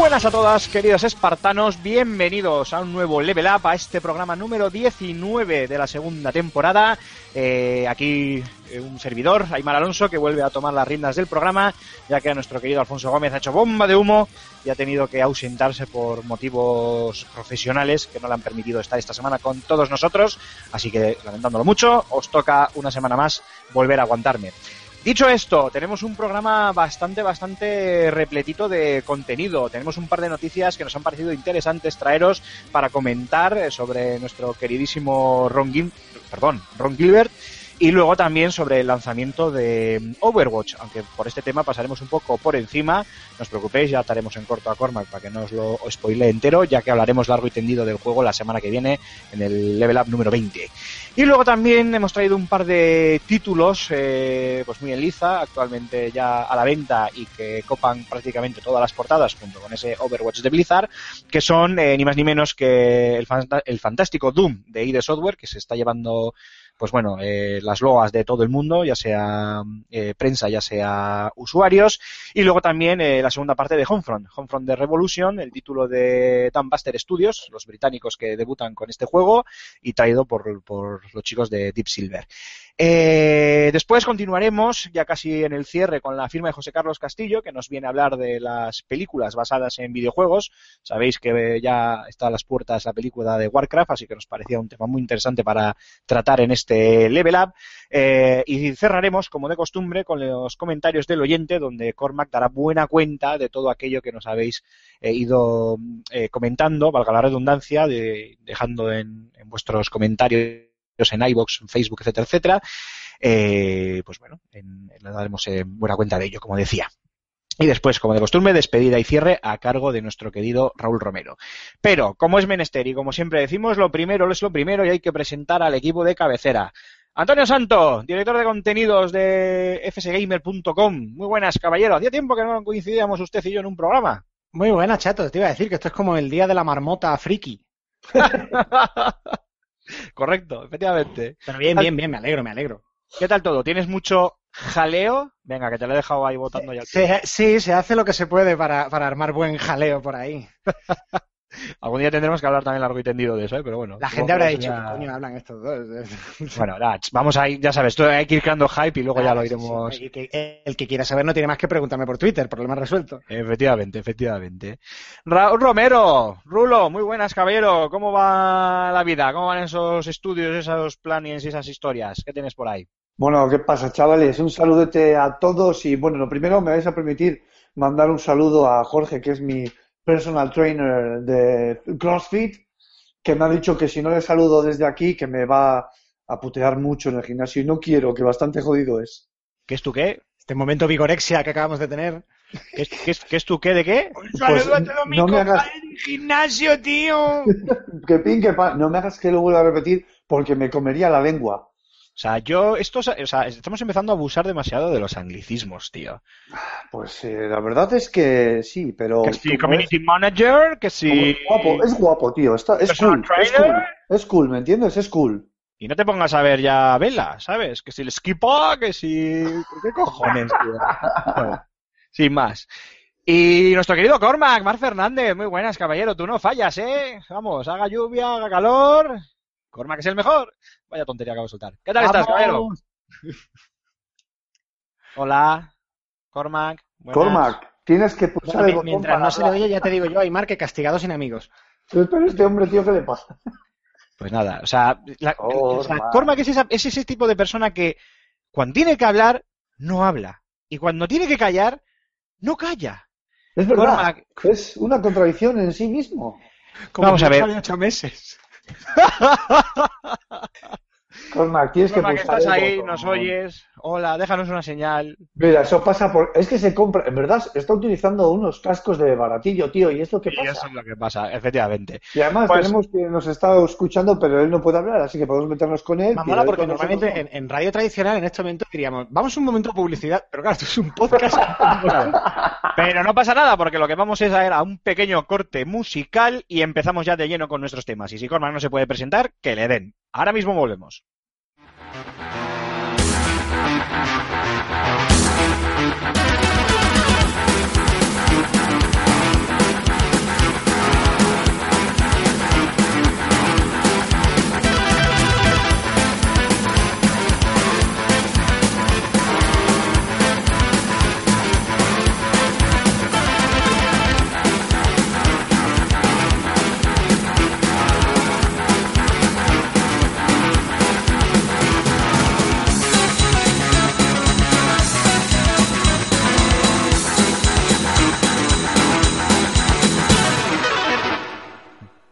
Buenas a todas, queridos espartanos, bienvenidos a un nuevo Level Up, a este programa número 19 de la segunda temporada. Eh, aquí eh, un servidor, Aymar Alonso, que vuelve a tomar las riendas del programa, ya que nuestro querido Alfonso Gómez ha hecho bomba de humo y ha tenido que ausentarse por motivos profesionales que no le han permitido estar esta semana con todos nosotros. Así que, lamentándolo mucho, os toca una semana más volver a aguantarme. Dicho esto, tenemos un programa bastante, bastante repletito de contenido. Tenemos un par de noticias que nos han parecido interesantes traeros para comentar sobre nuestro queridísimo Ron, Gil- perdón, Ron Gilbert y luego también sobre el lanzamiento de Overwatch, aunque por este tema pasaremos un poco por encima. No os preocupéis, ya estaremos en corto a Cormac para que no os lo spoile entero, ya que hablaremos largo y tendido del juego la semana que viene en el Level Up número 20. Y luego también hemos traído un par de títulos eh, pues muy en liza, actualmente ya a la venta y que copan prácticamente todas las portadas junto con ese Overwatch de Blizzard, que son eh, ni más ni menos que el, el fantástico Doom de ID Software, que se está llevando pues bueno, eh, las loas de todo el mundo, ya sea eh, prensa, ya sea usuarios, y luego también eh, la segunda parte de Homefront, Homefront de Revolution, el título de Dambuster Studios, los británicos que debutan con este juego, y traído por los chicos de Deep Silver. Eh, después continuaremos, ya casi en el cierre, con la firma de José Carlos Castillo, que nos viene a hablar de las películas basadas en videojuegos. Sabéis que ya está a las puertas la película de Warcraft, así que nos parecía un tema muy interesante para tratar en este Level Up. Eh, y cerraremos, como de costumbre, con los comentarios del oyente, donde Cormac dará buena cuenta de todo aquello que nos habéis eh, ido eh, comentando, valga la redundancia, de- dejando en vuestros comentarios en iBox, en Facebook, etcétera, etcétera. Eh, pues bueno, en- le daremos eh, buena cuenta de ello, como decía. Y después, como de costumbre, despedida y cierre a cargo de nuestro querido Raúl Romero. Pero, como es menester y como siempre decimos, lo primero es lo primero y hay que presentar al equipo de cabecera. Antonio Santo, director de contenidos de fsgamer.com. Muy buenas, caballero. Hacía tiempo que no coincidíamos usted y yo en un programa. Muy buena, chato. Te iba a decir que esto es como el día de la marmota friki. Correcto, efectivamente. Pero bien, bien, bien, me alegro, me alegro. ¿Qué tal todo? ¿Tienes mucho jaleo? Venga, que te lo he dejado ahí votando ya. Se- sí, se hace lo que se puede para, para armar buen jaleo por ahí. Algún día tendremos que hablar también largo y tendido de eso, ¿eh? pero bueno. La gente habrá dicho, ¿qué coño hablan estos dos? Bueno, nada, ch, vamos a ir, ya sabes, hay que ir creando hype y luego ya lo sí, iremos. sí. Y que- El que quiera saber no tiene más que preguntarme por Twitter, problema resuelto. Efectivamente, efectivamente. Raúl Romero, Rulo, muy buenas, caballero. ¿Cómo va la vida? ¿Cómo van esos estudios, esos planes y esas historias? ¿Qué tienes por ahí? Bueno, ¿qué pasa, chavales? Un saludete a todos y bueno, lo primero me vais a permitir mandar un saludo a Jorge, que es mi personal trainer de CrossFit, que me ha dicho que si no le saludo desde aquí, que me va a putear mucho en el gimnasio y no quiero, que bastante jodido es. ¿Qué es tu qué? Este momento vigorexia que acabamos de tener. ¿Qué es, qué es- qué es tu qué de qué? Pues, no me hagas, gimnasio, tío. que pin, que pa- no me hagas que lo vuelva a repetir porque me comería la lengua. O sea, yo, estos, o sea, estamos empezando a abusar demasiado de los anglicismos, tío. Pues eh, la verdad es que sí, pero Que si como es- community manager, que si... es guapo, es guapo, tío, está, es cool, es cool, es cool, ¿me entiendes? Es cool. Y no te pongas a ver ya vela, ¿sabes? Que si el skipa, que si... ¿Qué cojones, tío? Bueno, sin más. Y nuestro querido Cormac, Mar Fernández, muy buenas, caballero, tú no fallas, ¿eh? Vamos, haga lluvia, haga calor. Cormac es el mejor. Vaya tontería acabo de soltar. ¿Qué tal estás, caballero? Hola, Cormac. buenas. Cormac, tienes que pulsar el botón Mientras para no se le oye, ya te digo yo, Aymar, que castigado sin amigos. Pero este hombre, tío, ¿qué le pasa? Pues nada, o sea, la, o sea, Cormac. Es, esa- es ese tipo de persona que cuando tiene que hablar, no habla. Y cuando tiene que callar, no calla. Es verdad. Cormac. Es una contradicción en sí mismo. Como Vamos a ver. ocho meses. Cormac, tienes que Cormac, pulsar estás ahí, nos oyes. Hola, déjanos una señal. Mira, eso pasa por... Es que se compra... En verdad, está utilizando unos cascos de baratillo, tío. ¿Y esto qué Y pasa? eso es lo que pasa, efectivamente. Y además Pues- tenemos que nos está escuchando, pero él no puede hablar, así que podemos meternos con él. Me y mola él porque nosotros normalmente no. en, en radio tradicional en este momento diríamos, vamos un momento de publicidad, pero claro, esto es un podcast. Pero no pasa nada, porque lo que vamos es a, ir a un pequeño corte musical y empezamos ya de lleno con nuestros temas. Y si Cormac no se puede presentar, que le den. Ahora mismo volvemos. Ha ha ha.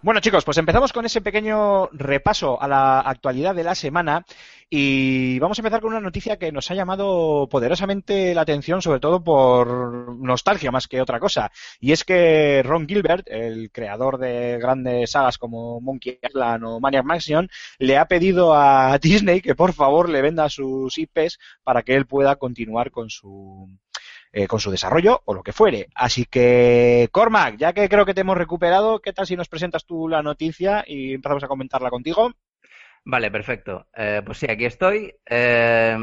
Bueno chicos, pues empezamos con ese pequeño repaso a la actualidad de la semana y vamos a empezar con una noticia que nos ha llamado poderosamente la atención, sobre todo por nostalgia más que otra cosa. Y es que Ron Gilbert, el creador de grandes sagas como Monkey Island o Maniac Mansion, le ha pedido a Disney que por favor le venda sus IPs para que él pueda continuar con su eh, con su desarrollo o lo que fuere. Así que, Cormac, ya que creo que te hemos recuperado, ¿qué tal si nos presentas tú la noticia y empezamos a comentarla contigo? Vale, perfecto. Eh, pues sí, aquí estoy. Eh,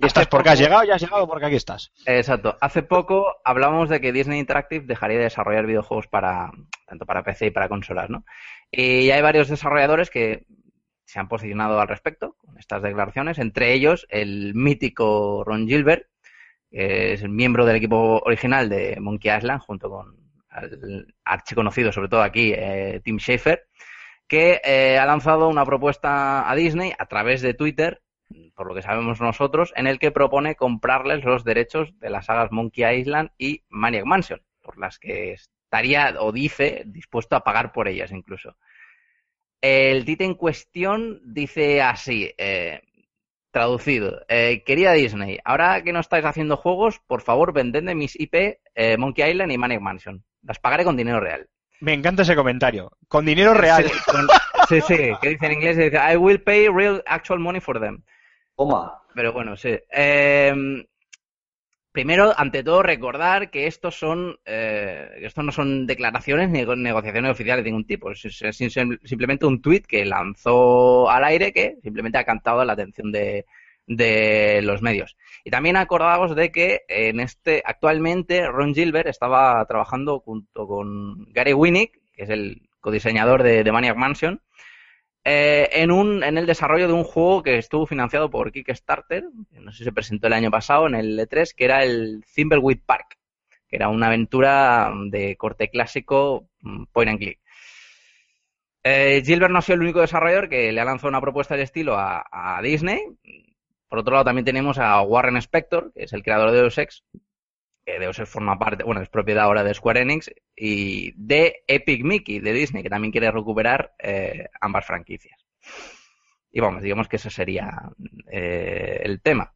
¿Y estás porque has llegado? ¿Ya has llegado porque aquí estás? Exacto. Hace poco hablábamos de que Disney Interactive dejaría de desarrollar videojuegos para tanto para PC y para consolas, ¿no? Y hay varios desarrolladores que se han posicionado al respecto con estas declaraciones, entre ellos el mítico Ron Gilbert, que es miembro del equipo original de Monkey Island, junto con el archiconocido, sobre todo aquí, eh, Tim Schafer, que eh, ha lanzado una propuesta a Disney a través de Twitter, por lo que sabemos nosotros, en el que propone comprarles los derechos de las sagas Monkey Island y Maniac Mansion, por las que estaría, o dice, dispuesto a pagar por ellas incluso. El tite en cuestión dice así, eh, traducido, eh, querida Disney, ahora que no estáis haciendo juegos, por favor vendedme mis IP eh, Monkey Island y Maniac Mansion. Las pagaré con dinero real. Me encanta ese comentario. Con dinero real. Sí, con- sí, sí, que dice en inglés, dice, I will pay real actual money for them. Toma. Pero bueno, sí. Eh, primero, ante todo, recordar que estos son, eh, que esto no son declaraciones ni negociaciones oficiales de ningún tipo. Es, es- es sim- simplemente un tuit que lanzó al aire que simplemente ha cantado la atención de, de los medios. Y también acordaos de que en este, actualmente Ron Gilbert estaba trabajando junto con Gary Winnick, que es el codiseñador de, de Maniac Mansion, eh, en, el desarrollo de un juego que estuvo financiado por Kickstarter, no sé si se presentó el año pasado en el E3, que era el Thimbleweed Park, que era una aventura de corte clásico, mm, point and click. Eh, Gilbert no ha sido el único desarrollador que le ha lanzado una propuesta de estilo a, a Disney. Por otro lado, también tenemos a Warren Spector, que es el creador de Deus Ex, que Deus Ex forma parte, bueno, es propiedad ahora de Square Enix, y de Epic Mickey, de Disney, que también quiere recuperar eh, ambas franquicias. Y vamos, digamos que ese sería eh, el tema.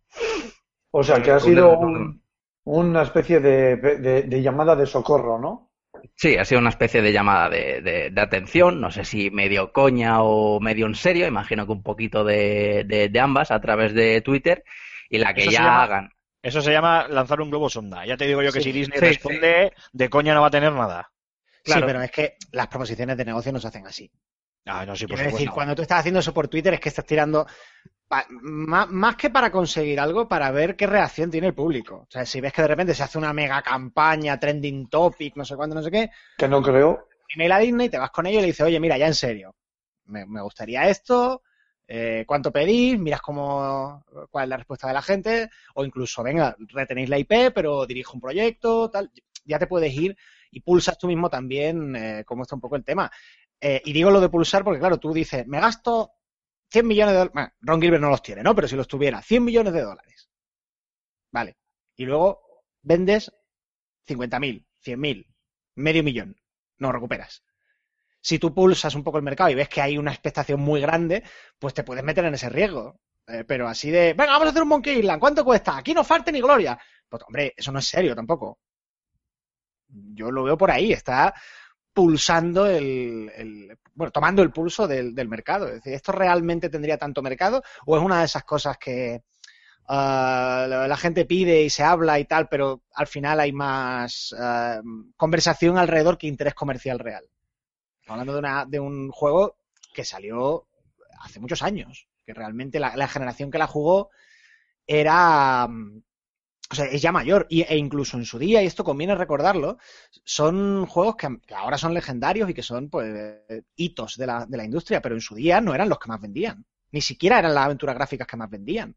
O sea, que ha sido un- una especie de, de- de llamada de socorro, ¿no? Sí, ha sido una especie de llamada de, de- de atención, no sé si medio coña o medio en serio, imagino que un poquito de, de- de ambas a través de Twitter, y la que Eso ya llama- hagan. Eso se llama lanzar un globo sonda. Ya te digo yo que Sí, si Disney sí, responde, de coña no va a tener nada. Claro. Sí, pero es que las proposiciones de negocio no se hacen así. Ah, no, sí, por Quiero decir, cuando tú estás haciendo eso por Twitter es que estás tirando pa- más, más que para conseguir algo, para ver qué reacción tiene el público. O sea, si ves que de repente se hace una mega campaña, trending topic, no sé cuándo, no sé qué, Que no creo. email a Disney, te vas con ellos y le dices, oye, mira, ya en serio, me, me gustaría esto, eh, cuánto pedís, miras cómo, cuál es la respuesta de la gente, o incluso, venga, retenéis la IP, pero dirijo un proyecto, tal, ya te puedes ir y pulsas tú mismo también eh, cómo está un poco el tema. Eh, y digo lo de pulsar porque, claro, tú dices, me gasto 100 millones de dólares. Bueno, Ron Gilbert no los tiene, ¿no? Pero si los tuviera, 100 millones de dólares. Vale. Y luego vendes 50.000, 100.000, medio millón. No recuperas. Si tú pulsas un poco el mercado y ves que hay una expectación muy grande, pues te puedes meter en ese riesgo. Eh, pero así de, venga, vamos a hacer un Monkey Island, ¿cuánto cuesta? Aquí no falta ni gloria. Pues hombre, eso no es serio tampoco. Yo lo veo por ahí, está pulsando el, bueno, tomando el pulso del, mercado. Es decir, ¿esto realmente tendría tanto mercado? ¿O es una de esas cosas que ah, la, la gente pide y se habla y tal, pero al final hay más ah, conversación alrededor que interés comercial real? Hablando de, una, de un juego que salió hace muchos años, que realmente la, la generación que la jugó era... mm, O sea, es ya mayor, y, e incluso en su día, y esto conviene recordarlo, son juegos que, que ahora son legendarios y que son pues hitos de la, de la industria, pero en su día no eran los que más vendían. Ni siquiera eran las aventuras gráficas que más vendían.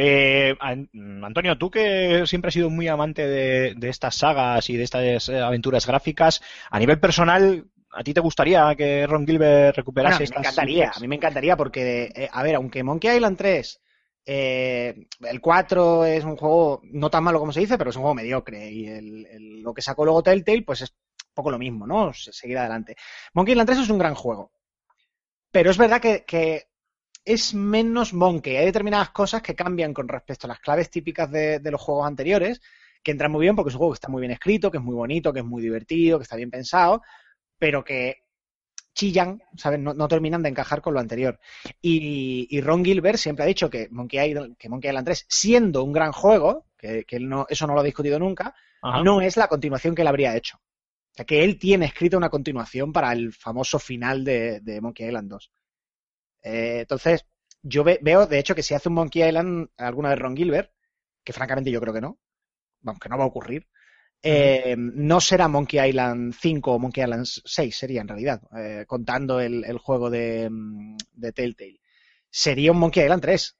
Eh, An- Antonio, tú que siempre has sido muy amante de, de estas sagas y de estas eh, aventuras gráficas, a nivel personal, ¿a ti te gustaría que Ron Gilbert Bueno, recuperase a mí me encantaría, a mí me encantaría porque, eh, a ver, aunque Monkey Island 3, eh, el 4 es un juego no tan malo como se dice, pero es un juego mediocre y el- el- lo que sacó luego Telltale pues es un poco lo mismo, ¿no? Se- Seguir adelante. Monkey Island 3 es un gran juego, pero es verdad que, que es menos Monkey. Hay determinadas cosas que cambian con respecto a las claves típicas de, de los juegos anteriores, que entran muy bien porque es un juego que está muy bien escrito, que es muy bonito, que es muy divertido, que está bien pensado, pero que chillan, ¿sabes? No, no terminan de encajar con lo anterior. Y, y Ron Gilbert siempre ha dicho que Monkey Island, que Monkey Island 3, siendo un gran juego, que, que él no, eso no lo ha discutido nunca, Ajá. no es la continuación que él habría hecho. O sea, que él tiene escrita una continuación para el famoso final de, de Monkey Island 2. Eh, entonces, yo ve- veo, de hecho, que si hace un Monkey Island alguna vez Ron Gilbert, que francamente yo creo que no, vamos, que no va a ocurrir, eh, no será Monkey Island 5 o Monkey Island 6, sería en realidad, eh, contando el, el juego de, mm, de Telltale. Sería un Monkey Island 3.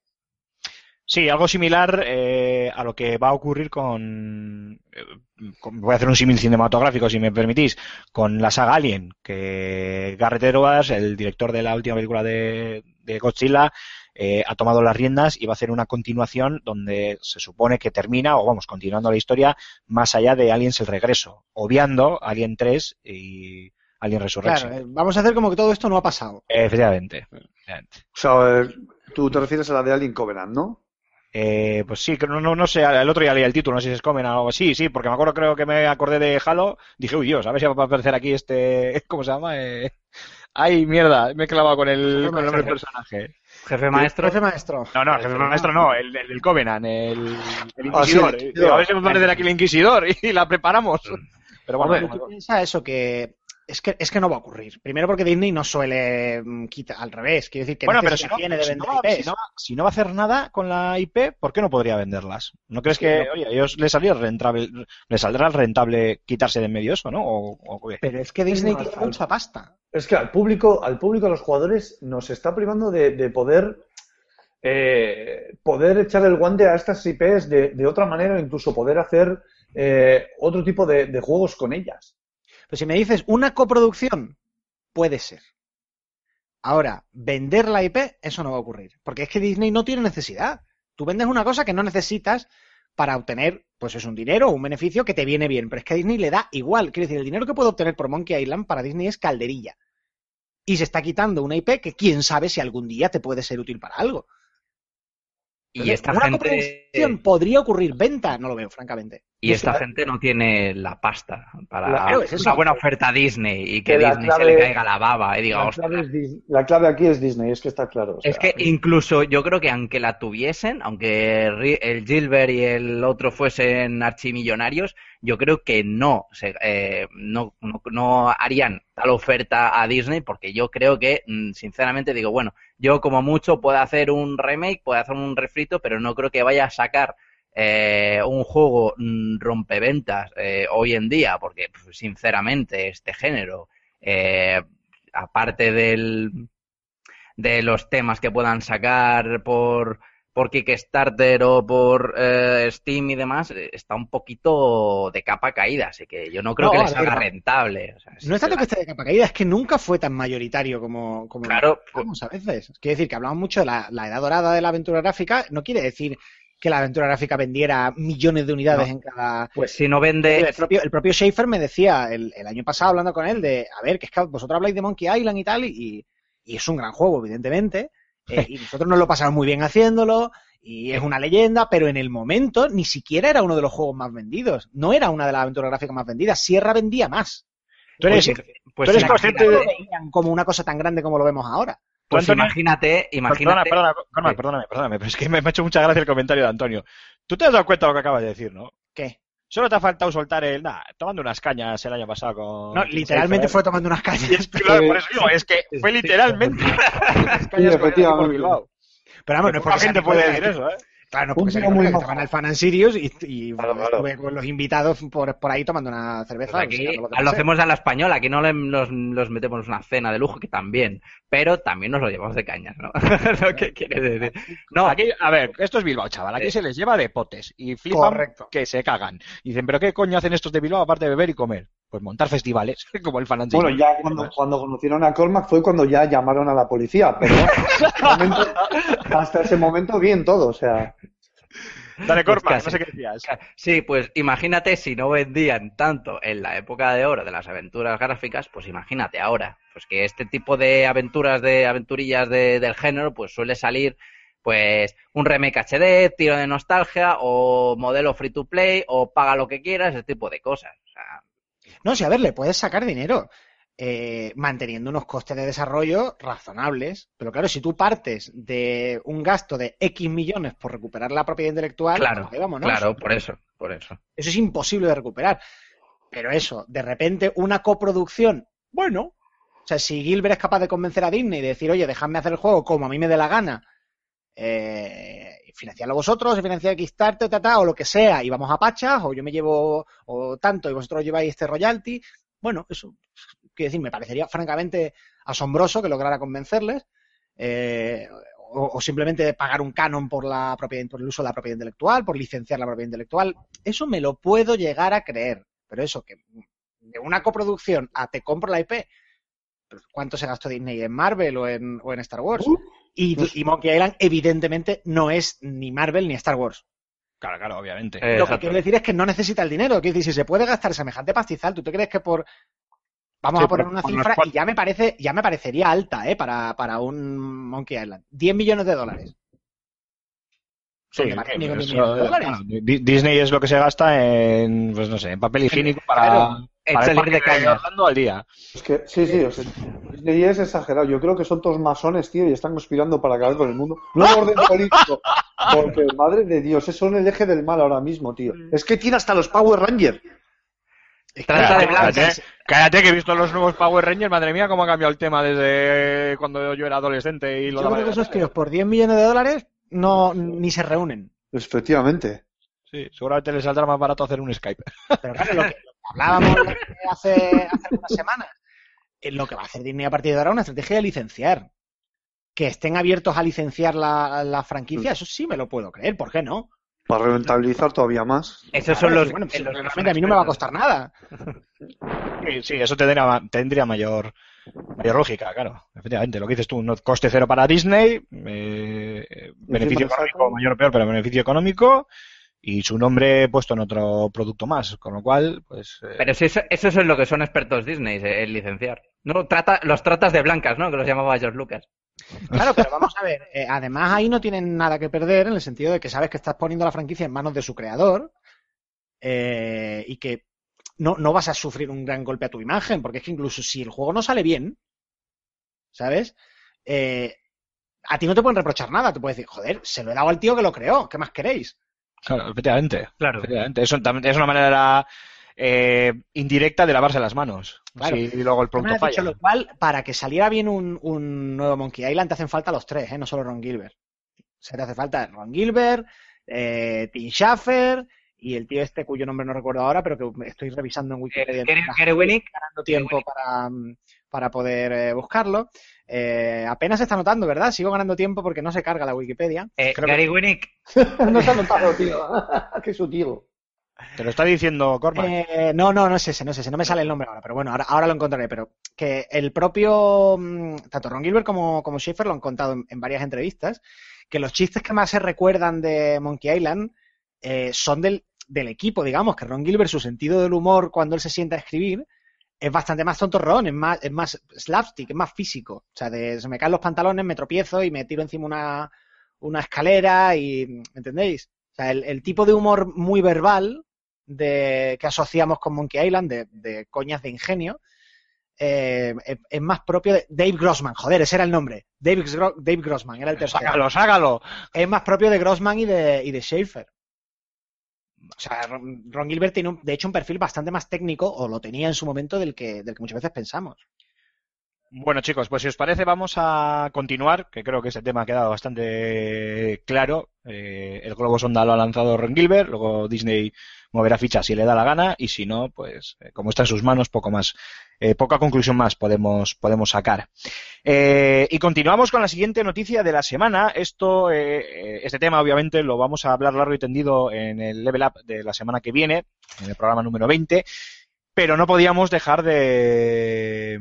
Sí, algo similar eh, a lo que va a ocurrir con, eh, con- Voy a hacer un símil cinematográfico, si me permitís, con la saga Alien, que Garrett Edwards, el director de la última película de, de Godzilla, eh, ha tomado las riendas y va a hacer una continuación donde se supone que termina, o vamos, continuando la historia, más allá de Aliens el regreso, obviando Alien 3 y Alien Resurrection. Claro, eh, vamos a hacer como que todo esto no ha pasado. Efectivamente. efectivamente. O sea, tú te refieres a la de Alien Covenant, ¿no? Eh, pues sí, que no, no, no sé, el otro ya leí el título, no sé si es Comen o algo así, sí, porque me acuerdo, creo que me acordé de Halo, dije, uy Dios, a ver si va a aparecer aquí este, ¿cómo se llama? Eh... Ay, mierda, me he clavado con el, con el nombre del personaje. Jefe maestro. Jefe maestro. No, no, el jefe maestro no, el, el del Covenant, el, el Ah, sí, Inquisidor. el. A ver si va a aparecer aquí el Inquisidor y la preparamos. Pero bueno, Hombre, tú piensa eso que es que es que no va a ocurrir. Primero porque Disney no suele mm, quitar al revés, quiere decir que Bueno, pero si no, tiene de si, vender no, va- IPs. si no va- si no va a hacer nada con la IP, ¿por qué no podría venderlas? ¿No crees que, no. oye, a ellos les saldría rentable, les saldrá rentable quitarse de en medio eso, ¿no? O, o? Pero es que Disney tiene mucha pasta. Es que al público, al público, a los jugadores, nos está privando de, de poder eh, poder echar el guante a estas IPs de, de otra manera, o incluso poder hacer eh, otro tipo de, de juegos con ellas. Pero si me dices una coproducción, puede ser. Ahora, vender la IP, eso no va a ocurrir. Porque es que Disney no tiene necesidad. Tú vendes una cosa que no necesitas para obtener, pues es un dinero o un beneficio que te viene bien. Pero es que a Disney le da igual. Quiero decir, el dinero que puede obtener por Monkey Island para Disney es calderilla. Y se está quitando una IP que quién sabe si algún día te puede ser útil para algo. Y esta una gente. coproducción podría ocurrir venta, no lo veo, francamente. Y esta gente no tiene la pasta para Claro, es una buena oferta a Disney y que Disney se le caiga la baba y diga, La clave, es Dis- la clave aquí es Disney, es que está claro. o Es que incluso yo creo que aunque la tuviesen, aunque el Gilbert y el otro fuesen archimillonarios, yo creo que no, se- eh, no, no, no harían tal oferta a Disney porque yo creo que, mm, sinceramente digo, bueno, yo como mucho puedo hacer un remake, puedo hacer un refrito, pero no creo que vaya a sacar eh, un juego mm, rompeventas eh, hoy en día, porque pues, sinceramente este género, eh, aparte del, de los temas que puedan sacar por, por Kickstarter o por eh, Steam y demás, eh, está un poquito de capa caída, así que yo no creo No, que les salga rentable. O sea, No es tanto que esté de capa caída, es que nunca fue tan mayoritario como, como Claro, lo pensamos a veces. Quiere decir que hablamos mucho de la, la edad dorada de la aventura gráfica, no quiere decir que la aventura gráfica vendiera millones de unidades No. en cada... Pues si no vende, El propio, el propio Schaefer me decía el, el año pasado hablando con él de, a ver, que es que vosotros habláis de Monkey Island y tal, y, y es un gran juego, evidentemente, eh, y nosotros nos lo pasamos muy bien haciéndolo, y es una leyenda, pero en el momento ni siquiera era uno de los juegos más vendidos. No era una de las aventuras gráficas más vendidas. Sierra vendía más. Tú eres, pues, pues tú eres imagínate- consciente No de... como una cosa tan grande como lo vemos ahora. Pues Antonio- imagínate, imagínate. perdona, perdona, Sí. perdóname, perdóname, pero es que me me ha hecho mucha gracia el comentario de Antonio. ¿Tú te has dado cuenta de lo que acabas de decir, no? ¿Qué? Solo te ha faltado soltar el... Nah, tomando unas cañas el año pasado con... No, literalmente fue tomando unas. Y es que, claro, por eso digo, es que fue literalmente. cañas equipo efectivamente. Bilbao. Pero vamos, no es porque sea gente puede de- decir eso, ¿eh? Claro, no porque amigo muy estaban en el Fan and Sirius y, y Claro, claro. estuve con los invitados por, por ahí tomando una cerveza. Pues aquí lo que hacemos a la española, aquí no le- los, los metemos una cena de lujo, que también, pero también nos lo llevamos de cañas, ¿no? lo que quiere decir. No, Aquí, a ver, esto es Bilbao, chaval. Aquí Sí. se les lleva de potes y flipan Correcto. que se cagan. Y dicen, ¿pero qué coño hacen estos de Bilbao aparte de beber y comer? Pues montar festivales, como el Fan Bueno, ya cuando, cuando conocieron a Cormac fue cuando ya llamaron a la policía, pero hasta, ese momento- hasta ese momento bien todo, o sea. Dale, Cormac, Pues casi. no sé qué decías. Sí, pues imagínate si no vendían tanto en la época de oro de las aventuras gráficas, pues imagínate ahora. Pues que este tipo de aventuras, de aventurillas de- del género, pues suele salir pues un remake HD, tiro de nostalgia, o modelo free to play, o paga lo que quieras, ese tipo de cosas. O sea, No, si a ver, le puedes sacar dinero eh, manteniendo unos costes de desarrollo razonables. Pero claro, si tú partes de un gasto de X millones por recuperar la propiedad intelectual, claro, pues vámonos. claro, por eso, por eso. Eso es imposible de recuperar. Pero eso, de repente, una coproducción, bueno, o sea, si Gilbert es capaz de convencer a Disney y decir, oye, dejadme hacer el juego como a mí me dé la gana, eh, financiarlo vosotros, financiar Kickstarter, ta, ta, o lo que sea, y vamos a pachas, o yo me llevo o tanto y vosotros lleváis este royalty, bueno, eso, quiero decir, me parecería francamente asombroso que lograra convencerles. eh, o, simplemente pagar un canon por la propiedad, por el uso de la propiedad intelectual, por licenciar la propiedad intelectual. Eso me lo puedo llegar a creer. Pero eso, que de una coproducción a te compro la IP, ¿cuánto se gastó Disney en Marvel o en, o en Star Wars? Y, y Monkey Island, evidentemente, no es ni Marvel ni Star Wars. Claro, claro, obviamente. Eh, Lo que quiero decir es que no necesita el dinero. Quiero decir, si se puede gastar semejante pastizal, ¿tú te crees que por. Vamos Sí, a poner por- una cifra cuatro- y ya me parece, ya me parecería alta, ¿eh? Para, para un Monkey Island. 10 millones de dólares. Sí, vale, que- ni con 10 eso, millones de dólares. claro, Disney es lo que se gasta en, pues no sé, en papel higiénico para, Claro, para el salir de parque cañas. Orlando al día. Es que, sí, sí, o sea, Disney es exagerado. Yo creo que son todos masones, tío, y están conspirando para acabar con el mundo. No en orden político, porque, madre de Dios, son el eje del mal ahora mismo, tío. Es que tiene hasta los Power Rangers. Trata de Cállate, blancas. cállate, que he visto los nuevos Power Rangers, madre mía, cómo ha cambiado el tema desde cuando yo era adolescente y lo Yo creo que esos tíos por 10 millones de dólares no, ni se reúnen. Efectivamente. Sí, seguramente les saldrá más barato hacer un Skype. Pero claro, lo que hablábamos hace, hace unas semanas, es lo que va a hacer Disney a partir de ahora es una estrategia de licenciar. Que estén abiertos a licenciar la, la franquicia, eso sí me lo puedo creer, ¿por qué no? Para rentabilizar todavía más. Esos son los, bueno, los- realmente a mí no me va a costar nada. Sí, sí, eso tendría, tendría mayor, mayor lógica, claro. Efectivamente, lo que dices tú, no coste cero para Disney, eh, beneficio económico, mayor o peor, pero beneficio económico, y su nombre puesto en otro producto más, con lo cual, pues... eh, Pero si eso, eso es en lo que son expertos Disney, eh, el licenciar. No, trata, los tratas de blancas, ¿no? Que los llamaba George Lucas. Claro, pero vamos a ver, eh, además ahí no tienen nada que perder en el sentido de que sabes que estás poniendo la franquicia en manos de su creador eh, y que no, no vas a sufrir un gran golpe a tu imagen, porque es que incluso si el juego no sale bien, ¿sabes? Eh, a ti no te pueden reprochar nada, te puedes decir, joder, se lo he dado al tío que lo creó, ¿qué más queréis? Claro, efectivamente. Claro. efectivamente. Eso también es una manera eh, indirecta de lavarse las manos. Claro. Si luego el producto has dicho falla. lo cual, para que saliera bien un, un nuevo Monkey Island te hacen falta los tres, ¿eh? no solo Ron Gilbert. O sea, te hace falta Ron Gilbert, eh, Tim Schafer y el tío este, cuyo nombre no recuerdo ahora, pero que estoy revisando en Wikipedia. Eh, Gary, mientras Gary Winnick, ganando tiempo para, mm, para poder eh, buscarlo. Eh, apenas se está notando, ¿verdad? Sigo ganando tiempo porque no se carga la Wikipedia. eh, Creo que- Gary Winnick, no se ha notado, tío. Qué sutil. Te lo está diciendo Cormac. Eh, no, no, no es ese, no es ese, no me sale el nombre ahora, pero bueno, ahora, ahora lo encontraré. Pero que el propio, mm, tanto Ron Gilbert como, como Schaefer lo han contado en, en varias entrevistas, que los chistes que más se recuerdan de Monkey Island eh, son del, del equipo, digamos, que Ron Gilbert, su sentido del humor cuando él se sienta a escribir, es bastante más tontorrón, es más, es más slapstick, es más físico. O sea, de, se me caen los pantalones, me tropiezo y me tiro encima una, una escalera y, ¿entendéis? O sea, el, el tipo de humor muy verbal de, que asociamos con Monkey Island, de, de coñas de ingenio, eh, es, es más propio de Dave Grossman. Joder, ese era el nombre. Dave, Dave Grossman, era el tercero. Sácalo, sácalo. Es más propio de Grossman y de, y de Schaefer. O sea, Ron, Gilbert tiene, un- de hecho, un perfil bastante más técnico, o lo tenía en su momento, del que, del que muchas veces pensamos. Bueno, chicos, pues si os parece, vamos a continuar, que creo que ese tema ha quedado bastante claro. Eh, el globo sonda lo ha lanzado Ron Gilbert, luego Disney moverá ficha si le da la gana, y si no, pues eh, como está en sus manos, poco más, eh, poca conclusión más podemos, podemos sacar. Eh, y continuamos con la siguiente noticia de la semana. Esto, eh, este tema, obviamente, lo vamos a hablar largo y tendido en el Level Up de la semana que viene, en el programa número 20, pero no podíamos dejar de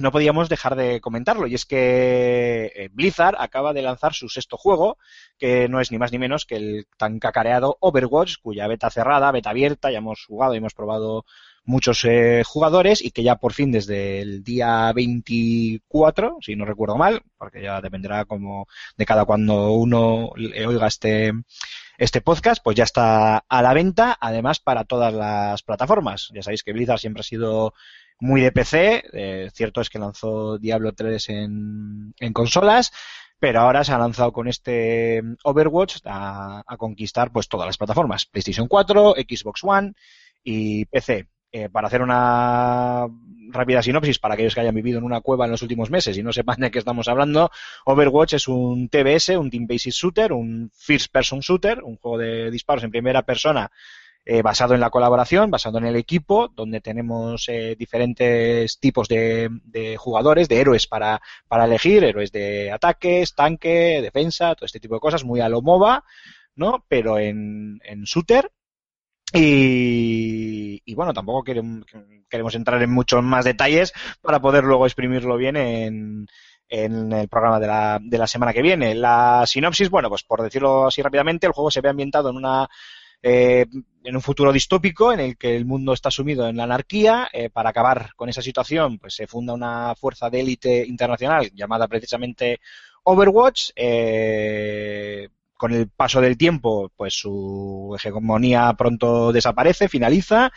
no podíamos dejar de comentarlo y es que eh, Blizzard acaba de lanzar su sexto juego que no es ni más ni menos que el tan cacareado Overwatch cuya beta cerrada, beta abierta, ya hemos jugado y hemos probado muchos eh, jugadores y que ya por fin desde el día 24, si no recuerdo mal, porque ya dependerá como de cada cuando uno le oiga este este podcast, pues ya está a la venta, además para todas las plataformas. Ya sabéis que Blizzard siempre ha sido muy de PC. eh, cierto es que lanzó Diablo 3 en, consolas, pero ahora se ha lanzado con este Overwatch a, a conquistar pues todas las plataformas: PlayStation 4, Xbox One y PC. Eh, para hacer una rápida sinopsis para aquellos que hayan vivido en una cueva en los últimos meses y no sepan de qué estamos hablando, Overwatch es un TBS, un Team Basis Shooter, un First Person Shooter, un juego de disparos en primera persona eh, basado en la colaboración, basado en el equipo, donde tenemos eh, diferentes tipos de, de jugadores, de héroes para, para elegir, héroes de ataques, tanque, defensa, todo este tipo de cosas, muy a lo MOBA, ¿no? Pero en, en shooter. Y, y bueno, tampoco queremos, entrar en muchos más detalles para poder luego exprimirlo bien en, en el programa de la, de la semana que viene. La sinopsis, bueno, pues por decirlo así rápidamente, el juego se ve ambientado en una eh, en un futuro distópico en el que el mundo está sumido en la anarquía. Eh, para acabar con esa situación, pues se funda una fuerza de élite internacional llamada precisamente Overwatch. Eh, con el paso del tiempo, pues su hegemonía pronto desaparece, finaliza,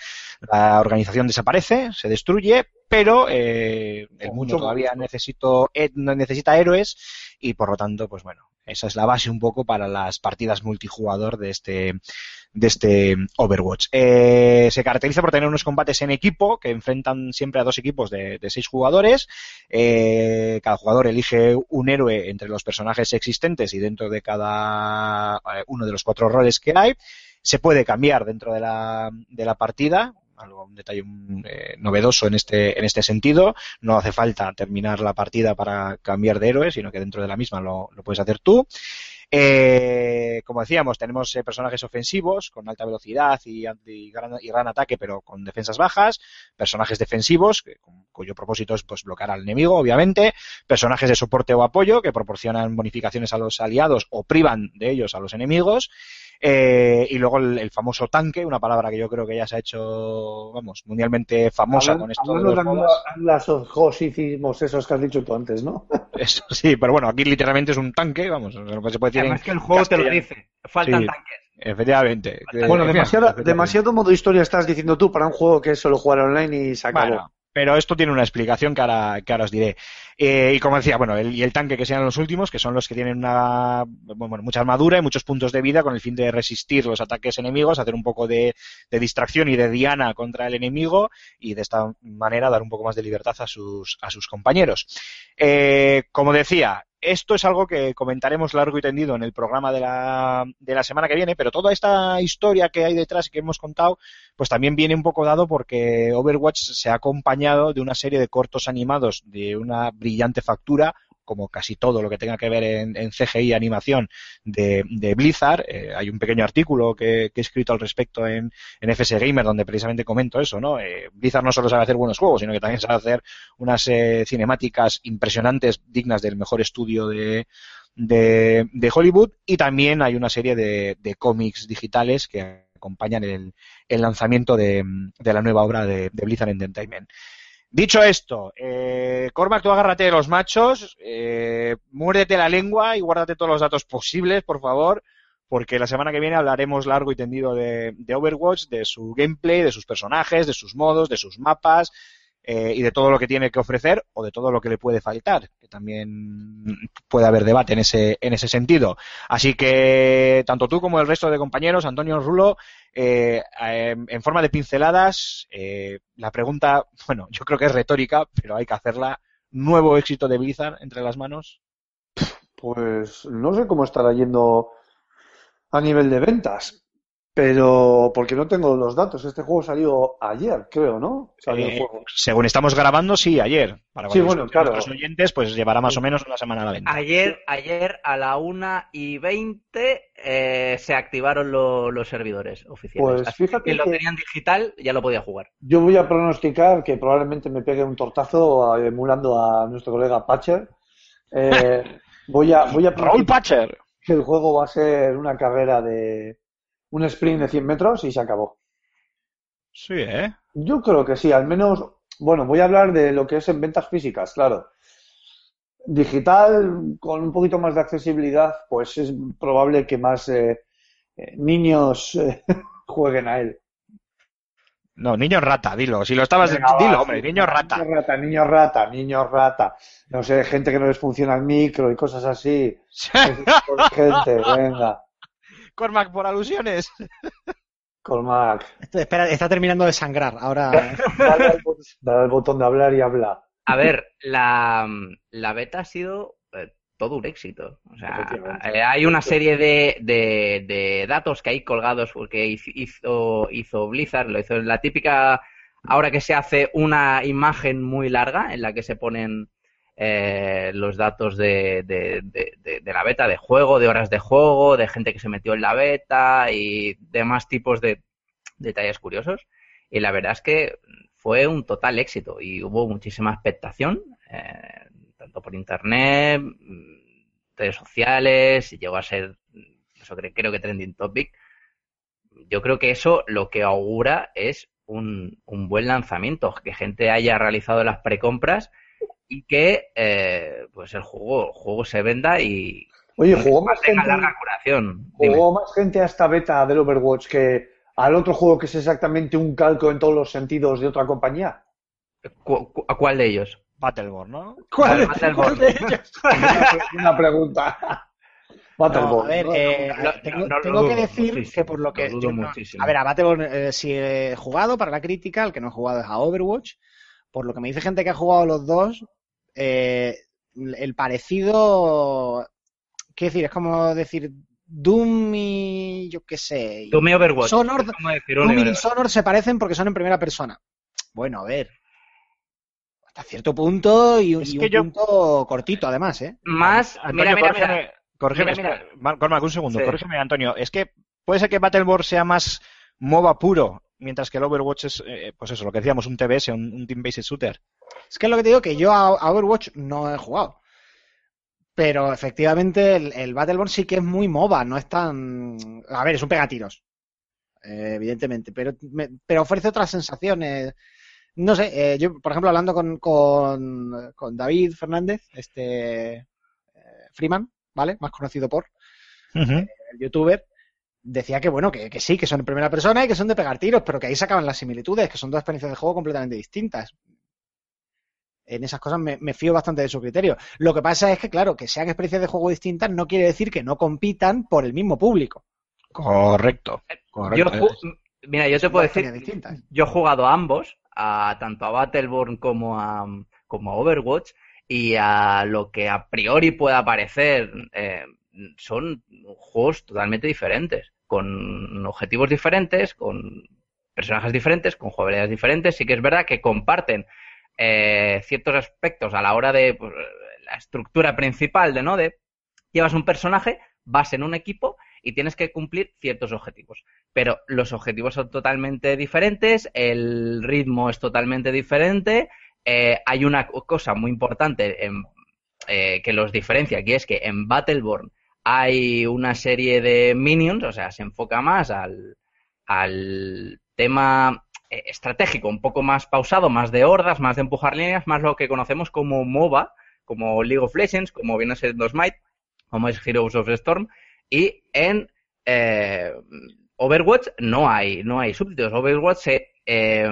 la organización desaparece, se destruye, pero eh, el mundo todavía necesito, eh, necesita héroes y por lo tanto, pues bueno, esa es la base un poco para las partidas multijugador de este de este Overwatch. Eh, se caracteriza por tener unos combates en equipo que enfrentan siempre a dos equipos de, seis jugadores. Eh, cada jugador elige un héroe entre los personajes existentes y dentro de cada eh, uno de los cuatro roles que hay. Se puede cambiar dentro de la, de la partida, algo un detalle eh, novedoso en este en este sentido. No hace falta terminar la partida para cambiar de héroe, sino que dentro de la misma lo, lo puedes hacer tú. Eh, como decíamos, tenemos eh, personajes ofensivos con alta velocidad y, gran, y gran ataque, pero con defensas bajas. Personajes defensivos, cuyo propósito es pues, bloquear al enemigo, obviamente. Personajes de soporte o apoyo, que proporcionan bonificaciones a los aliados o privan de ellos a los enemigos. Eh, y luego el, el famoso tanque, una palabra que yo creo que ya se ha hecho, vamos, mundialmente famosa con esto de Hablando los de MOBAs. las esos que has dicho tú antes, ¿no? Eso sí, pero bueno, aquí literalmente es un tanque, vamos, lo que se puede decir en además que el juego te lo dice. Faltan Sí. tanques. Efectivamente. Bueno, Eh, demasiado, efectivamente. demasiado modo historia estás diciendo tú para un juego que es solo jugar online y se acabó. Bueno, pero esto tiene una explicación que ahora, que os diré. Eh, y como decía, bueno, el, y el tanque que sean los últimos, que son los que tienen una, bueno, mucha armadura y muchos puntos de vida con el fin de resistir los ataques enemigos, hacer un poco de, de distracción y de diana contra el enemigo y de esta manera dar un poco más de libertad a sus, a sus compañeros. Eh, como decía, esto es algo que comentaremos largo y tendido en el programa de la, de la semana que viene, pero toda esta historia que hay detrás y que hemos contado, pues también viene un poco dado porque Overwatch se ha acompañado de una serie de cortos animados de una brillante factura, como casi todo lo que tenga que ver en, CGI animación de, de Blizzard. Eh, hay un pequeño artículo que, he escrito al respecto en, en FS Gamer donde precisamente comento eso, ¿no? Eh, Blizzard no solo sabe hacer buenos juegos, sino que también sabe hacer unas eh, cinemáticas impresionantes, dignas del mejor estudio de, de, de Hollywood, y también hay una serie de, de cómics digitales que acompañan el, el lanzamiento de, la nueva obra de, de Blizzard Entertainment. Dicho esto, eh, Cormac, tú agárrate de los machos, eh, muérdete la lengua y guárdate todos los datos posibles, por favor, porque la semana que viene hablaremos largo y tendido de, de Overwatch, de su gameplay, de sus personajes, de sus modos, de sus mapas eh, y de todo lo que tiene que ofrecer o de todo lo que le puede faltar, que también puede haber debate en ese, en ese sentido. Así que tanto tú como el resto de compañeros, Antonio Rulo, eh, en, forma de pinceladas, eh, la pregunta, bueno, yo creo que es retórica, pero hay que hacerla. ¿Nuevo éxito de Blizzard entre las manos? Pues no sé cómo estará yendo a nivel de ventas, pero porque no tengo los datos. Este juego salió ayer, creo, ¿no? Salió el Eh, juego. según estamos grabando, sí, ayer. Para Sí, bueno, los- claro. nuestros oyentes, pues llevará más o menos una semana a la venta. Ayer, ayer a la 1 y 20 eh, se activaron lo- los servidores oficiales. Pues Así que fíjate lo que- tenían digital ya lo podía jugar. Yo voy a pronosticar que probablemente me pegue un tortazo eh, emulando a nuestro colega Patcher. Eh, voy a, voy a Raúl Patcher. que el juego va a ser una carrera de un sprint de 100 metros y se acabó. Sí, ¿eh? Yo creo que sí, al menos, bueno, voy a hablar de lo que es en ventas físicas, claro. Digital, con un poquito más de accesibilidad, pues es probable que más eh, eh, niños eh, jueguen a él. No, niño rata, dilo. Si lo estabas, Venga, va, dilo, sí, hombre, niño rata. Niño rata, niño rata, niño rata. No sé, gente que no les funciona el micro y cosas así. Gente, venga, Cormac, por alusiones. Colmac. Esto- espera, está terminando de sangrar. Ahora. Dale al, bot- dale al botón de hablar y habla. A ver, la, la beta ha sido eh, todo un éxito. O sea, eh, hay una serie de, de, de datos que hay colgados porque hizo, hizo, hizo Blizzard, lo hizo en la típica, ahora que se hace una imagen muy larga en la que se ponen eh, los datos de, de, la beta, de juego, de horas de juego, de gente que se metió en la beta y demás tipos de detalles curiosos. Y la verdad es que fue un total éxito y hubo muchísima expectación, eh, tanto por internet, mm, redes sociales, y llegó a ser, eso cre- creo que trending topic. Yo creo que eso lo que augura es un, un buen lanzamiento, que gente haya realizado las precompras y que eh, pues el juego, el juego se venda y Oye, jugó más gente, larga curación. Dime. jugó más gente a esta beta del Overwatch que al otro juego que es exactamente un calco en todos los sentidos de otra compañía. ¿Cu- cu- ¿A cuál de ellos? Battleborn, ¿no? ¿Cuál, Battleborn. cuál de ellos? Una pregunta. No, Battleborn. a ver, ¿no? eh, No, tengo, no, no lo tengo que decir que por lo que. lo dudo muchísimo. a ver, a Battleborn eh, sí he jugado para la crítica, el que no he jugado es a Overwatch. Por lo que me dice gente que ha jugado los dos, eh, el parecido. ¿Qué decir? Es como decir Doom y. Yo qué sé. Doom y Overwatch. Sonor- decir Doom y. Dishonored se parecen porque son en primera persona. Bueno, a ver. Hasta cierto punto y, Es y que un yo- punto cortito, además, ¿eh? Más, Antonio, mira, mira, corrígeme, mira. corrígeme, un segundo, Sí. corrígeme, Antonio. Es que puede ser que Battleborn sea más MOBA puro, mientras que el Overwatch es, eh, pues eso, lo que decíamos, un TBS, un, un Team-Based Shooter. Es que es lo que te digo, que yo a, Overwatch no he jugado. Pero efectivamente el, el Battleborn sí que es muy MOBA, no es tan... A ver, es un pegatiros, eh, evidentemente, pero, me- pero ofrece otras sensaciones. No sé, eh, yo, por ejemplo, hablando con, con, con David Fernández, este eh, Freeman, ¿vale? Más conocido por el youtuber, decía que bueno, que, que sí, que son en primera persona y que son de pegar tiros, pero que ahí sacaban las similitudes, que son dos experiencias de juego completamente distintas. En esas cosas me, me fío bastante de su criterio. Lo que pasa es que, claro, que sean experiencias de juego distintas no quiere decir que no compitan por el mismo público. Correcto. Yo, correcto. ju- mira, yo te puedo decir, distintas. yo he jugado a ambos, a tanto a Battleborn como a, como a Overwatch, y a lo que a priori pueda parecer eh, son juegos totalmente diferentes, con objetivos diferentes, con personajes diferentes, con jugabilidades diferentes. Sí que es verdad que comparten eh, ciertos aspectos a la hora de pues, la estructura principal de, ¿no? De llevas un personaje, vas en un equipo y tienes que cumplir ciertos objetivos. Pero los objetivos son totalmente diferentes, el ritmo es totalmente diferente. eh, hay una cosa muy importante en- eh, que los diferencia, que es que en Battleborn hay una serie de minions, o sea, se enfoca más al, al tema estratégico, un poco más pausado, más de hordas, más de empujar líneas, más lo que conocemos como MOBA, como League of Legends, como viene ser Smite, como es Heroes of Storm, y en eh, Overwatch no hay, no hay súbditos. Overwatch se eh,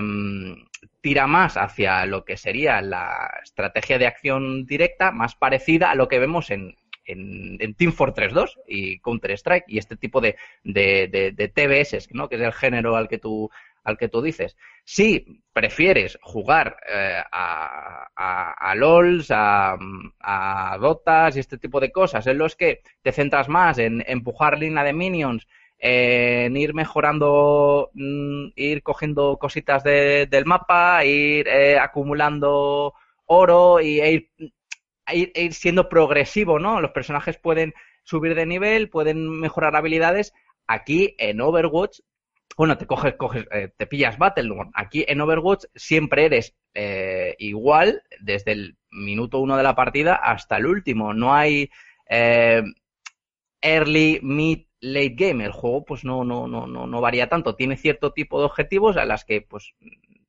tira más hacia lo que sería la estrategia de acción directa, más parecida a lo que vemos en, en, en Team Fortress 2 y Counter-Strike y este tipo de, de, de, de TBS, ¿no? que es el género al que tú, al que tú dices. Si prefieres jugar eh, a, a, a LOLs, a, a Dotas y este tipo de cosas, en los que te centras más en empujar línea de minions, en ir mejorando, mm, ir cogiendo cositas de- del mapa, ir eh, acumulando oro y e ir, e ir, e ir siendo progresivo, ¿no? Los personajes pueden subir de nivel, pueden mejorar habilidades. Aquí en Overwatch, bueno, te coges, coges, eh, te pillas Battleborn. Aquí en Overwatch siempre eres eh, igual desde el minuto uno de la partida hasta el último. No hay eh, early, mid, late game. El juego, pues no, no, no, no, no varía tanto. Tiene cierto tipo de objetivos a las que, pues,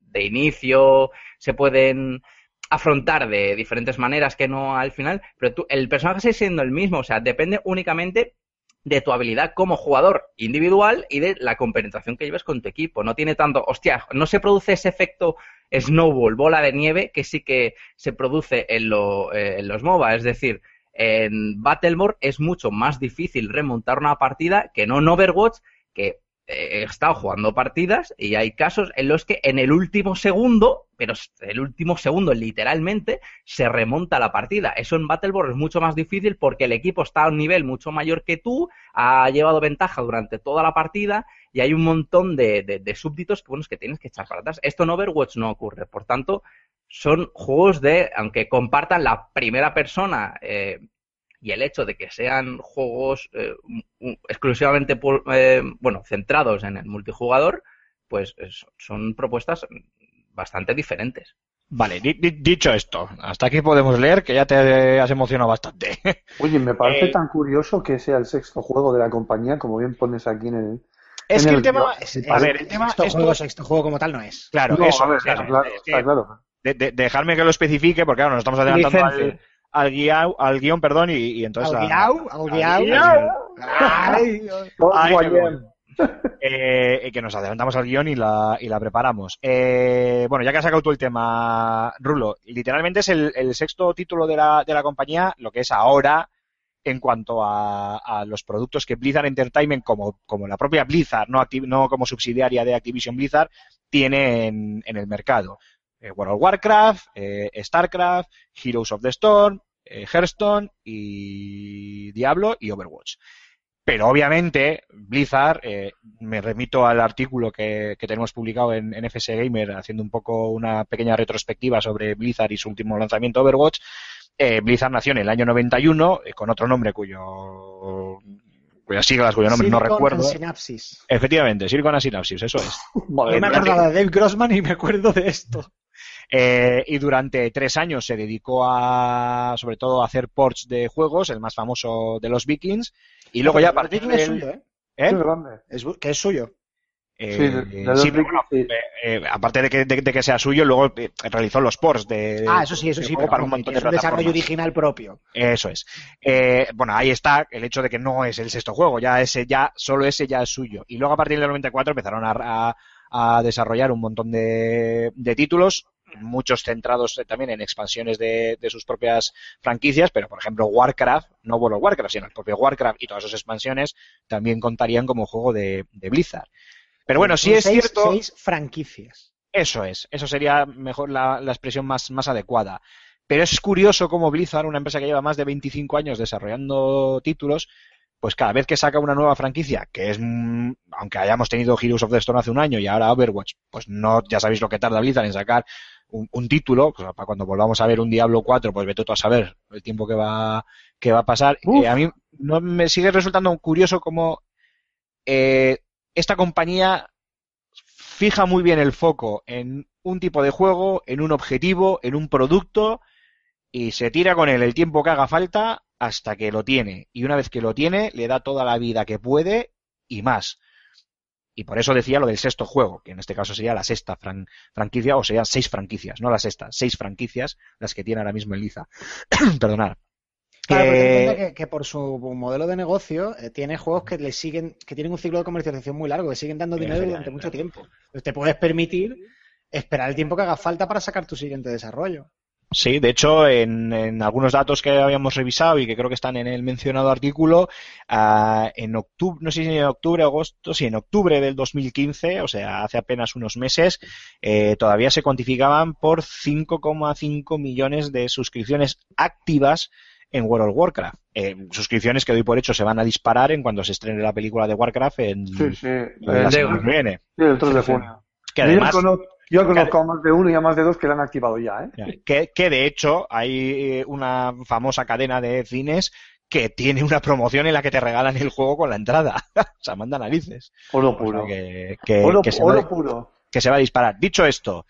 de inicio se pueden afrontar de diferentes maneras que no al final, pero tú, el personaje sigue siendo el mismo, o sea, depende únicamente de tu habilidad como jugador individual y de la compenetración que lleves con tu equipo. No tiene tanto, hostia, no se produce ese efecto snowball, bola de nieve, que sí que se produce en, eh, en los MOBA. Es decir, en Battleborn es mucho más difícil remontar una partida que no en Overwatch, que he estado jugando partidas y hay casos en los que en el último segundo, pero el último segundo literalmente, se remonta la partida. Eso en Battleborn es mucho más difícil porque el equipo está a un nivel mucho mayor que tú, ha llevado ventaja durante toda la partida y hay un montón de, súbditos que, que tienes que echar para atrás. Esto en Overwatch no ocurre. Por tanto, son juegos de, aunque compartan la primera persona eh, y el hecho de que sean juegos eh, exclusivamente, eh, bueno, centrados en el multijugador, pues es- son propuestas bastante diferentes. Vale, di- di- dicho esto, hasta aquí podemos leer que ya te has emocionado bastante. Oye, me parece Eh, tan curioso que sea el sexto juego de la compañía, como bien pones aquí en el. es en que el el tema. Es- a ver, el tema, sexto, esto- juego, sexto juego como tal no es. claro, No, eso, a ver, claro, es que está claro. de- de- dejarme que lo especifique, porque claro, nos estamos adelantando al. Al, guiao- al guion, perdón, y, y entonces... Al guiao, al guiao. guiao. Ay. Ay, bueno. Eh, que nos adelantamos al guion y la, y la preparamos. Eh, bueno, ya que has sacado tú el tema, Rulo, literalmente es el, el sexto título de la, de la compañía, lo que es ahora en cuanto a, a los productos que Blizzard Entertainment, como, como la propia Blizzard, no, no como subsidiaria de Activision Blizzard, tiene en, en el mercado. Eh, World of Warcraft, eh, StarCraft, Heroes of the Storm, eh, Hearthstone y Diablo y Overwatch. Pero obviamente Blizzard, eh, me remito al artículo que, que tenemos publicado en, en FS Gamer haciendo un poco una pequeña retrospectiva sobre Blizzard y su último lanzamiento Overwatch. Eh, Blizzard nació en el año 91 eh, con otro nombre cuyo cuyas siglas, cuyo nombre no recuerdo. and Synapsis. Efectivamente, Silicon Synapsis, eso es. Madre Yo me acordaba de Dave Grossman y me acuerdo de esto. Eh, y durante tres años se dedicó a, sobre todo, a hacer ports de juegos, el más famoso de los Vikings, y luego ya a partir Viking es suyo, ¿eh? ¿eh? Es, que es suyo. Eh, Sí, de- de sí, pero bueno, sí. eh, eh, aparte de que, de, de que sea suyo, luego eh, realizó los ports de, Ah, eso sí, eso de sí, para un montón de es un desarrollo original propio. Eso es. Eh, bueno, ahí está el hecho de que no es el sexto juego, ya ese ya, solo ese ya es suyo. Y luego a partir del 94 empezaron a, a- a desarrollar un montón de, de títulos, muchos centrados eh, también en expansiones de, de sus propias franquicias, pero por ejemplo Warcraft, no of Warcraft, sino el propio Warcraft y todas sus expansiones también contarían como juego de, de Blizzard. Pero bueno, sí es seis- cierto. Seis franquicias. Eso es, eso sería mejor la, la expresión más, más adecuada. Pero es curioso cómo Blizzard, una empresa que lleva más de 25 años desarrollando títulos, pues cada vez que saca una nueva franquicia, que es, mm, aunque hayamos tenido Heroes of the Storm hace un año y ahora Overwatch, pues no, ya sabéis lo que tarda Blizzard en sacar un, un título, pues para cuando volvamos a ver un Diablo 4, pues vete tú a saber el tiempo que va, que va a pasar. Eh, a mí no me sigue resultando curioso cómo eh, esta compañía fija muy bien el foco en un tipo de juego, en un objetivo, en un producto y se tira con él el tiempo que haga falta hasta que lo tiene. Y una vez que lo tiene, le da toda la vida que puede y más. Y por eso decía lo del sexto juego, que en este caso sería la sexta fran- franquicia, o serían seis franquicias, no la sexta, seis franquicias las que tiene ahora mismo en Liza. Perdonad. Claro, en Eh, que, que por su modelo de negocio eh, tiene juegos que le siguen, que tienen un ciclo de comercialización muy largo, que siguen dando dinero durante mucho tiempo. Entonces te puedes permitir esperar el tiempo que haga falta para sacar tu siguiente desarrollo. Sí, de hecho, en, en algunos datos que habíamos revisado y que creo que están en el mencionado artículo, ah, en octubre, no sé si en octubre agosto, sí, en octubre del 2015, o sea, hace apenas unos meses, eh, todavía se cuantificaban por 5,5 millones de suscripciones activas en World of Warcraft. Eh, suscripciones que doy por hecho se van a disparar en cuando se estrene la película de Warcraft en Sí, sí. la El, semana que viene. sí, el 3 de Sí, sí. junio. Que además, yo conozco a más de uno y a más de dos que la han activado ya, ¿eh? Que, que de hecho hay eh, una famosa cadena de cines que tiene una promoción en la que te regalan el juego con la entrada. o sea, manda narices. Oro O sea, puro. que, que- Oro, que se va, puro. que se va a disparar. Dicho esto,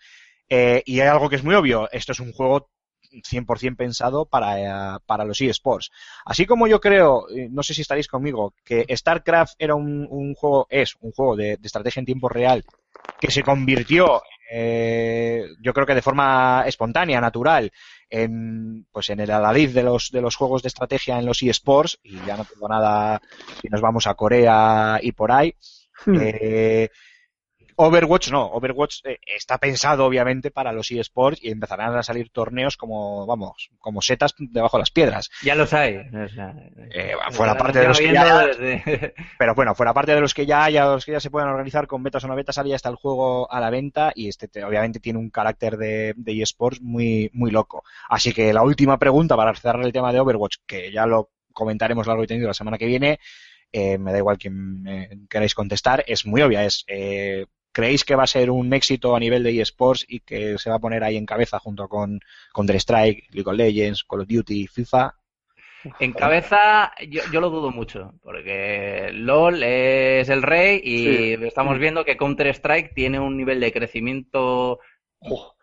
eh, y hay algo que es muy obvio, esto es un juego 100% pensado para, para los eSports. Así como yo creo, eh, no sé si estaréis conmigo, que StarCraft era un, un juego, es un juego de, de estrategia en tiempo real, que se convirtió, eh, yo creo que de forma espontánea, natural, en, pues en el adalid de los, de los juegos de estrategia en los eSports, y ya no tengo nada si nos vamos a Corea y por ahí. Hmm. Eh, Overwatch no, Overwatch eh, está pensado obviamente para los eSports y empezarán a salir torneos como, vamos, como setas debajo de las piedras. Ya los hay. o sea, Eh, fuera parte de los que ya, desde- pero bueno, fuera parte de los que ya haya, los que ya se puedan organizar con betas o no betas, ahora ya está el juego a la venta y este te- obviamente tiene un carácter de, de eSports muy, muy loco. Así que la última pregunta para cerrar el tema de Overwatch, que ya lo comentaremos largo y tendido la semana que viene, eh, me da igual que me queráis contestar, es muy obvia, es eh, ¿creéis que va a ser un éxito a nivel de eSports y que se va a poner ahí en cabeza junto con Counter-Strike, League of Legends, Call of Duty, FIFA? En cabeza, yo, yo lo dudo mucho, porque LOL es el rey y Sí. estamos viendo que Counter-Strike tiene un nivel de crecimiento.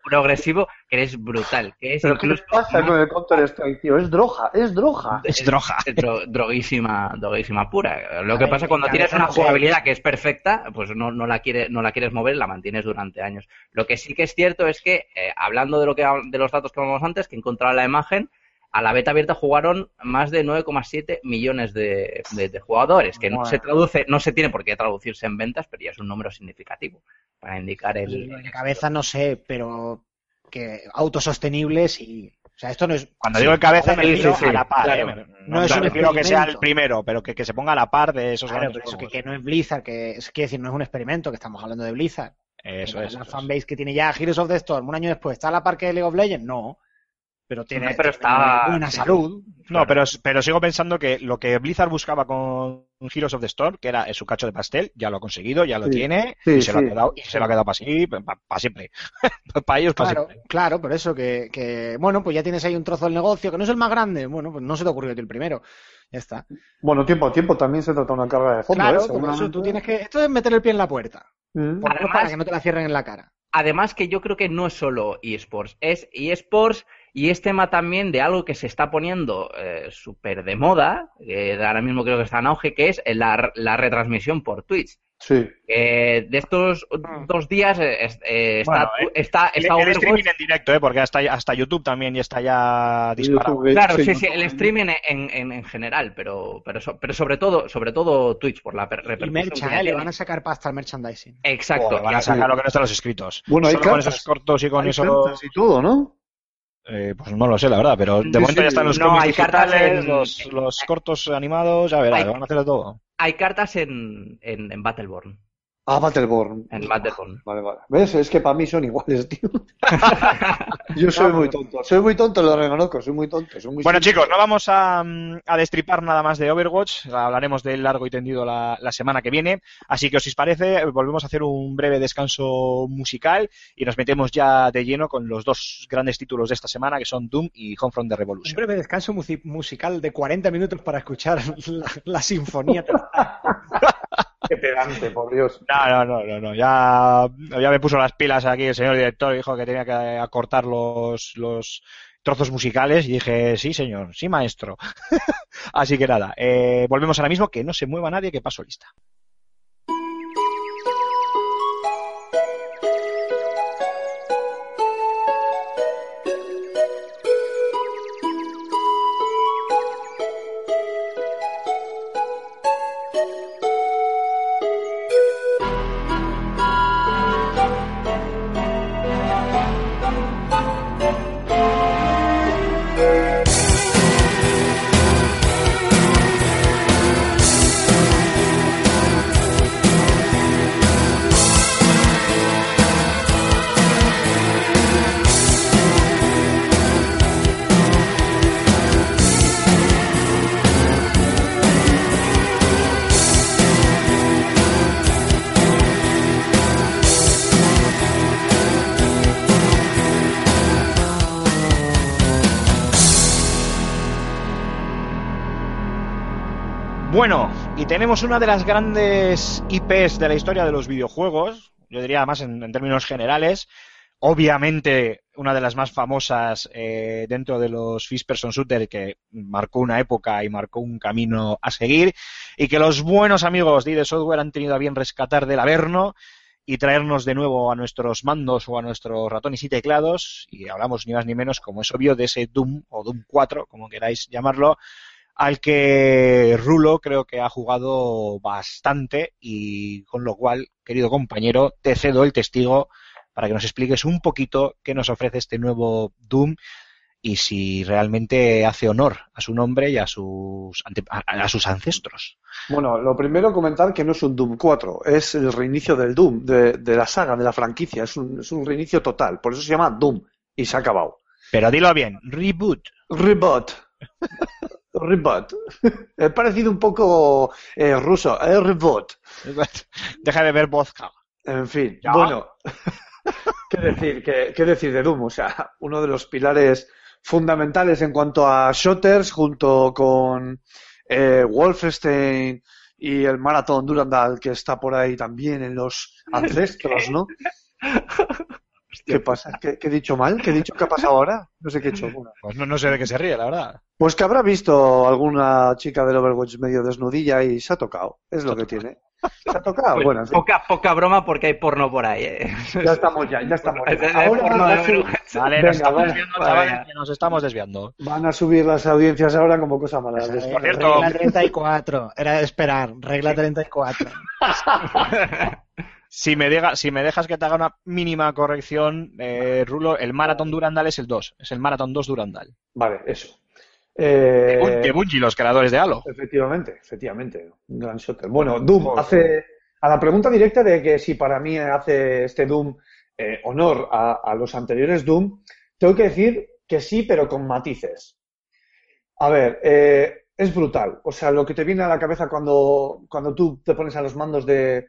Progresivo que es brutal. Que es Pero ¿qué incluso les pasa con el Counter Strike, tío? Es droga, es droga. Es droga. es dro- droguísima, droguísima pura. Lo A que ver, pasa cuando en tienes una jugabilidad que es perfecta, pues no, no la quieres, no la quieres mover, la mantienes durante años. Lo que sí que es cierto es que, eh, hablando de lo que de los datos que hablamos antes, que he encontrado la imagen, a la beta abierta jugaron más de 9,7 millones de, de- de jugadores, que no se traduce, no se tiene por qué traducirse en ventas, pero ya es un número significativo para indicar el. De cabeza no sé, pero que autosostenibles y... O sea, esto no es... Cuando digo en cabeza me refiero sí, sí, a la par, claro. ¿eh? No, es un refiero que sea el experimento. primero, pero que, que se ponga a la par de esos Claro, grandes pero eso que, que no es Blizzard, que es quiere decir, no es un experimento, que estamos hablando de Blizzard. Eso es. La fanbase que tiene ya Heroes of the Storm un año después, ¿está a la par que League of Legends? No. Pero tiene, Hombre, pero tiene está- buena sí. salud. No, pero, pero sigo pensando que lo que Blizzard buscaba con Heroes of the Storm, que era su cacho de pastel, ya lo ha conseguido, ya lo Sí, tiene, sí, y se lo ha sí. quedado, y se lo ha quedado para siempre. para ellos, para Claro, siempre. claro, por eso que, que, bueno, pues ya tienes ahí un trozo del negocio, que no es el más grande, bueno, pues no se te ocurrió a ti el primero. Ya está. Bueno, tiempo a tiempo también se trata de una carga de fondo, claro, ¿eh? por eso tú tienes que. Esto es meter el pie en la puerta. Mm. Por Además- para que no te la cierren en la cara. Además que yo creo que no es solo eSports, es eSports y es tema también de algo que se está poniendo eh, súper de moda, que ahora mismo creo que está en auge, que es la, la retransmisión por Twitch. Sí. Eh, de estos dos días eh, eh, está, Bueno, eh, está, El, está el streaming en directo, ¿eh? porque hasta, hasta YouTube también ya está ya disparado. YouTube, Claro, sí, sí, el streaming en, en, en general, pero, pero, so- pero sobre todo, sobre todo Twitch por la per- Y repercusión mercha, que ¿eh? Le van a sacar pasta al merchandising. Exacto. Joder, van a sacar lo que no está en los escritos. Bueno, hay Solo con cartas. esos cortos y con Hay eso. y todo, ¿no? Eh, pues no lo sé, la verdad, pero de Sí, momento sí. ya están los No, cómics hay cartas digitales, en- los, los cortos animados, ya verás, Hay- van a hacer todo. Hay cartas en, en, en Battleborn. Ah, Battleborn. En Battleborn. Vale, vale. ¿Ves? Es que para mí son iguales, tío. Yo soy muy tonto. Soy muy tonto, lo reconozco. Soy muy tonto. Soy muy Bueno, simple. chicos, no vamos a, mm, a destripar nada más de Overwatch. Hablaremos del largo y tendido la, la semana que viene. Así que, si os parece, volvemos a hacer un breve descanso musical y nos metemos ya de lleno con los dos grandes títulos de esta semana, que son Doom y Homefront the Un Revolution. breve descanso musi- musical de 40 minutos para escuchar la, la sinfonía. Qué pedante, por Dios. No, no, no, no. Ya, ya me puso las pilas aquí el señor director, dijo que tenía que acortar los, los trozos musicales y dije, sí, señor, sí, maestro. Así que nada, eh, volvemos ahora mismo, que no se mueva nadie, que paso lista. Tenemos una de las grandes IPs de la historia de los videojuegos, yo diría más en, términos generales, obviamente una de las más famosas eh, dentro de los First Person Shooter que marcó una época y marcó un camino a seguir y que los buenos amigos de ID Software han tenido a bien rescatar del Averno y traernos de nuevo a nuestros mandos o a nuestros ratones y teclados y hablamos ni más ni menos como es obvio de ese Doom o Doom 4 como queráis llamarlo al que Rulo creo que ha jugado bastante y con lo cual, querido compañero, te cedo el testigo para que nos expliques un poquito qué nos ofrece este nuevo Doom y si realmente hace honor a su nombre y a sus, a, a sus ancestros. Bueno, lo primero comentar que no es un Doom 4, es el reinicio del Doom, de, de la saga, de la franquicia. Es un, es un reinicio total, por eso se llama Doom y se ha acabado. Pero dilo bien, reboot. Reboot. Reboot. He parecido un poco eh, ruso. Reboot. Deja de ver vodka. En fin, Ya. bueno. ¿Qué decir? ¿Qué, qué decir de Doom? O sea, uno de los pilares fundamentales en cuanto a shooters, junto con eh, Wolfenstein y el Marathon Durandal, que está por ahí también en los ancestros, ¿no? ¿Qué pasa? ¿Qué, qué he dicho mal? ¿Qué he dicho que ha pasado ahora? No sé qué he hecho. Bueno. Pues no, no sé de qué se ríe, la verdad. Pues que habrá visto alguna chica del Overwatch medio desnudilla y se ha tocado. Es lo que tiene. Se ha tocado. Pues Bueno, poca, poca broma porque hay porno por ahí, ¿eh? ya estamos ya, ya estamos. Es- ya. Ahora porno de subir-. Vale, Venga, nos estamos desviando, Vale. nos estamos desviando. Van a subir las audiencias ahora como cosa mala. Por cierto- Regla 34. Era de esperar. Regla 34. Si me, diga- si me dejas que te haga una mínima corrección, eh, Rulo, el Marathon Durandal es el 2. Es el Marathon 2 Durandal. Vale, eso. Eh, De de Bungie, los creadores de Halo. Efectivamente, efectivamente. Un gran shooter. Bueno, Doom hace. A la pregunta directa de que si para mí hace este Doom eh, honor a, a los anteriores Doom, tengo que decir que sí, pero con matices. A ver, eh, es brutal. O sea, lo que te viene a la cabeza cuando, cuando tú te pones a los mandos de.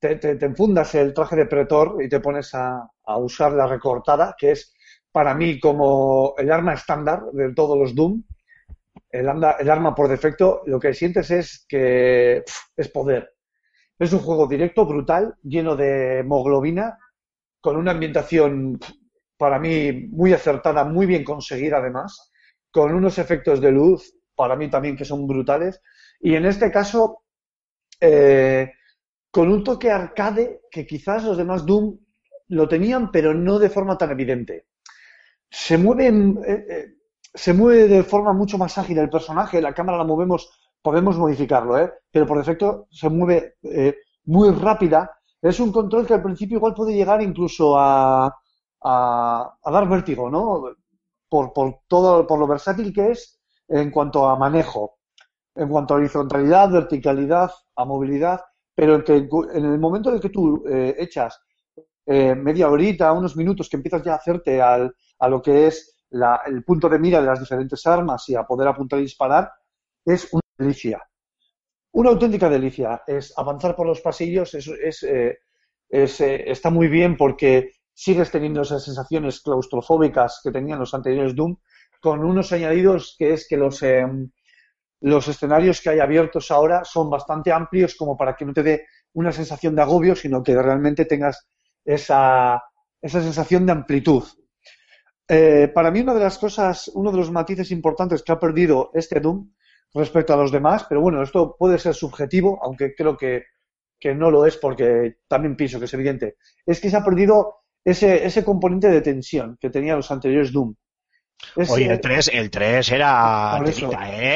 Te, te- enfundas el traje de Pretor y te pones a, a usar la recortada, que es para mí como el arma estándar de todos los Doom el, anda- el arma por defecto, lo que sientes es que es poder. Es un juego directo, brutal, lleno de hemoglobina, con una ambientación para mí muy acertada, muy bien conseguida además, con unos efectos de luz para mí también que son brutales, y en este caso eh, con un toque arcade que quizás los demás Doom lo tenían, pero no de forma tan evidente. Se mueven, eh, eh, se mueve de forma mucho más ágil el personaje, la cámara la movemos, podemos modificarlo, ¿eh? pero por defecto se mueve eh, muy rápida. Es un control que al principio igual puede llegar incluso a, a, a dar vértigo, ¿no? Por, por todo, por lo versátil que es en cuanto a manejo, en cuanto a horizontalidad, verticalidad, a movilidad, pero en, que, en el momento en el que tú eh, echas eh, media horita, unos minutos, que empiezas ya a hacerte al, a lo que es la- el punto de mira de las diferentes armas y a poder apuntar y disparar, es una delicia. Una auténtica delicia. Es avanzar por los pasillos, es, es, eh, es, eh, está muy bien porque sigues teniendo esas sensaciones claustrofóbicas que tenían los anteriores Doom, con unos añadidos que es que los, eh, los escenarios que hay abiertos ahora son bastante amplios como para que no te dé una sensación de agobio, sino que realmente tengas esa, esa sensación de amplitud. Eh, para mí una de las cosas, uno de los matices importantes que ha perdido este Doom respecto a los demás, pero bueno, esto puede ser subjetivo, aunque creo que, que no lo es porque también pienso que es evidente, es que se ha perdido ese, ese componente de tensión que tenían los anteriores Doom. Ese- Oye, el 3, el 3 era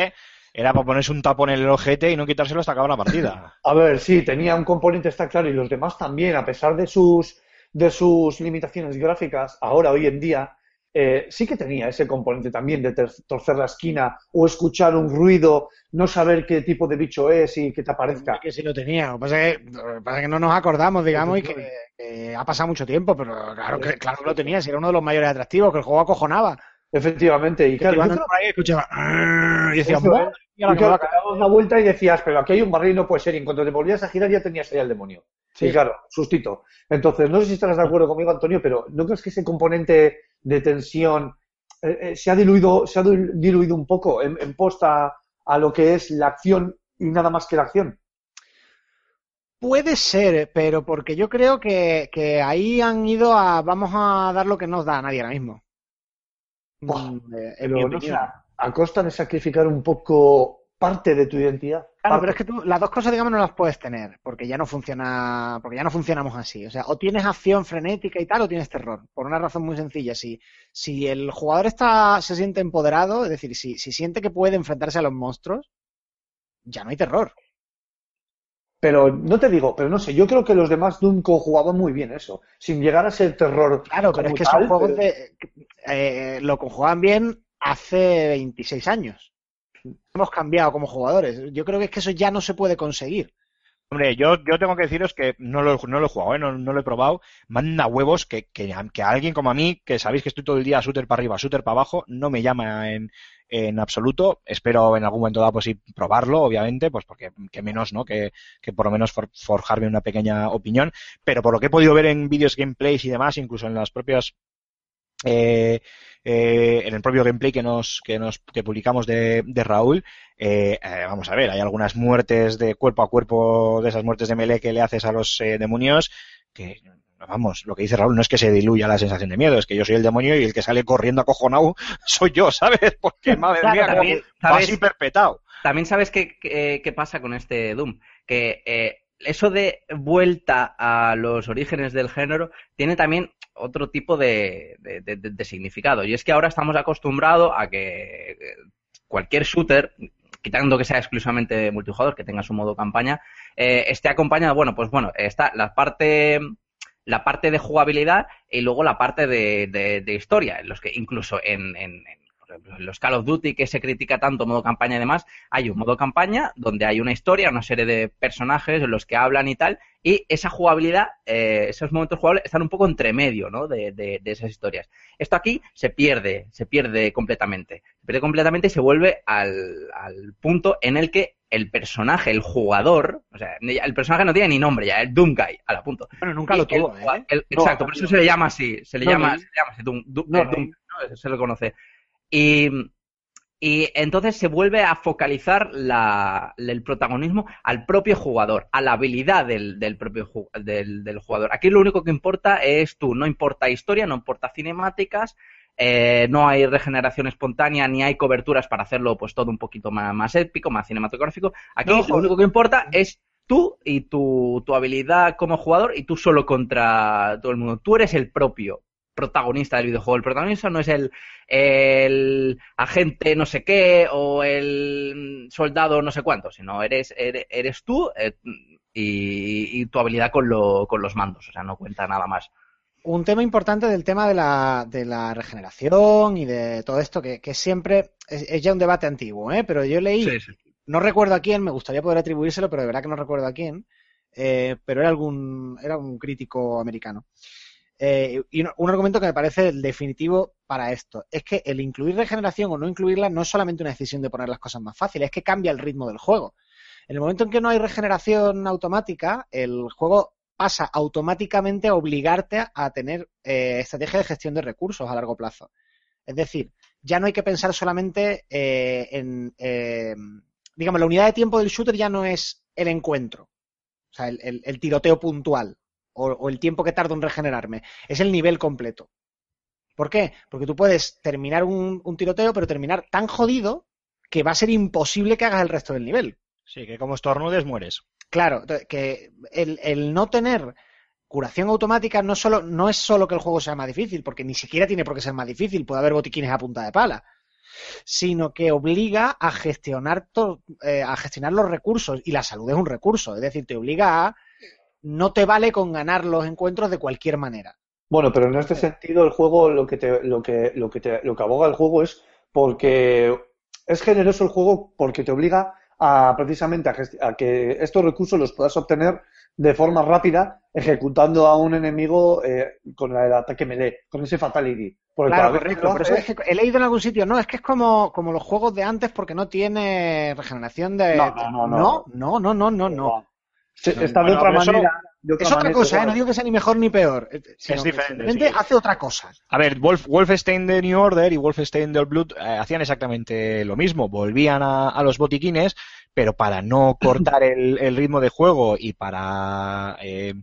¿eh? Era para ponerse un tapón en el ojete y no quitárselo hasta acabar la partida. A ver, sí, tenía un componente, está claro, y los demás también, a pesar de sus, de sus limitaciones gráficas, ahora, hoy en día, eh, sí que tenía ese componente también de torcer la esquina o escuchar un ruido, no saber qué tipo de bicho es y que te aparezca. Que sí lo tenía. Lo que pasa es que, pasa es que no nos acordamos, digamos, y que, que ha pasado mucho tiempo, pero claro que, claro que lo tenía. Si era uno de los mayores atractivos, que el juego acojonaba. Efectivamente, y claro, yo por ahí y escuchaba, "Arr", y decías, Eso "Madre es. mía, la Y que me va claro, a te dabas la vuelta y decías, pero aquí hay un barril, no puede ser. Y en cuanto te volvías a girar ya tenías ahí al demonio. Sí, Sí. claro, sustito. Entonces, no sé si estarás de acuerdo conmigo, Antonio, pero ¿no crees que ese componente de tensión eh, eh, se ha diluido, se ha dil- diluido un poco en, en posta a lo que es la acción y nada más que la acción? Puede ser, pero porque yo creo que, que ahí han ido a vamos a dar lo que nos da a nadie ahora mismo. Mm, eh, Pero no a costa de sacrificar un poco parte de tu identidad. Claro, Parte. pero es que tú las dos cosas, digamos, no las puedes tener, porque ya no funciona, porque ya no funcionamos así. O sea, o tienes acción frenética y tal, o tienes terror. Por una razón muy sencilla. Si, si el jugador está, se siente empoderado, es decir, si, si siente que puede enfrentarse a los monstruos, ya no hay terror. Pero no te digo, pero no sé, yo creo que los demás Doom jugaban muy bien eso, sin llegar a ser terror. Claro, pero es que tal, son juegos pero- de. eh, lo conjugaban bien hace 26 años. Hemos cambiado como jugadores. Yo creo que es que eso ya no se puede conseguir. Hombre, yo, yo tengo que deciros que no lo, no lo he jugado, ¿eh? no, no lo he probado. Manda huevos que, que, alguien como a mí, que sabéis que estoy todo el día shooter para arriba, shooter para abajo, no me llama en, en absoluto. Espero en algún momento dado pues probarlo, obviamente, pues porque que menos, ¿no? Que, que por lo menos for- forjarme una pequeña opinión. Pero por lo que he podido ver en vídeos, gameplays y demás, incluso en las propias eh, eh, en el propio gameplay que nos que nos que publicamos de, de Raúl eh, eh, vamos a ver hay algunas muertes de cuerpo a cuerpo de esas muertes de melee que le haces a los eh, demonios que vamos lo que dice Raúl no es que se diluya la sensación de miedo es que yo soy el demonio y el que sale corriendo acojonado soy yo sabes porque madre Claro, mía también, como ¿sabes? así perpetado También sabes qué, qué- qué pasa con este Doom, que eh, eso de vuelta a los orígenes del género tiene también otro tipo de, de- de- de- significado. Y es que ahora estamos acostumbrados a que eh, cualquier shooter, quitando que sea exclusivamente multijugador, que tenga su modo campaña, eh, esté acompañado, bueno, pues bueno, está la parte la parte de jugabilidad y luego la parte de, de- de historia, en los que incluso en, en- en los Call of Duty que se critica tanto modo campaña y demás, hay un modo campaña donde hay una historia, una serie de personajes en los que hablan y tal, y esa jugabilidad, eh, esos momentos jugables están un poco entre medio, ¿no? De, de- de esas historias. Esto aquí se pierde, se pierde completamente. Se pierde completamente y se vuelve al, al punto en el que el personaje, el jugador, o sea, el personaje no tiene ni nombre ya, el Doom Guy, a la punto. Bueno, nunca lo tuvo, ¿eh? el- exacto, por eso se le llama así, se le No, llama, no. se le llama así, Doom, Doom- No, Doom, ¿no? Se le conoce. Y, y entonces se vuelve a focalizar la- el protagonismo al propio jugador, a la habilidad del, del propio ju- del, del jugador. Aquí lo único que importa es tú, no importa historia, no importa cinemáticas, eh, no hay regeneración espontánea ni hay coberturas para hacerlo pues todo un poquito más, más épico, más cinematográfico. Aquí No, lo único que importa es tú y tu, tu habilidad como jugador y tú solo contra todo el mundo. Tú eres el propio protagonista del videojuego. El protagonista no es el, el agente no sé qué o el soldado no sé cuánto, sino eres, eres, eres tú eh, y, y tu habilidad con, lo, con los mandos. O sea, no cuenta nada más. Un tema importante del tema de la, de la regeneración y de todo esto, que, que siempre es, es ya un debate antiguo, ¿eh? pero yo leí, no recuerdo a quién, me gustaría poder atribuírselo, pero de verdad que no recuerdo a quién, eh, pero era algún era un crítico americano. Eh, y un, argumento que me parece el definitivo para esto es que el incluir regeneración o no incluirla no es solamente una decisión de poner las cosas más fáciles, es que cambia el ritmo del juego. En el momento en que no hay regeneración automática, el juego pasa automáticamente a obligarte a tener eh, estrategia de gestión de recursos a largo plazo. Es decir, ya no hay que pensar solamente eh, en, eh, digamos, la unidad de tiempo del shooter ya no es el encuentro, o sea, el tiroteo puntual o, o el tiempo que tardo en regenerarme, es el nivel completo. ¿Por qué? Porque tú puedes terminar un, un tiroteo, pero terminar tan jodido que va a ser imposible que hagas el resto del nivel. Sí, que como estornudes mueres. Claro, que el, el no tener curación automática no, solo, no es solo que el juego sea más difícil, porque ni siquiera tiene por qué ser más difícil, puede haber botiquines a punta de pala, sino que obliga a gestionar, to- eh, a gestionar los recursos, y la salud es un recurso, es decir, te obliga a no te vale con ganar los encuentros de cualquier manera. Bueno, pero en este sentido el juego lo que te, lo que, lo que te, lo que aboga el juego es porque es generoso el juego porque te obliga a precisamente a, a que estos recursos los puedas obtener de forma rápida ejecutando a un enemigo eh, con el ataque melee, con ese fatality. Claro, correcto. Por eso es que he leído en algún sitio, no, es que es como, como los juegos de antes porque no tiene regeneración de... No, no, no, no. no, no, no, no, no, no. Se- está de otra eso- manera. de otra Es otra cosa, ¿eh? no digo que sea ni mejor ni peor. eh, que diferente, sí. hace otra cosa. A ver, Wolf, Wolfenstein The New Order y Wolfenstein The Old Blood eh, hacían exactamente lo mismo. Volvían a, a los botiquines, pero para no cortar el, el ritmo de juego y para... eh,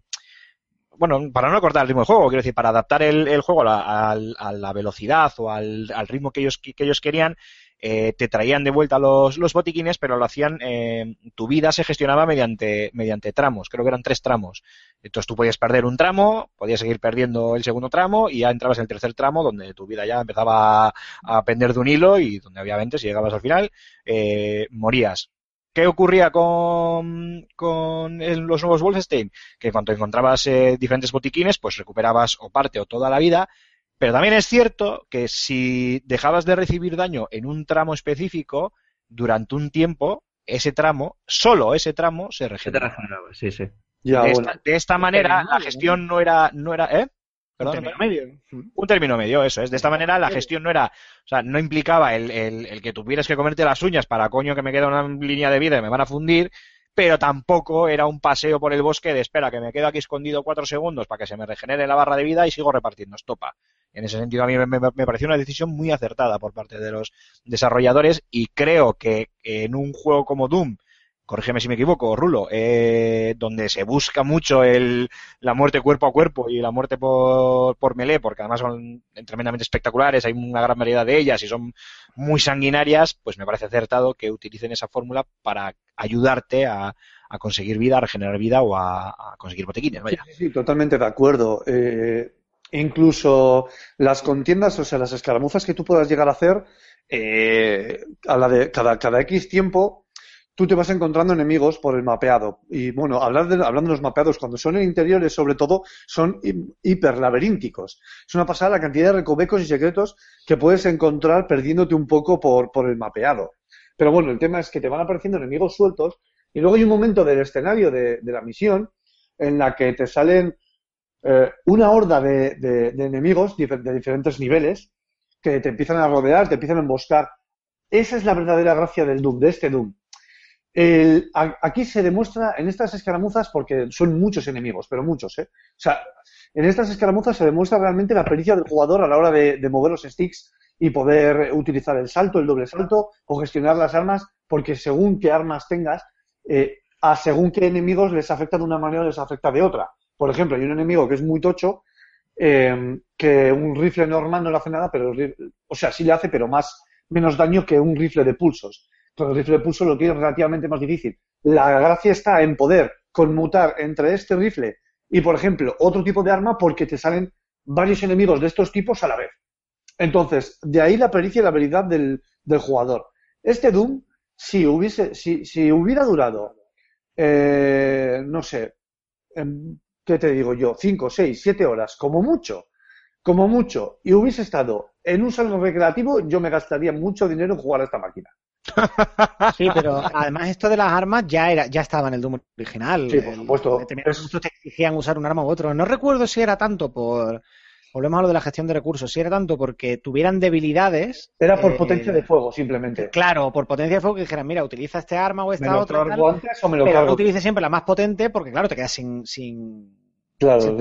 bueno, para no cortar el ritmo de juego, quiero decir, para adaptar el, el juego a la, al- a la velocidad o al, al ritmo que ellos, que ellos querían, eh, te traían de vuelta los, los botiquines, pero lo hacían, eh, tu vida se gestionaba mediante, mediante tramos, creo que eran tres tramos. Entonces tú podías perder un tramo, podías seguir perdiendo el segundo tramo y ya entrabas en el tercer tramo donde tu vida ya empezaba a, pender de un hilo y donde obviamente si llegabas al final eh, morías. ¿Qué ocurría con, con los nuevos Wolfenstein? Que cuando encontrabas eh, diferentes botiquines, pues recuperabas o parte o toda la vida, pero también es cierto que si dejabas de recibir daño en un tramo específico, durante un tiempo, ese tramo, solo ese tramo, se regeneraba. sí, sí. Ya, de, bueno. esta, de esta manera, término la gestión no era, no era, ¿eh? Perdón, Término perdón. medio. Un término medio, eso es. De esta manera, la gestión no era, o sea, no implicaba el, el- el que tuvieras que comerte las uñas para coño que me queda una línea de vida y me van a fundir, pero tampoco era un paseo por el bosque de espera que me quedo aquí escondido cuatro segundos para que se me regenere la barra de vida y sigo repartiendo estopa. En ese sentido, a mí me, pareció una decisión muy acertada por parte de los desarrolladores y creo que en un juego como Doom, corrígeme si me equivoco, Rulo, eh, donde se busca mucho el, la muerte cuerpo a cuerpo y la muerte por, por melee, porque además son tremendamente espectaculares, hay una gran variedad de ellas y son muy sanguinarias, pues me parece acertado que utilicen esa fórmula para ayudarte a, conseguir vida, a regenerar vida o a, conseguir botequines, vaya. Sí, sí, totalmente de acuerdo. Eh, incluso las contiendas, o sea, las escaramuzas que tú puedas llegar a hacer, eh, a la de cada, cada X tiempo, tú te vas encontrando enemigos por el mapeado. Y bueno, hablar de, hablando de los mapeados, cuando son en interiores, sobre todo, son hi- hiperlaberínticos. Es una pasada la cantidad de recovecos y secretos que puedes encontrar perdiéndote un poco por, por el mapeado. Pero bueno, el tema es que te van apareciendo enemigos sueltos y luego hay un momento del escenario de, de la misión en la que te salen eh, una horda de, enemigos de diferentes niveles que te empiezan a rodear, te empiezan a emboscar. Esa es la verdadera gracia del Doom, de este Doom. Aquí se demuestra en estas escaramuzas, porque son muchos enemigos, pero muchos, ¿eh? O sea, en estas escaramuzas se demuestra realmente la pericia del jugador a la hora de, de mover los sticks y poder utilizar el salto, el doble salto o gestionar las armas, porque según qué armas tengas, eh, a según qué enemigos les afecta de una manera o les afecta de otra. Por ejemplo, hay un enemigo que es muy tocho, eh, que un rifle normal no le hace nada, pero o sea, sí le hace, pero más menos daño que un rifle de pulsos. Pero el rifle de pulso lo tiene relativamente más difícil. La gracia está en poder conmutar entre este rifle y, por ejemplo, otro tipo de arma porque te salen varios enemigos de estos tipos a la vez. Entonces, de ahí la pericia y la habilidad del, jugador. Este Doom, si hubiese, si, hubiera durado, eh, no sé, ¿qué te digo yo? Cinco, seis, siete horas, como mucho, como mucho, y hubiese estado en un salón recreativo, yo me gastaría mucho dinero en jugar a esta máquina. Sí, pero además esto de las armas ya era, ya estaba en el Doom original. Sí, por El- supuesto. determinados Es- recursos te exigían usar un arma u otro. No recuerdo si era tanto por. Volvemos a lo de la gestión de recursos. Si era tanto porque tuvieran debilidades. Era por eh, potencia de fuego, simplemente. Claro, por potencia de fuego que dijeran, mira, utiliza este arma o ¿Me esta lo otra. y tal, cargo antes o me lo pero no cargo? utilice siempre la más potente porque, claro, te quedas sin. sin... Claro,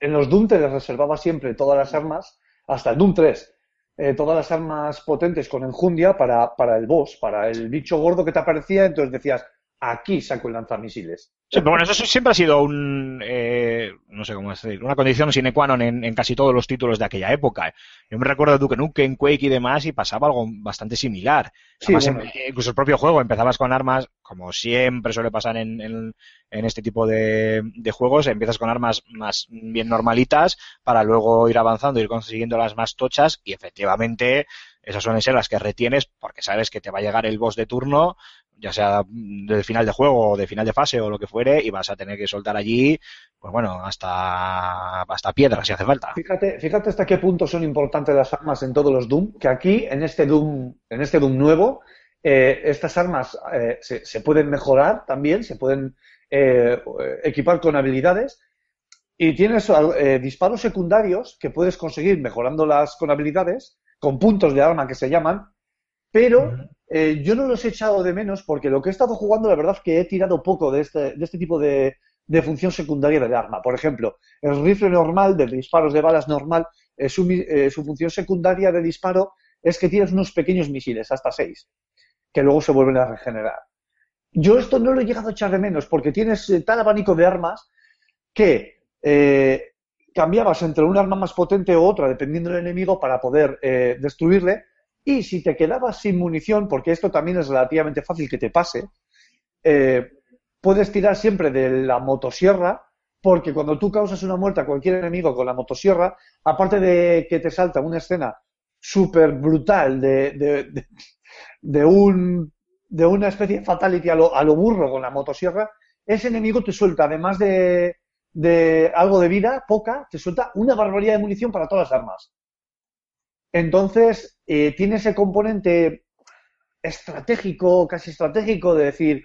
en los Doom te les reservaba siempre todas las armas, hasta el Doom 3, eh, todas las armas potentes con enjundia para, para el boss, para el bicho gordo que te aparecía, entonces decías, aquí saco el lanzamisiles. Sí, pero bueno, eso siempre ha sido un, eh, no sé cómo decir, una condición sine qua non en, en casi todos los títulos de aquella época. Yo me recuerdo de Duke Nukem, Quake y demás y pasaba algo bastante similar. Sí, Además, bueno. en- incluso el propio juego, empezabas con armas, como siempre suele pasar en, en- en este tipo de, de juegos, empiezas con armas más bien normalitas para luego ir avanzando, ir consiguiendo las más tochas y efectivamente esas suelen ser las que retienes porque sabes que te va a llegar el boss de turno ya sea del final de juego o de final de fase o lo que fuere, y vas a tener que soltar allí, pues bueno, hasta, hasta piedra si hace falta. Fíjate, fíjate hasta qué punto son importantes las armas en todos los Doom, que aquí, en este Doom, en este Doom nuevo, eh, estas armas eh, se, se pueden mejorar también, se pueden eh, equipar con habilidades, y tienes eh, disparos secundarios que puedes conseguir mejorándolas con habilidades, con puntos de arma que se llaman, pero eh, yo no los he echado de menos porque lo que he estado jugando, la verdad es que he tirado poco de este, de este tipo de, de función secundaria del arma. Por ejemplo, el rifle normal, de disparos de balas normal, eh, su, eh, su función secundaria de disparo es que tienes unos pequeños misiles, hasta seis, que luego se vuelven a regenerar. Yo esto no lo he llegado a echar de menos porque tienes eh, tal abanico de armas que cambiabas entre un arma más potente o otra, dependiendo del enemigo, para poder destruirle. Y si te quedabas sin munición, porque esto también es relativamente fácil que te pase, eh, puedes tirar siempre de la motosierra, porque cuando tú causas una muerte a cualquier enemigo con la motosierra, aparte de que te salta una escena súper brutal de, de, de- de un, de una especie de fatality a lo, a lo burro con la motosierra, ese enemigo te suelta, además de, de algo de vida, poca, te suelta una barbaridad de munición para todas las armas. Entonces, eh, tiene ese componente estratégico, casi estratégico, de decir,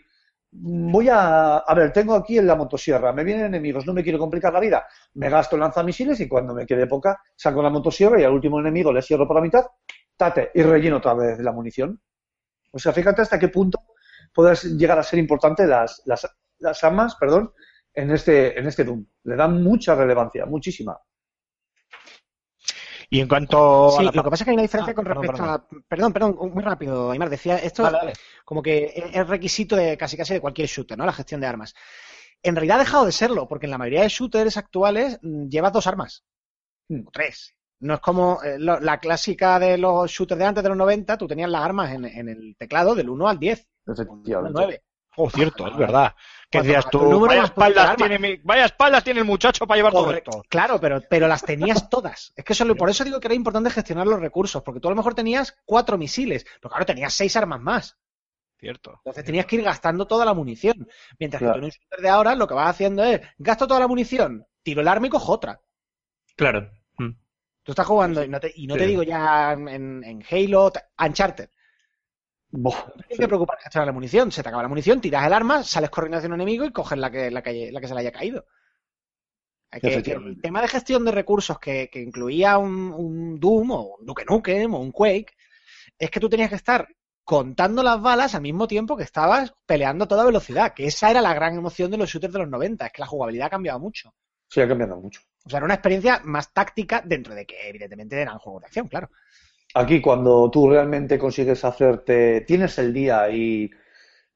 voy a, a ver, tengo aquí en la motosierra, me vienen enemigos, no me quiero complicar la vida, me gasto lanzamisiles y cuando me quede poca, saco la motosierra y al último enemigo le cierro por la mitad, tate, y relleno otra vez la munición. O sea, fíjate hasta qué punto puedes llegar a ser importante las, las, las armas, perdón, en este, en este Doom. Le dan mucha relevancia, muchísima. Y en cuanto a Sí, la- lo que pasa es que hay una diferencia Ah, con respecto perdón. a. Perdón, perdón, muy rápido, Aymar. Decía esto dale. como que es es requisito de casi casi de cualquier shooter, ¿no? La gestión de armas. En realidad ha dejado de serlo, porque en la mayoría de shooters actuales mm, llevas dos armas. Mm. O tres. No es como eh, lo- la clásica de los shooters de antes de los 90, tú tenías las armas en, en el teclado del 1 al 10, o del 9. Oh, cierto, es verdad. Que decías tú, número vaya espaldas, arma". tiene, mi- vaya espaldas tiene el muchacho para llevar todo Correcto. esto. Claro, pero, pero las tenías todas. Es que eso, por eso digo que era importante gestionar los recursos, porque tú a lo mejor tenías cuatro misiles, pero claro, tenías seis armas más. Cierto. Entonces tenías que ir gastando toda la munición. Mientras Claro. que tú en un shooter de ahora lo que vas haciendo es, gasto toda la munición, tiro el arma y cojo otra. Claro. Mm. Tú estás jugando, y no te, y no te digo ya en, en Halo, Uncharted. Buah, No tienes que preocupar de la munición. Se te acaba la munición, tiras el arma, sales corriendo hacia un enemigo y coges la que, la que, la que se le haya caído. Que- que el tema de gestión de recursos que, que incluía un, un Doom o un Duke Nukem o un Quake es que tú tenías que estar contando las balas al mismo tiempo que estabas peleando a toda velocidad, que esa era la gran emoción de los shooters de los 90, es que la jugabilidad ha cambiado mucho. sí, ha cambiado mucho. O sea, era una experiencia más táctica dentro de que evidentemente eran juegos de acción, claro. Aquí, cuando tú realmente consigues hacerte, tienes el día y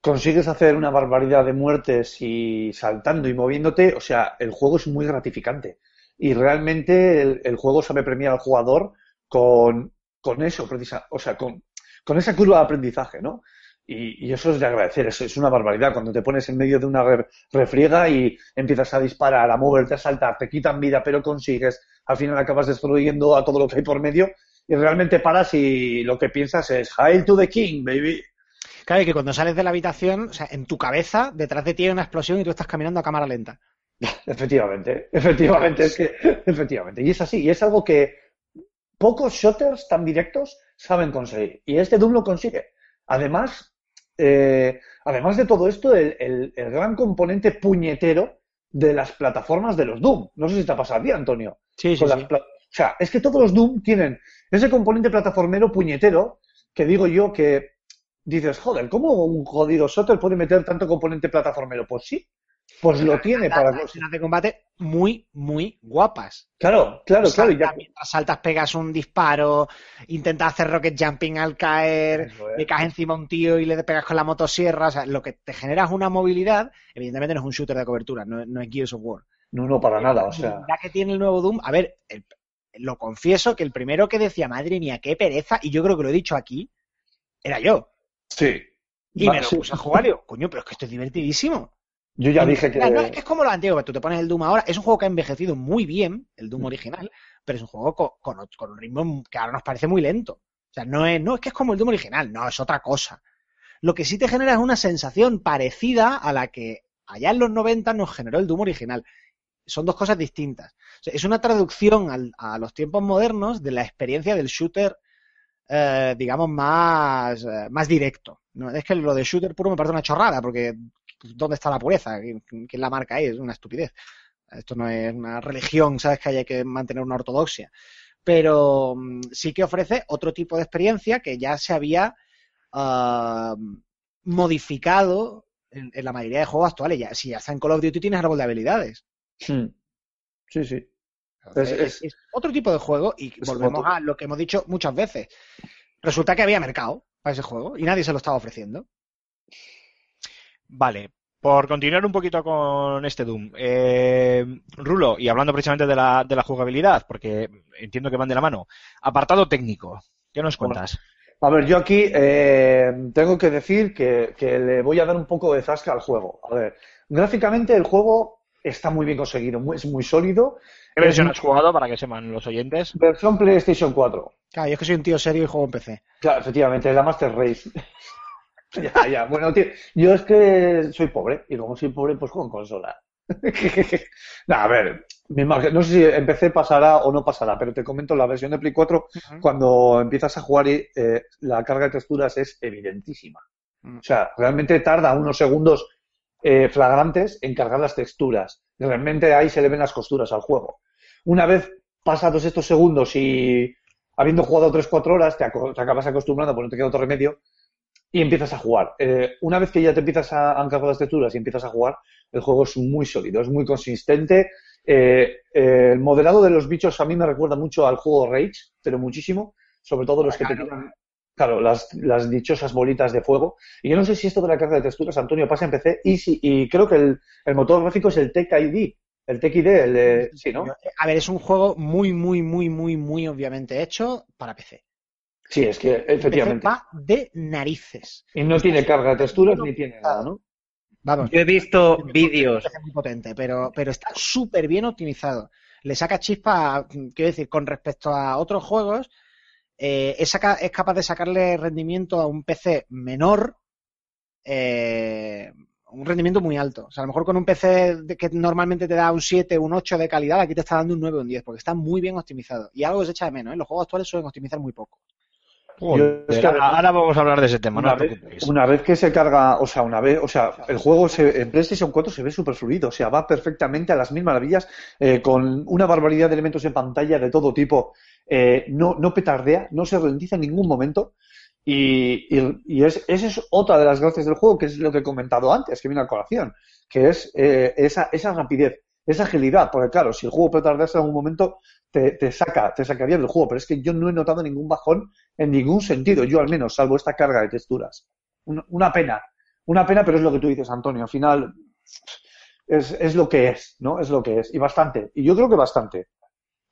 consigues hacer una barbaridad de muertes y saltando y moviéndote, o sea, el juego es muy gratificante. Y realmente el, juego sabe premiar al jugador con, con eso, precisa, o sea, con, con esa curva de aprendizaje, ¿no? Y, y eso es de agradecer, eso es una barbaridad. Cuando te pones en medio de una re- refriega y empiezas a disparar, a moverte, a saltar, te quitan vida, pero consigues, al final acabas destruyendo a todo lo que hay por medio y realmente paras y lo que piensas es Hail to the King, baby. Claro, y que cuando sales de la habitación, o sea, en tu cabeza, detrás de ti hay una explosión y tú estás caminando a cámara lenta. Efectivamente, efectivamente, es que, efectivamente. Y es así, y es algo que pocos shooters tan directos saben conseguir. Y este Doom lo consigue. además, eh, además de todo esto, el, el- el gran componente puñetero de las plataformas de los Doom. No sé si te ha pasado a ti, Antonio. Sí, sí, Con O sea, es que todos los Doom tienen ese componente plataformero puñetero que digo yo que dices, joder, ¿cómo un jodido shooter puede meter tanto componente plataformero? Pues sí, pues lo tiene para Las escenas de combate muy, muy guapas. Claro, claro, claro. ya- Saltas, mientras saltas pegas un disparo, intentas hacer rocket jumping al caer, es. le caes encima a un tío y le pegas con la motosierra. O sea, lo que te genera es una movilidad. Evidentemente no es un shooter de cobertura, no, no es Gears of War. No, no, para nada, o sea. que tiene el nuevo Doom, a ver, el- lo confieso que el primero que decía, madre mía, qué pereza, y yo creo que lo he dicho aquí, era yo. Sí. Y me lo sí. puse a jugar y digo, coño, pero es que esto es divertidísimo. Yo ya dije que. no, es que es como lo antiguo, tú te pones el Doom ahora. Es un juego que ha envejecido muy bien, el Mm. Doom original, pero es un juego co- con, con un ritmo que ahora nos parece muy lento. O sea, no es, no es que es como el Doom original, no, es otra cosa. Lo que sí te genera es una sensación parecida a la que allá en los 90 nos generó el Doom original. Son dos cosas distintas. Es una traducción a los tiempos modernos de la experiencia del shooter, eh, digamos, más, eh, más directo. ¿no? Es que lo de shooter puro me parece una chorrada, porque ¿dónde está la pureza? ¿Quién, quién la marca ahí? Es una estupidez. Esto no es una religión, ¿sabes? Que hay que mantener una ortodoxia. Pero mm, sí que ofrece otro tipo de experiencia que ya se había ah, modificado en, en la mayoría de juegos actuales. Ya, si ya está en Call of Duty tienes árbol de habilidades. Hmm. Sí, sí. Es- es, es otro tipo de juego y volvemos otro. a lo que hemos dicho muchas veces. Resulta que había mercado para ese juego y nadie se lo estaba ofreciendo. Vale, por continuar un poquito con este Doom. Eh, Rulo, y hablando precisamente de la, de la jugabilidad, porque entiendo que van de la mano. Apartado técnico, ¿qué nos cuentas? A ver, yo aquí eh, tengo que decir que, que le voy a dar un poco de zasca al juego. A ver, gráficamente el juego está muy bien conseguido, muy- es muy sólido. ¿Qué versión Es has jugado para que sepan los oyentes? Versión PlayStation 4. Claro, yo es que soy un tío serio y juego en PC. Claro, efectivamente, la Master Race. ya, ya. Bueno, tío, yo es que soy pobre y como soy pobre, pues juego en consola. Nah, a ver, me imagino- no sé si empecé pasará o no pasará, pero te comento la versión de Play 4 cuando empiezas a jugar y eh, la carga de texturas es evidentísima. Mm. O sea, realmente tarda unos segundos eh, flagrantes en cargar las texturas. Realmente ahí se le ven las costuras al juego. Una vez pasados estos segundos y habiendo jugado 3-4 horas, te, acabas acostumbrando porque no te queda otro remedio y empiezas a jugar. Eh, una vez que ya te empiezas a, a cargar las texturas y empiezas a jugar, el juego es muy sólido, es muy consistente. Eh, el modelado de los bichos a mí me recuerda mucho al juego Rage, pero muchísimo, sobre todo los que te tiran, claro, las, las dichosas bolitas de fuego. Y yo no sé si esto de la carga de texturas, Antonio, pasa en PC y, si- y creo que el, el motor gráfico es el Tech ID, el Tech ID, el de, sí, ¿no? A ver, es un juego muy, muy, muy, muy, muy obviamente hecho para PC. Sí, es que PC efectivamente. va de narices. Y no tiene carga de texturas ni tiene nada, ¿no? Vamos, Yo he visto vídeos. es muy potente, pero, pero está súper bien optimizado. Le saca chispa, quiero decir, con respecto a otros juegos, eh, es, saca- es capaz de sacarle rendimiento a un PC menor, eh, un rendimiento muy alto. O sea, a lo mejor con un PC que normalmente te da un 7, un 8 de calidad, aquí te está dando un 9 o un 10, porque está muy bien optimizado. Y algo que se echa de menos, ¿eh? Los juegos actuales suelen optimizar muy poco. Joder, es que además- ahora vamos a hablar de ese tema, no Una os vez, una vez que se carga, o sea, una vez, o sea, el juego se- en PlayStation 4 se ve súper fluido, o sea, va perfectamente a las mil maravillas, eh, con una barbaridad de elementos en pantalla de todo tipo, eh, no, no petardea, no se ralentiza en ningún momento, y, y, y es, esa es otra de las gracias del juego, que es lo que he comentado antes, que viene a colación, que es eh, esa, esa rapidez, esa agilidad, porque claro, si el juego petardease en algún momento, te, te saca, te sacaría del juego, pero es que yo no he notado ningún bajón en ningún sentido, yo al menos, salvo esta carga de texturas. Una, pena, una pena, pero es lo que tú dices, Antonio. Al final es, es lo que es, ¿no? Es lo que es. Y bastante. Y yo creo que bastante.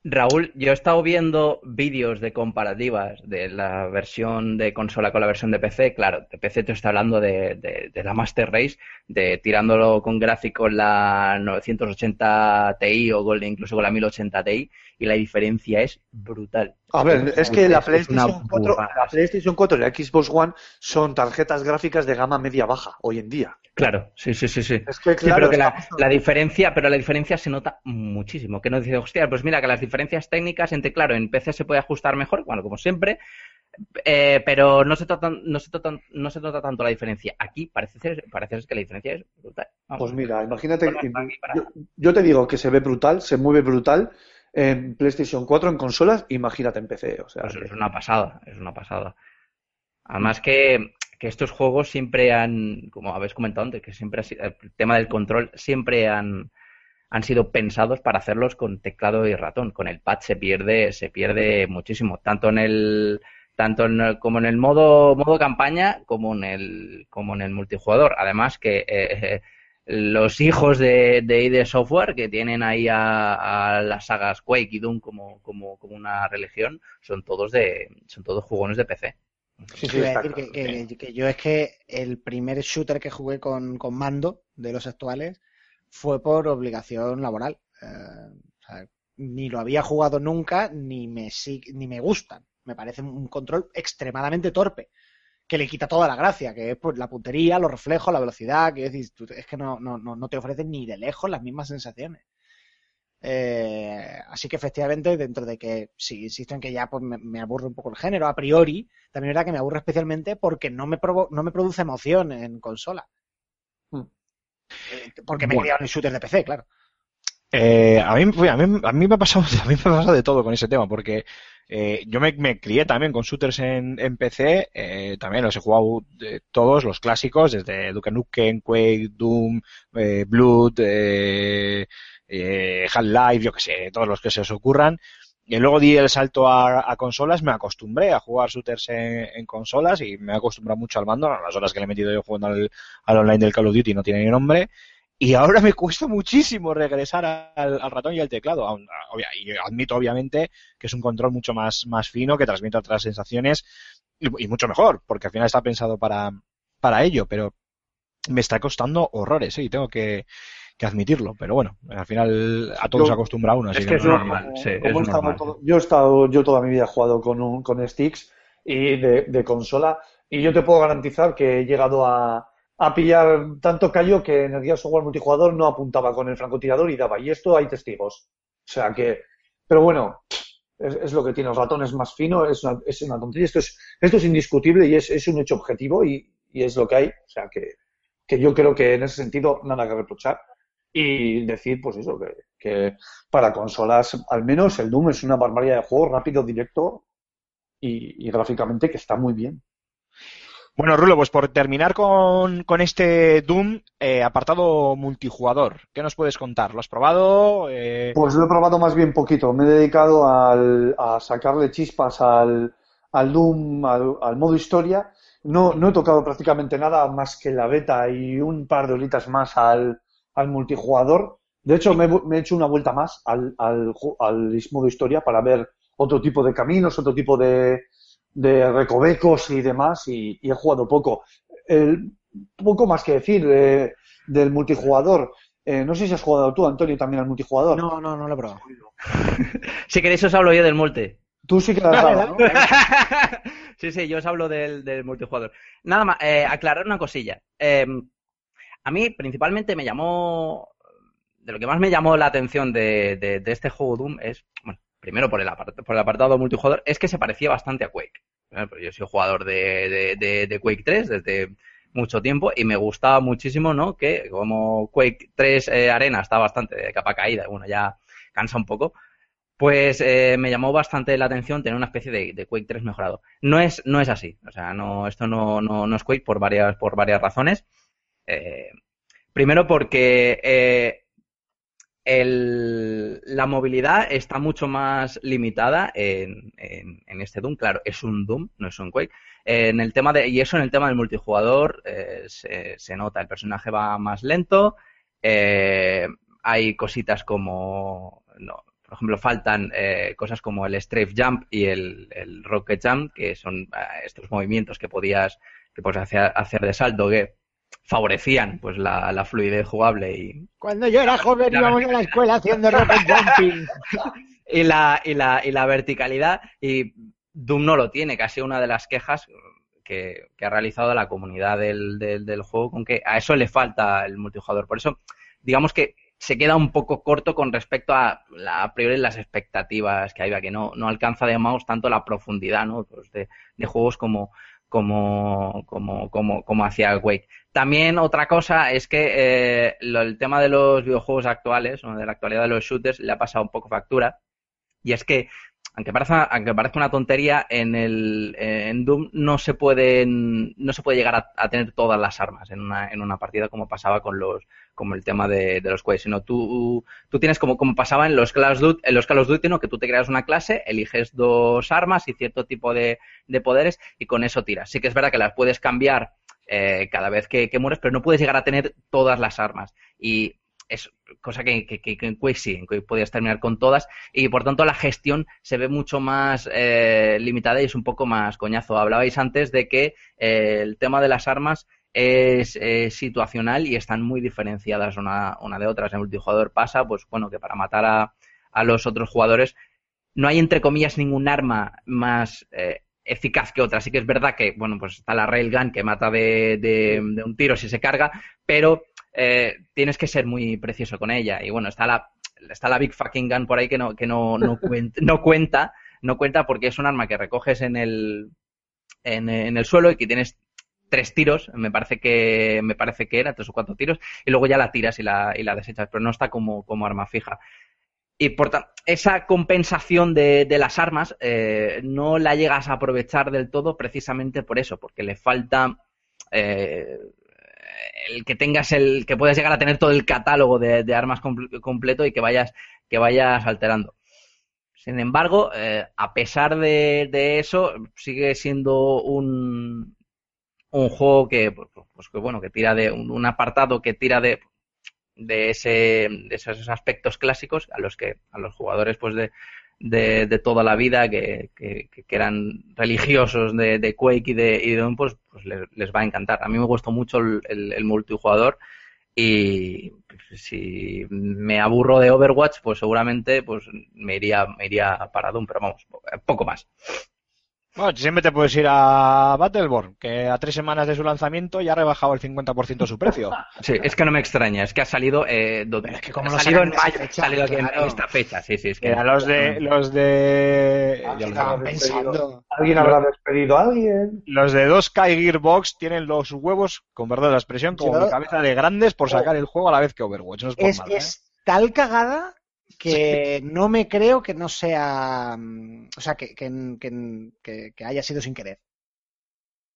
Raúl, yo he estado viendo vídeos de comparativas de la versión de consola con la versión de PC. Claro, de PC te está hablando de, de- de la Master Race, de tirándolo con gráficos la 980 Ti o incluso con la 1080 Ti, y la diferencia es brutal. A ver, es que la PlayStation 4, burrada. la PlayStation 4 y la Xbox One son tarjetas gráficas de gama media-baja hoy en día. Claro, sí, sí, sí, sí. Es que, Sí, claro, pero que la, la diferencia, pero la diferencia se nota muchísimo. Que no dice, hostia, pues mira, que las diferencias técnicas entre, claro, en PC se puede ajustar mejor, bueno, como siempre, Eh, pero no se, trata, no, se trata, no se nota tanto la diferencia. Aquí parece ser, parece ser que la diferencia es brutal. Vamos. Pues mira, imagínate, No está aquí para- yo, yo te digo que se ve brutal, se mueve brutal en PlayStation 4, en consolas, imagínate en PC. O sea, Pues que- es una pasada, es una pasada. Además que, que estos juegos siempre han, como habéis comentado antes, que siempre ha sido, el tema del control siempre han, han sido pensados para hacerlos con teclado y ratón. Con el pad se pierde, se pierde muchísimo, tanto en el, tanto en el- como en el modo, modo campaña como en el, como en el multijugador. Además que eh, los hijos de, de ID Software que tienen ahí a, a las sagas Quake y Doom como, como, como una religión son todos de son todos jugones de PC. sí, sí, iba a está decir que, claro. que- que yo es que el primer shooter que jugué con, con mando de los actuales fue por obligación laboral. Eh, o sea, ni lo había jugado nunca, ni me, ni me gustan. Me parece un control extremadamente torpe, que le quita toda la gracia, que es pues, la puntería, los reflejos, la velocidad, que es, es que no, no, no, no te ofrecen ni de lejos las mismas sensaciones. Eh, así que efectivamente, dentro de que sí, insisto en que ya pues, me, me aburre un poco el género a priori, también es verdad que me aburre especialmente porque no me, provo- no me produce emoción en consola. Mm. Eh, Porque me he criado en shooters de PC, claro. Eh, a, mí, a, mí, a mí me ha pasado, a mí me ha pasado de todo con ese tema, porque eh, yo me, me crié también con shooters en, en PC, eh, también los he jugado de todos los clásicos, desde Duke Nukem, Quake, Doom, eh, Blood, eh, eh, Half-Life, yo que sé, todos los que se os ocurran. Y luego di el salto a, a consolas, me acostumbré a jugar shooters en, en consolas y me he acostumbrado mucho al mando. Las horas que le he metido yo jugando al, al online del Call of Duty no tiene ni nombre. Y ahora me cuesta muchísimo regresar al, al ratón y al teclado. Aun- obvia- y admito, obviamente, que es un control mucho más, más fino, que transmite otras sensaciones y, y mucho mejor, porque al final está pensado para, para ello, pero me está costando horrores, ¿eh? y tengo que, que admitirlo. Pero bueno, al final a todos Yo- se acostumbra uno. Así es que es no- normal. Sí, es todo- yo he estado, yo toda mi vida he jugado con, un, con sticks y de, de consola y yo te puedo garantizar que he llegado a, a pillar tanto callo que en el Gears of War multijugador no apuntaba con el francotirador y daba. Y esto hay testigos. O sea que, pero bueno, es, lo que tiene. El ratón es más fino, es una, es una tontería. Esto es, esto es indiscutible y es, es un hecho objetivo y, y es lo que hay. O sea que, que yo creo que en ese sentido nada que reprochar. Y decir, pues eso, que, que para consolas, al menos el Doom es una barbaridad de juego, rápido, directo y, y gráficamente que está muy bien. Bueno, Rulo, pues por terminar con, con este Doom, eh, apartado multijugador, ¿qué nos puedes contar? ¿Lo has probado? Eh, Pues lo he probado más bien poquito. Me he dedicado al- a sacarle chispas al, al Doom, al, al modo historia. No, no he tocado prácticamente nada más que la beta y un par de horitas más al, al multijugador. De hecho, me, me he hecho una vuelta más al, al, al modo historia para ver otro tipo de caminos, otro tipo de, de recovecos y demás, y, y he jugado poco. El, poco más que decir eh, del multijugador. Eh, no sé si has jugado tú, Antonio, también al multijugador. No, no, no lo he probado. Si queréis os hablo yo del multi. Tú sí que la has dado, ¿no? sí, sí, yo os hablo del, del multijugador. Nada más, eh, aclarar una cosilla. Eh, a mí principalmente me llamó, de lo que más me llamó la atención de, de- de este juego Doom es, bueno, primero por el, por el apartado multijugador, es que se parecía bastante a Quake. Pues yo soy jugador de, de- de- Quake 3 desde mucho tiempo y me gustaba muchísimo, ¿no? Que como Quake 3 eh, Arena está bastante de capa caída, bueno, ya cansa un poco, pues eh, me llamó bastante la atención tener una especie de, de Quake 3 mejorado. No es, no es así, o sea, no, esto no, no, no es Quake por varias, por varias razones. Eh, primero porque eh, el- la movilidad está mucho más limitada en, en- en este Doom. Claro, es un Doom, no es un Quake. En el tema de, y eso en el tema del multijugador eh, se, se nota, el personaje va más lento, eh, hay cositas como, no, por ejemplo, faltan eh, cosas como el strafe jump y el, rocket jump, que son eh, estos movimientos que podías, que podías hacer, hacer de salto que favorecían pues la, la fluidez jugable y, Cuando yo era joven La íbamos a la escuela haciendo rocket jumping. y la, y la, y la verticalidad y Doom no lo tiene, casi una de las quejas que, que ha realizado la comunidad del, del, del juego con que a eso le falta el multijugador. Por eso, digamos que se queda un poco corto con respecto a, la- a priori las expectativas que había, que no, no alcanza digamos tanto la profundidad ¿no? Pues de, de juegos como, como, como, como, como hacía Quake. También otra cosa es que eh, lo- el tema de los videojuegos actuales, o de la actualidad de los shooters, le ha pasado un poco factura. Y es que, aunque parezca, aunque parezca una tontería, en el en Doom no se pueden, no se puede llegar a, tener todas las armas en una, en una partida como pasaba con los, como el tema de, de los Quake, sino tú, tú tienes como, como pasaba en los Call Duty, en los Call of Duty, ¿no? que tú te creas una clase, eliges dos armas y cierto tipo de, de poderes y con eso tiras. Sí que es verdad que las puedes cambiar eh, cada vez que, que mueres, pero no puedes llegar a tener todas las armas. Y es cosa que, que, que, en Quake sí, en Quake podías terminar con todas y por tanto la gestión se ve mucho más eh, limitada y es un poco más coñazo. Hablabais antes de que eh, el tema de las armas es situacional y están muy diferenciadas una, de otras. En multijugador pasa, pues bueno, que para matar a, a los otros jugadores no hay entre comillas ningún arma más eficaz que otra. Sí que es verdad que, bueno, pues está la railgun que mata de, de, de un tiro si se carga, pero eh, tienes que ser muy preciso con ella. Y bueno, está la, está la Big Fucking Gun por ahí que no, que no, no, cuenta, no cuenta, no cuenta porque es un arma que recoges en el, en, en el suelo y que tienes tres tiros, me parece que me parece que era tres o cuatro tiros, y luego ya la tiras y la, y la desechas, pero no está como, como arma fija. Y por esa compensación de, de las armas eh, no la llegas a aprovechar del todo precisamente por eso, porque le falta eh, el que tengas el, que puedas llegar a tener todo el catálogo de, armas comple- completo y que vayas, que vayas alterando. Sin embargo, eh, a pesar de, eso, sigue siendo un, un juego que, pues, pues que bueno, que tira de un apartado que tira de, de ese, de esos aspectos clásicos a los que, a los jugadores, pues de, de, de toda la vida que, que, que eran religiosos de, de Quake y de, y de Doom, pues, pues les, va a encantar. A mí me gustó mucho el, el, multijugador y si me aburro de Overwatch, pues seguramente pues me iría, me iría para Doom, pero vamos, poco más. Bueno, siempre te puedes ir a Battleborn, que a tres semanas de su lanzamiento ya ha rebajado el 50% su precio. Sí, es que no me extraña, es que ha salido, eh, donde, es que como ha salido en mayo, fecha, ha salido aquí en- claro. en esta fecha, sí, sí, es que Que a los de los de Ah, ya lo estaban saben. pensando. ¿Alguien habrá despedido a alguien? los de 2K y Gearbox tienen los huevos, con verdad la expresión, como mi cabeza de grandes por sacar el juego a la vez que Overwatch. No es por Es, nada, ¿eh? es tal cagada que no me creo que no sea. mm, O sea, que, que, que- que- que haya sido sin querer.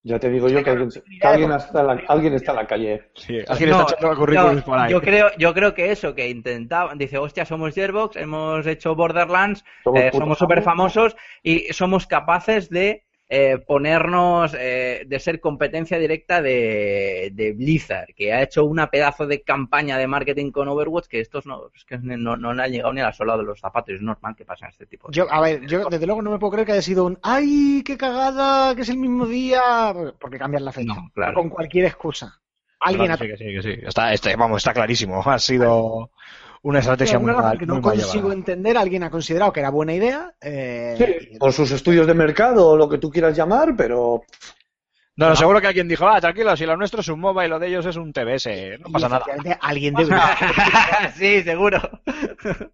Ya te digo yo que alguien, que alguien está, en la, alguien está en la calle. Sí, alguien No, está echando currículums no, por ahí. yo creo, yo creo que eso, que intentaba, dice, hostia, somos Gearbox, hemos hecho Borderlands, Somos eh, súper amos. famosos y somos capaces de eh, ponernos, eh, de ser competencia directa de, de Blizzard, que ha hecho una pedazo de campaña de marketing con Overwatch que estos no, es que no, no le han llegado ni a la sola de los zapatos, es normal que pasen este tipo de Yo, a ver, yo desde luego no me puedo creer que haya sido un ¡ay, qué cagada! que es el mismo día. Porque cambian la fecha. No, claro. Con cualquier excusa. Alguien Claro, sí, que sí, que sí. Está, este, vamos, está clarísimo. Ha sido una estrategia muy alguna razón mal, que muy no mal consigo llevada. entender, alguien ha considerado que era buena idea. eh, Por sus estudios de mercado o lo que tú quieras llamar, pero No, no, seguro que alguien dijo, ah, tranquilo, si lo nuestro es un MOBA y lo de ellos es un TBS, no pasa nada. Alguien debe. sí, seguro.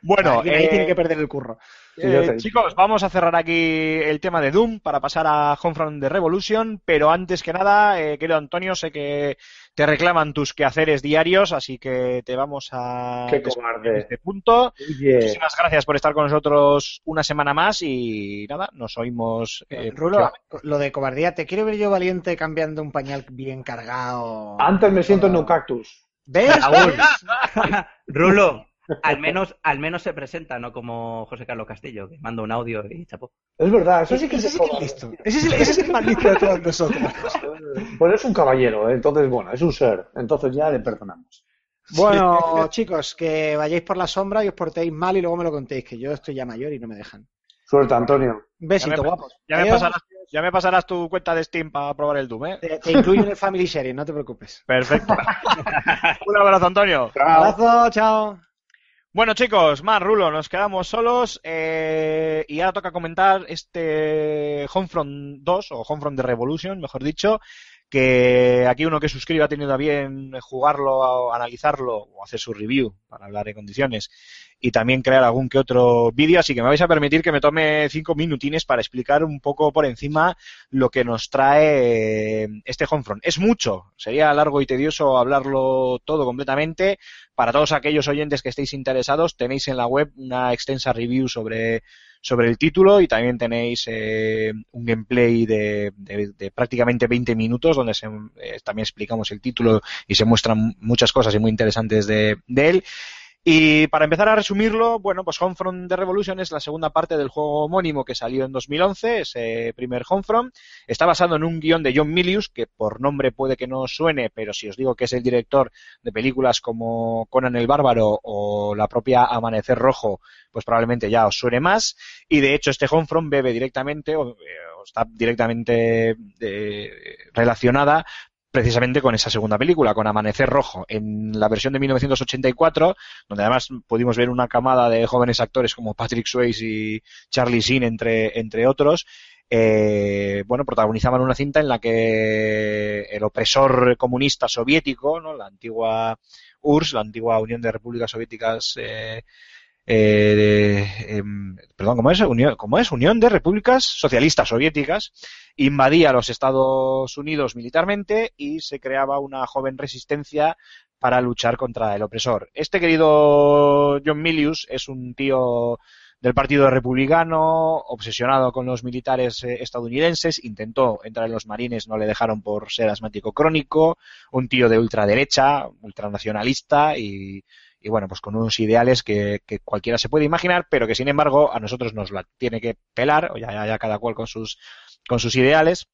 Bueno, ahí eh, tiene que perder el curro. Sí, Eh, chicos, vamos a cerrar aquí el tema de Doom para pasar a Homefront de Revolution, pero antes que nada, eh, querido Antonio, sé que te reclaman tus quehaceres diarios, así que te vamos a Qué despedir cobarde. este punto. Muchísimas gracias por estar con nosotros una semana más y nada, nos oímos. eh, Rulo, lo de cobardía, te quiero ver yo valiente cambiando un pañal bien cargado. antes me siento en un cactus. ¿Ves? Rulo, al menos, al menos se presenta, no como José Carlos Castillo, que manda un audio y chapó. Es verdad, eso sí que ese es sí que es cobarde. listo. Ese es el, ese es el más listo de todos nosotros. Pues es un caballero, ¿eh? entonces bueno, es un ser, entonces ya le perdonamos. Bueno, chicos, que vayáis por la sombra y os portéis mal y luego me lo contéis, que yo estoy ya mayor y no me dejan. Suerte, Antonio. Un besito, Ya me- guapos. Ya me, pasarás, ya me pasarás tu cuenta de Steam para probar el Doom, ¿eh? Te, te incluyo en el Family Sharing, no te preocupes. Perfecto. un abrazo, Antonio. Abrazo, chao. Bueno, chicos, más Rulo, nos quedamos solos eh, y ahora toca comentar este Homefront 2 o Homefront de Revolution, mejor dicho, que aquí uno que suscriba ha tenido a bien jugarlo, analizarlo o hacer su review para hablar en condiciones y también crear algún que otro vídeo, así que me vais a permitir que me tome cinco minutines para explicar un poco por encima lo que nos trae eh, este Homefront. Es mucho, sería largo y tedioso hablarlo todo completamente. Para todos aquellos oyentes que estéis interesados, tenéis en la web una extensa review sobre sobre el título y también tenéis eh, un gameplay de, prácticamente 20 minutos donde se, eh, también explicamos el título y se muestran muchas cosas y muy interesantes de él. Y para empezar a resumirlo, bueno, pues Homefront The Revolution es la segunda parte del juego homónimo que salió en 2011, ese primer Homefront. Está basado en un guion de John Milius, que por nombre puede que no suene, pero si os digo que es el director de películas como Conan el Bárbaro o la propia Amanecer Rojo, pues probablemente ya os suene más. Y de hecho este Homefront bebe directamente o, o está directamente eh, relacionada precisamente con esa segunda película, con Amanecer Rojo, en la versión de 1984, donde además pudimos ver una camada de jóvenes actores como Patrick Swayze y Charlie Sheen, entre, entre otros, eh, bueno, protagonizaban una cinta en la que el opresor comunista soviético, ¿no? la antigua URSS, la antigua Unión de Repúblicas Soviéticas, eh, eh, eh, perdón, ¿cómo es? Unión, ¿cómo es? Unión de Repúblicas Socialistas Soviéticas invadía los Estados Unidos militarmente y se creaba una joven resistencia para luchar contra el opresor. Este querido John Milius es un tío del Partido Republicano, obsesionado con los militares eh, estadounidenses, intentó entrar en los marines, no le dejaron por ser asmático crónico, un tío de ultraderecha, ultranacionalista y bueno, pues con unos ideales que, que, cualquiera se puede imaginar, pero que sin embargo a nosotros nos la tiene que pelar, o ya, ya cada cual con sus, con sus ideales.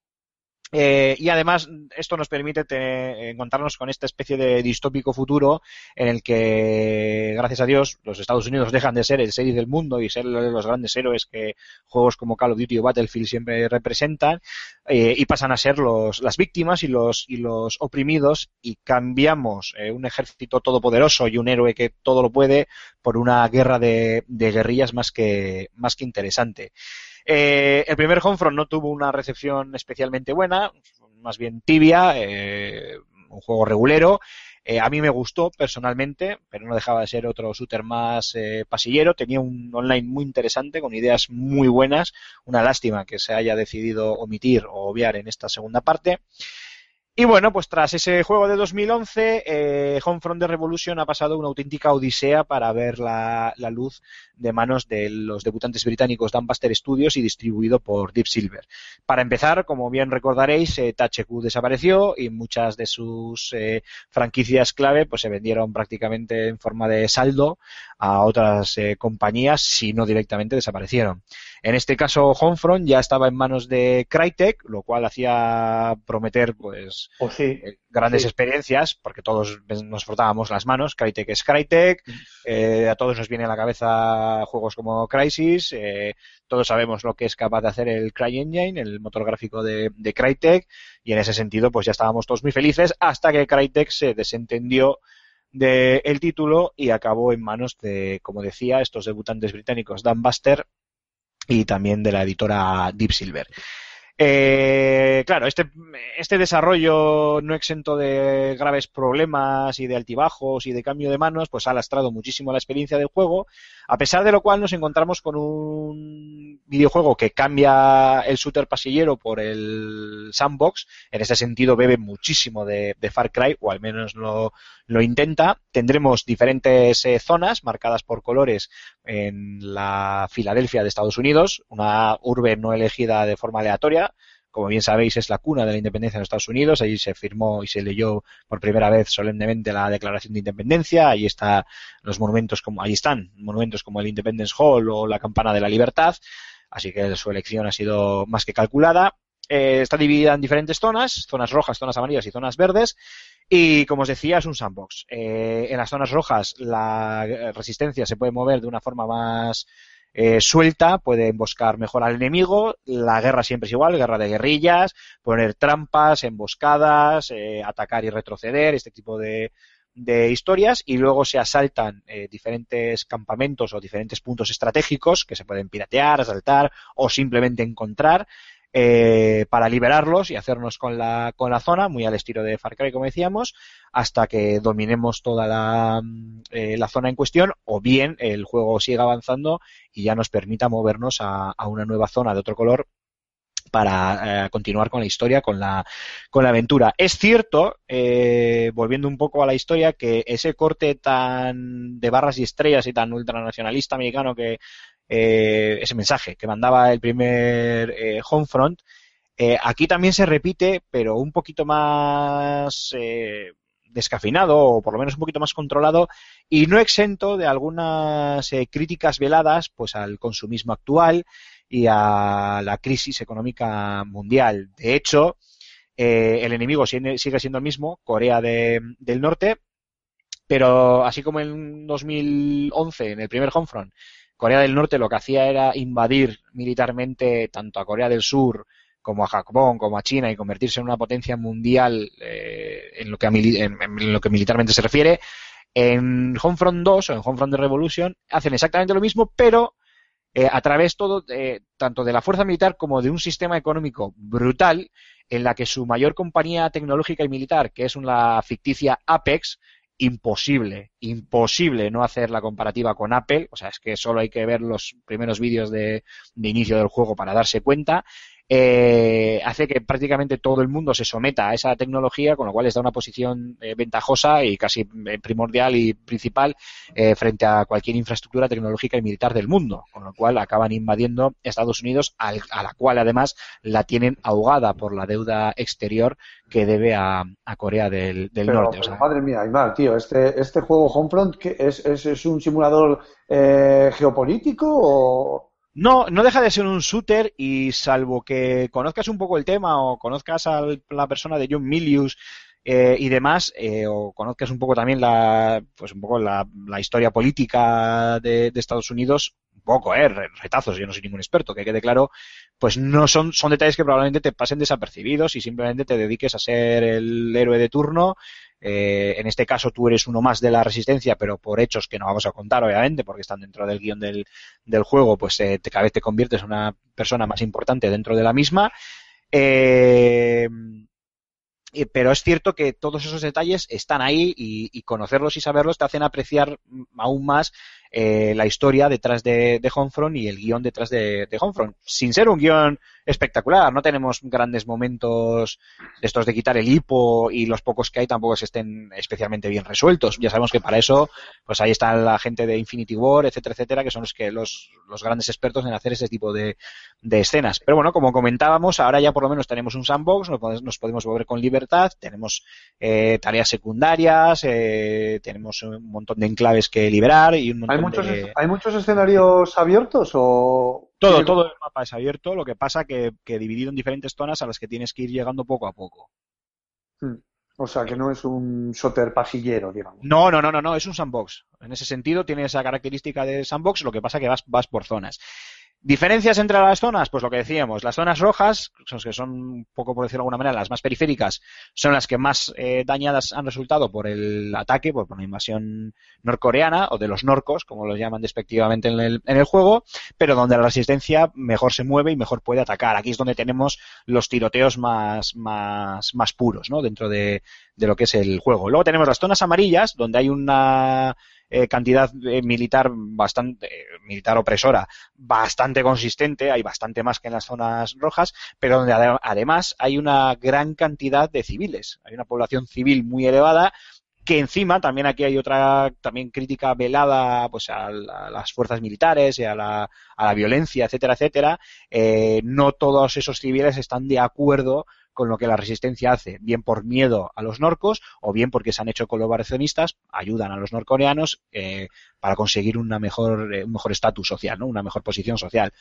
Eh, y además esto nos permite te, encontrarnos con esta especie de distópico futuro en el que, gracias a Dios, los Estados Unidos dejan de ser el serie del mundo y ser los grandes héroes que juegos como Call of Duty o Battlefield siempre representan eh, y pasan a ser los, las víctimas y los, y los oprimidos y cambiamos eh, un ejército todopoderoso y un héroe que todo lo puede por una guerra de, de guerrillas más que, más que interesante. Eh, el primer Homefront no tuvo una recepción especialmente buena, más bien tibia, eh, un juego regulero. Eh, a mí me gustó personalmente, pero no dejaba de ser otro shooter más eh, pasillero. Tenía un online muy interesante, con ideas muy buenas. Una lástima que se haya decidido omitir o obviar en esta segunda parte. Y bueno, pues tras ese juego de 2011, eh, Homefront de Revolution ha pasado una auténtica odisea para ver la, luz de manos de los debutantes británicos Dambuster Studios y distribuido por Deep Silver. Para empezar, como bien recordaréis, eh, desapareció y muchas de sus eh, franquicias clave pues se vendieron prácticamente en forma de saldo a otras eh, compañías, si no directamente desaparecieron. En este caso, Homefront ya estaba en manos de Crytek, lo cual hacía prometer pues oh, sí, grandes sí. experiencias, porque todos nos frotábamos las manos. Crytek es Crytek, eh, a todos nos viene a la cabeza juegos como Crysis, eh, todos sabemos lo que es capaz de hacer el CryEngine, el motor gráfico de, de Crytek, y en ese sentido pues ya estábamos todos muy felices hasta que Crytek se desentendió del de título y acabó en manos de, como decía, estos debutantes británicos Dan Buster y también de la editora Deep Silver. Eh, claro, este, este desarrollo no exento de graves problemas y de altibajos y de cambio de manos, pues ha lastrado muchísimo la experiencia del juego, a pesar de lo cual nos encontramos con un videojuego que cambia el shooter pasillero por el sandbox, en ese sentido bebe muchísimo de, Far Cry, o al menos lo, lo intenta. Tendremos diferentes eh, zonas marcadas por colores en la Filadelfia de Estados Unidos, una urbe no elegida de forma aleatoria, como bien sabéis, es la cuna de la independencia en Estados Unidos. Allí se firmó y se leyó por primera vez solemnemente la Declaración de Independencia. Allí están los monumentos como, allí están monumentos como el Independence Hall o la Campana de la Libertad. Así que su elección ha sido más que calculada. Eh, está dividida en diferentes zonas, zonas rojas, zonas amarillas y zonas verdes. Y como os decía, es un sandbox. Eh, en las zonas rojas la resistencia se puede mover de una forma más eh, suelta, puede emboscar mejor al enemigo. La guerra siempre es igual, guerra de guerrillas, poner trampas, emboscadas, eh, atacar y retroceder, este tipo de, de historias y luego se asaltan eh, diferentes campamentos o diferentes puntos estratégicos que se pueden piratear, asaltar o simplemente encontrar eh, para liberarlos y hacernos con la, con la zona, muy al estilo de Far Cry, como decíamos, hasta que dominemos toda la, mm, eh, la zona en cuestión, o bien el juego siga avanzando y ya nos permita movernos a, a una nueva zona de otro color para eh, continuar con la historia, con la, con la aventura. Es cierto, eh, volviendo un poco a la historia, que ese corte tan de barras y estrellas y tan ultranacionalista americano que eh, ese mensaje que mandaba el primer eh, Homefront, eh, aquí también se repite, pero un poquito más eh, descafeinado o por lo menos un poquito más controlado y no exento de algunas críticas veladas pues al consumismo actual y a la crisis económica mundial. De hecho, el enemigo sigue siendo el mismo, Corea de- del Norte, pero así como en 2011, en el primer Homefront, Corea del Norte lo que hacía era invadir militarmente tanto a Corea del Sur como a Japón, como a China y convertirse en una potencia mundial eh, en, lo que militarmente se refiere. En Homefront 2 o en Homefront de Revolution hacen exactamente lo mismo, pero eh, a través todo, eh, tanto de la fuerza militar como de un sistema económico brutal en la que su mayor compañía tecnológica y militar, que es una ficticia Apex, imposible, imposible no hacer la comparativa con Apple, o sea, es que solo hay que ver los primeros vídeos de, de inicio del juego para darse cuenta, eh, hace que prácticamente todo el mundo se someta a esa tecnología, con lo cual les da una posición eh, ventajosa y casi eh, primordial y principal eh, frente a cualquier infraestructura tecnológica y militar del mundo, con lo cual acaban invadiendo Estados Unidos, al- a la cual además la tienen ahogada por la deuda exterior que debe a, a Corea del, del Pero, Norte. O pero sea, madre mía, Aymar, tío, este, este juego Homefront ¿qué es, es, es un simulador geopolítico o No, no deja de ser un shooter y salvo que conozcas un poco el tema o conozcas a la persona de John Milius eh, y demás, eh, o conozcas un poco también la, pues un poco la, historia política de, de Estados Unidos, un poco, eh, re- retazos, yo no soy ningún experto, que quede claro, pues no son, son detalles que probablemente te pasen desapercibidos y simplemente te dediques a ser el héroe de turno. Eh, en este caso tú eres uno más de la resistencia, pero por hechos que no vamos a contar, obviamente, porque están dentro del guion del, del juego, pues eh, te, cada vez te conviertes en una persona más importante dentro de la misma. Eh, pero es cierto que todos esos detalles están ahí y, conocerlos y saberlos te hacen apreciar aún más eh, la historia detrás de, de Homefront y el guion detrás de, de Homefront. Sin ser un guion espectacular, no tenemos grandes momentos de estos de quitar el hipo y los pocos que hay tampoco se estén especialmente bien resueltos. Ya sabemos que para eso, pues ahí está la gente de Infinity War, etcétera, etcétera, que son los que los, los grandes expertos en hacer ese tipo de, de escenas. Pero bueno, como comentábamos, ahora ya por lo menos tenemos un sandbox, nos podemos, nos mover con libertad, tenemos eh, tareas secundarias, eh, tenemos un montón de enclaves que liberar y un montón ¿hay muchos, de... ¿hay muchos escenarios abiertos o Todo, todo el mapa es abierto, lo que pasa que, que dividido en diferentes zonas a las que tienes que ir llegando poco a poco. O sea, que no es un shooter pasillero, digamos. No, no, no, no, no, es un sandbox. En ese sentido tiene esa característica de sandbox, lo que pasa que vas, vas por zonas. Diferencias entre las zonas, pues lo que decíamos, las zonas rojas, que son un poco por decirlo de alguna manera, las más periféricas, son las que más eh, dañadas han resultado por el ataque, por, por la invasión norcoreana o de los norcos, como los llaman despectivamente en el, en el juego, pero donde la resistencia mejor se mueve y mejor puede atacar. Aquí es donde tenemos los tiroteos más, más, más puros, ¿no? Dentro de, de lo que es el juego. Luego tenemos las zonas amarillas, donde hay una eh, cantidad eh, militar bastante, eh, militar opresora, bastante consistente, hay bastante más que en las zonas rojas, pero donde ade- además hay una gran cantidad de civiles. Hay una población civil muy elevada que encima también aquí hay otra también crítica velada pues a, la- a las fuerzas militares y a la, a la violencia etcétera etcétera no todos esos civiles están de acuerdo con lo que la resistencia hace, bien por miedo a los norcos o bien porque se han hecho colaboracionistas, ayudan a los norcoreanos eh, para conseguir una mejor, eh, un mejor estatus social, ¿no? una mejor posición social.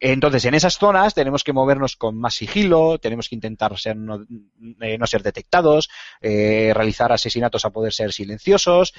Entonces, en esas zonas tenemos que movernos con más sigilo, tenemos que intentar ser no, eh, no ser detectados, realizar asesinatos a poder ser silenciosos,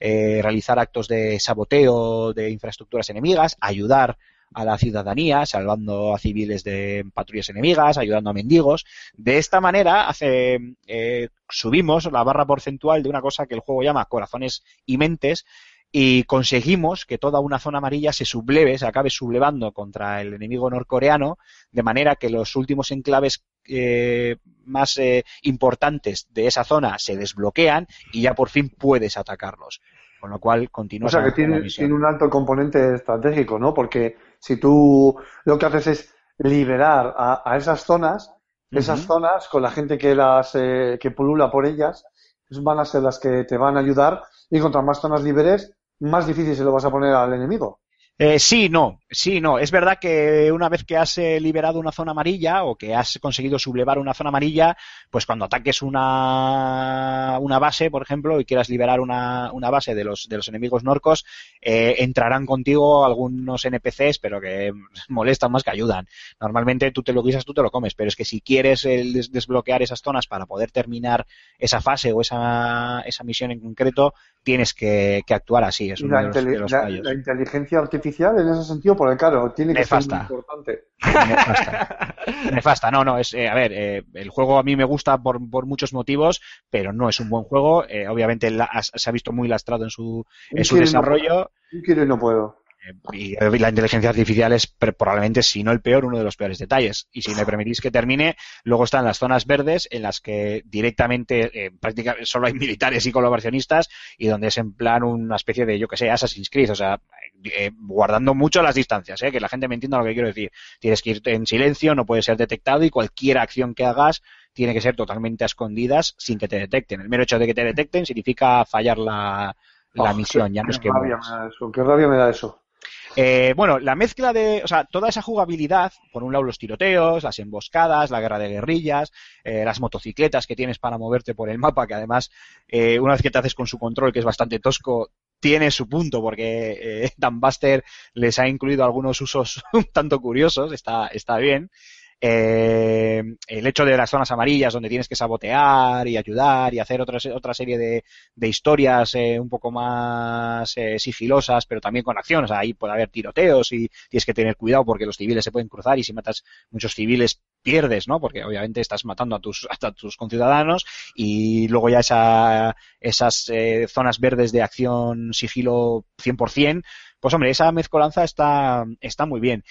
realizar actos de saboteo de infraestructuras enemigas, ayudar a la ciudadanía, salvando a civiles de patrullas enemigas, ayudando a mendigos. De esta manera hace, eh, subimos la barra porcentual de una cosa que el juego llama corazones y mentes, y conseguimos que toda una zona amarilla se subleve, se acabe sublevando contra el enemigo norcoreano, de manera que los últimos enclaves eh, más eh, importantes de esa zona se desbloquean y ya por fin puedes atacarlos. Con lo cual O continúas sea, que tiene, un alto componente estratégico, ¿no? Porque si tú lo que haces es liberar a, a esas zonas, esas zonas con la gente que las eh, que pulula por ellas, pues van a ser las que te van a ayudar y contra más zonas liberes, más difícil se lo vas a poner al enemigo. Eh, sí, no, sí, no. Es verdad que una vez que has eh, liberado una zona amarilla o que has conseguido sublevar una zona amarilla, pues cuando ataques una, una base, por ejemplo, y quieras liberar una, una base de los, de los enemigos norcos, eh, entrarán contigo algunos NPCs, pero que molestan más que ayudan. Normalmente tú te lo guisas, tú te lo comes, pero es que si quieres eh, des- desbloquear esas zonas para poder terminar esa fase o esa, esa misión en concreto, tienes que, que actuar así. Es uno la, de los, inteli- de los la- la inteligencia artificial en ese sentido, porque claro, tiene que Nefasta. ser muy importante. Nefasta. Nefasta, no, no, es, eh, a ver, eh, el juego a mí me gusta por, por muchos motivos, pero no es un buen juego. Eh, obviamente la- se ha visto muy lastrado en su, en su no desarrollo. puedo. Quiero y no puedo. Eh, Y la inteligencia artificial es probablemente, si no el peor, uno de los peores detalles. Y si me permitís que termine, luego están las zonas verdes en las que directamente, eh, prácticamente solo hay militares y colaboracionistas y donde es en plan una especie de, yo que sé, Assassin's Creed, o sea, eh, guardando mucho las distancias, eh, que la gente me entienda lo que quiero decir. Tienes que ir en silencio, no puedes ser detectado y cualquier acción que hagas tiene que ser totalmente a escondidas sin que te detecten. El mero hecho de que te detecten significa fallar la, la Oh, misión, ya no es que rabia mueras. me da eso, qué rabia me da eso. Eh, bueno, la mezcla de, o sea, toda esa jugabilidad, por un lado los tiroteos, las emboscadas, la guerra de guerrillas, eh, las motocicletas que tienes para moverte por el mapa, que además, eh, una vez que te haces con su control, que es bastante tosco, tiene su punto, porque eh, Dan Buster les ha incluido algunos usos un tanto curiosos, está, está bien. Eh, el hecho de las zonas amarillas donde tienes que sabotear y ayudar y hacer otra, otra serie de, de historias eh, un poco más eh, sigilosas, pero también con sea, ahí puede haber tiroteos y tienes que tener cuidado porque los civiles se pueden cruzar y si matas muchos civiles pierdes, ¿no? Porque obviamente estás matando a tus, a tus conciudadanos y luego ya esa, esas eh, zonas verdes de acción sigilo 100%, pues hombre, esa mezcolanza está, está muy bien.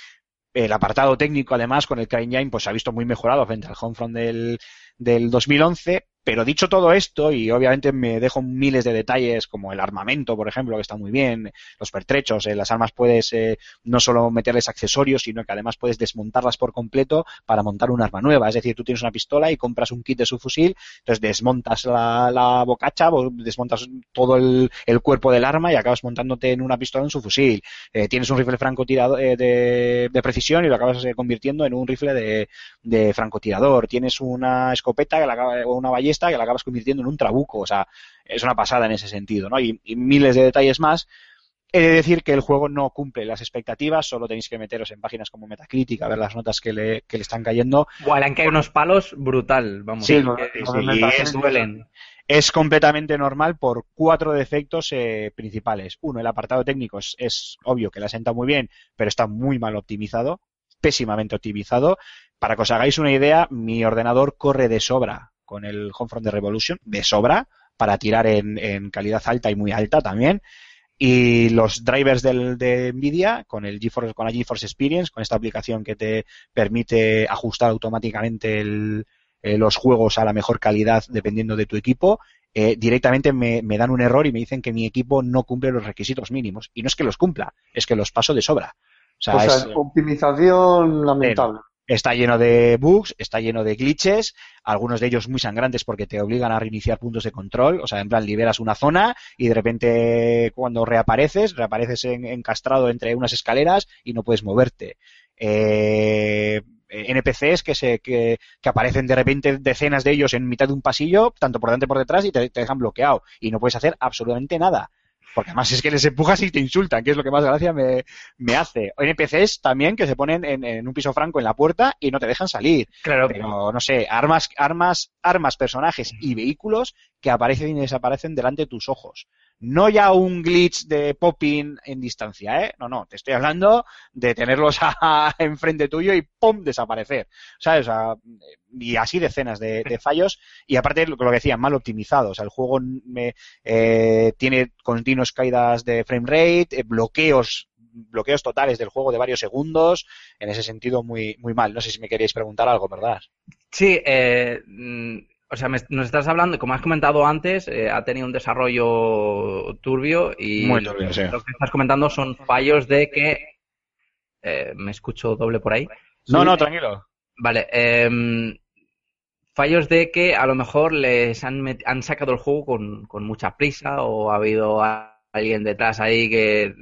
El apartado técnico, además, con el CryEngine, pues se ha visto muy mejorado frente al Homefront del, del 2011. Pero dicho todo esto, y obviamente me dejo miles de detalles como el armamento, por ejemplo, que está muy bien, los pertrechos, en las armas puedes eh, no solo meterles accesorios, sino que además puedes desmontarlas por completo para montar un arma nueva. Es decir, tú tienes una pistola y compras un kit de su fusil, entonces desmontas la, bocacha, bo- desmontas todo el, cuerpo del arma y acabas montándote en una pistola en su fusil. Eh, tienes un rifle francotirador eh, de, de precisión y lo acabas eh, convirtiendo en un rifle de, de francotirador. Tienes una escopeta o una ballesta que la acabas convirtiendo en un trabuco. O sea, es una pasada en ese sentido, ¿no? Y, y miles de detalles más. He de decir que el juego no cumple las expectativas, solo tenéis que meteros en páginas como Metacritic a ver las notas que le, que le están cayendo. Le han caído unos palos brutal, vamos. Sí, que- sí, Metacritic- duelen. es completamente normal por cuatro defectos eh, principales. Uno, el apartado técnico es, es obvio que le ha sentado muy bien, pero está muy mal optimizado, pésimamente optimizado. Para que os hagáis una idea, mi ordenador corre de sobra con el Homefront de Revolution, de sobra, para tirar en, en calidad alta y muy alta también. Y los drivers del, de Nvidia con el GeForce, con la GeForce Experience, con esta aplicación que te permite ajustar automáticamente el, eh, los juegos a la mejor calidad dependiendo de tu equipo, eh, directamente me, me dan un error y me dicen que mi equipo no cumple los requisitos mínimos. Y no es que los cumpla, es que los paso de sobra. O sea, O sea, es- optimización lamentable. Está lleno de bugs, está lleno de glitches, algunos de ellos muy sangrantes porque te obligan a reiniciar puntos de control. O sea, en plan, liberas una zona y de repente cuando reapareces, reapareces en- encastrado entre unas escaleras y no puedes moverte. Eh, NPCs que, se, que, que aparecen de repente decenas de ellos en mitad de un pasillo, tanto por delante como por detrás, y te, te dejan bloqueado. Y no puedes hacer absolutamente nada. Porque además es que les empujas y te insultan, que es lo que más gracia me, me hace. O NPCs también que se ponen en, en un piso franco en la puerta y no te dejan salir. Claro, Pero no sé, armas, armas, armas, personajes y vehículos que aparecen y desaparecen delante de tus ojos. No ya un glitch de popping en distancia, ¿eh? No, no, te estoy hablando de tenerlos a- enfrente tuyo y ¡pum! desaparecer. ¿Sabes? O sea, y así decenas de, de fallos. Y aparte, lo que decía, mal optimizado. O sea, el juego me, eh, tiene continuas caídas de frame rate, eh, bloqueos bloqueos totales del juego de varios segundos, en ese sentido muy, muy mal. No sé si me queréis preguntar algo, ¿verdad? Sí, eh, mm, o sea, me- nos estás hablando, como has comentado antes, eh, ha tenido un desarrollo turbio y Muy turbio, sí. lo que estás comentando son fallos de que... eh, ¿Me escucho doble por ahí? No, no, tranquilo. Vale, em, fallos de que a lo mejor les han, met- han sacado el juego con, con mucha prisa o ha habido alguien detrás ahí que,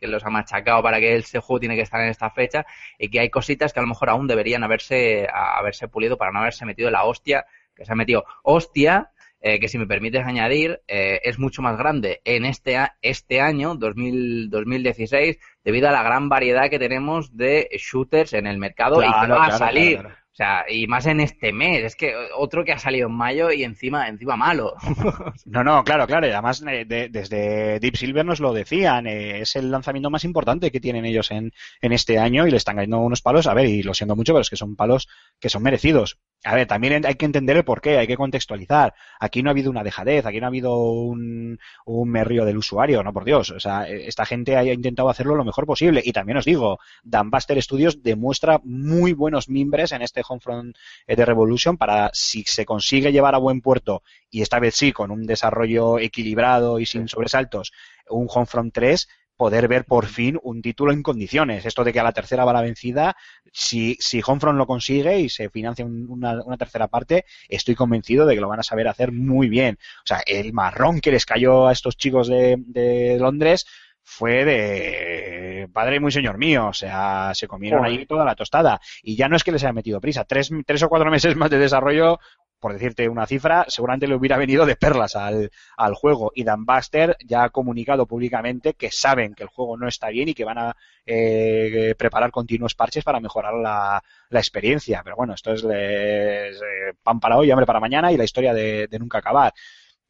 que los ha machacado para que este juego tiene que estar en esta fecha y que hay cositas que a lo mejor aún deberían haberse, haberse pulido para no haberse metido la hostia que se ha metido. Hostia, eh, que si me permites añadir, eh, es mucho más grande en este, este año, 2000, 2016, debido a la gran variedad que tenemos de shooters en el mercado y que Claro, va a salir. claro. O sea, y más en este mes. Es que otro que ha salido en mayo y encima, encima malo. No, no, claro, claro. Y además, eh, de- desde Deep Silver nos lo decían. eh, es el lanzamiento más importante que tienen ellos en, en este año y le están cayendo unos palos. A ver, y lo siento mucho, pero es que son palos que son merecidos. A ver, también hay que entender el porqué, hay que contextualizar. Aquí no ha habido una dejadez, aquí no ha habido un, un merrío del usuario, no por Dios. O sea, eh, esta gente ha intentado hacerlo lo mejor posible. Y también os digo, Dambuster Studios demuestra muy buenos mimbres en este Homefront eh, de Revolution para si se consigue llevar a buen puerto y esta vez sí con un desarrollo equilibrado y sin sobresaltos un Homefront 3 poder ver por fin un título en condiciones. Esto de que a la tercera va la vencida, si, si Homefront lo consigue y se financia un- una, una tercera parte, estoy convencido de que lo van a saber hacer muy bien. O sea, el marrón que les cayó a estos chicos de, de Londres fue de padre muy señor mío, o sea, se comieron Joder. ahí toda la tostada. Y ya no es que les haya metido prisa, tres, tres o cuatro meses más de desarrollo, por decirte una cifra, seguramente le hubiera venido de perlas al, al juego. Y Dan Buster ya ha comunicado públicamente que saben que el juego no está bien y que van a eh, preparar continuos parches para mejorar la, la experiencia. Pero bueno, esto es les, eh, pan para hoy, hambre para mañana y la historia de, de nunca acabar.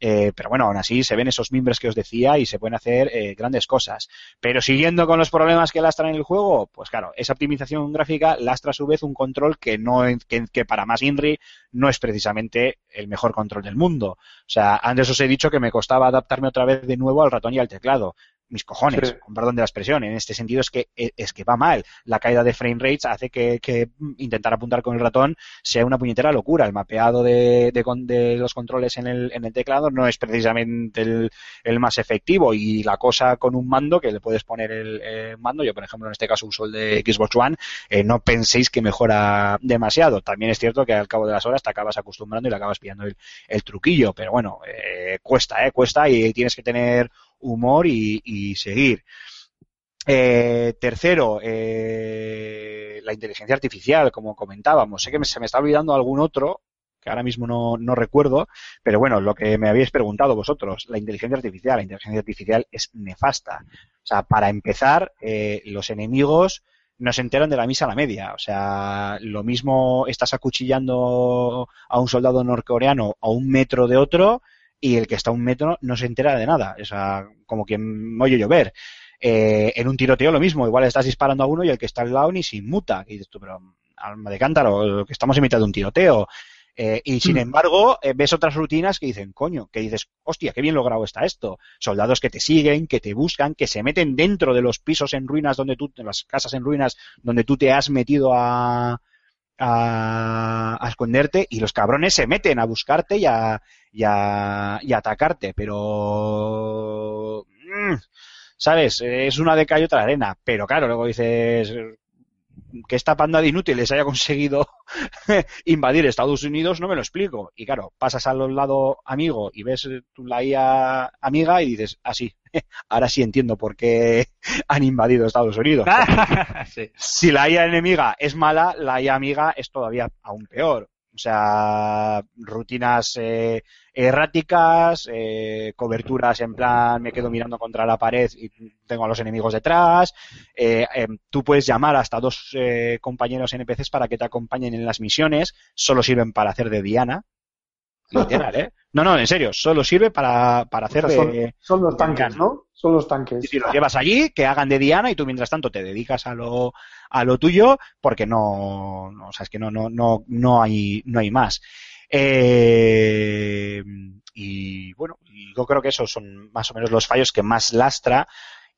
Eh, pero bueno, aún así se ven esos mimbres que os decía y se pueden hacer eh, grandes cosas. Pero siguiendo con los problemas que lastran el juego, pues claro, esa optimización gráfica lastra a su vez un control que no que, que para más Inri no es precisamente el mejor control del mundo. O sea, antes os he dicho que me costaba adaptarme otra vez de nuevo al ratón y al teclado. Mis cojones, Sí. con perdón de la expresión. En este sentido es que es que va mal. La caída de frame rates hace que, que intentar apuntar con el ratón sea una puñetera locura. El mapeado de, de de los controles en el, en el teclado no es precisamente el, el más efectivo y la cosa con un mando que le puedes poner el mando, yo por ejemplo en este caso uso el de Xbox One, eh, no penséis que mejora demasiado. También es cierto que al cabo de las horas te acabas acostumbrando y le acabas pillando el, el truquillo, pero bueno, eh, cuesta, eh, cuesta y tienes que tener humor y, seguir. Eh, tercero, eh, la inteligencia artificial, como comentábamos. Sé que me- se me está olvidando algún otro, que ahora mismo no, no recuerdo, pero bueno, lo que me habéis preguntado vosotros, la inteligencia artificial. La inteligencia artificial es nefasta. O sea, para empezar, eh, los enemigos no se enteran de la misa a la media. O sea, lo mismo estás acuchillando a un soldado norcoreano a un metro de otro y el que está a un metro no se entera de nada. O sea, como quien oye llover. Eh, en un tiroteo lo mismo, igual estás disparando a uno y el que está al lado ni se inmuta. Y dices tú, pero alma de cántaro, que estamos en mitad de un tiroteo. Eh, y sin embargo, eh, ves otras rutinas que dicen, coño, que dices, hostia, qué bien logrado está esto. Soldados que te siguen, que te buscan, que se meten dentro de los pisos en ruinas donde tú, de las casas en ruinas donde tú te has metido a, a, esconderte y los cabrones se meten a buscarte y a, y a, y a atacarte. Pero, mm, ¿sabes? Es una de cal y otra arena. Pero claro, luego dices que esta panda de inútiles haya conseguido invadir Estados Unidos, no me lo explico. Y claro, pasas al lado amigo y ves tu- la amiga y dices, ah, sí, ahora sí entiendo por qué han invadido Estados Unidos. sí. Si la IA enemiga es mala, la IA amiga es todavía aún peor. O sea, rutinas eh, erráticas, eh, coberturas en plan me quedo mirando contra la pared y tengo a los enemigos detrás. Eh, em, tú puedes llamar hasta dos eh, compañeros NPCs para que te acompañen en las misiones. Solo sirven para hacer de Diana. Literal, ¿eh? No, no, en serio, solo sirve para, para hacer son, de... son los tanques. ¿no? Son los tanques. Si los llevas allí, que hagan de Diana y tú mientras tanto te dedicas a lo, a lo tuyo, porque no, no, o sea, es que no, no, no, no hay, no hay más. Eh, y bueno, y yo creo que esos son más o menos los fallos que más lastra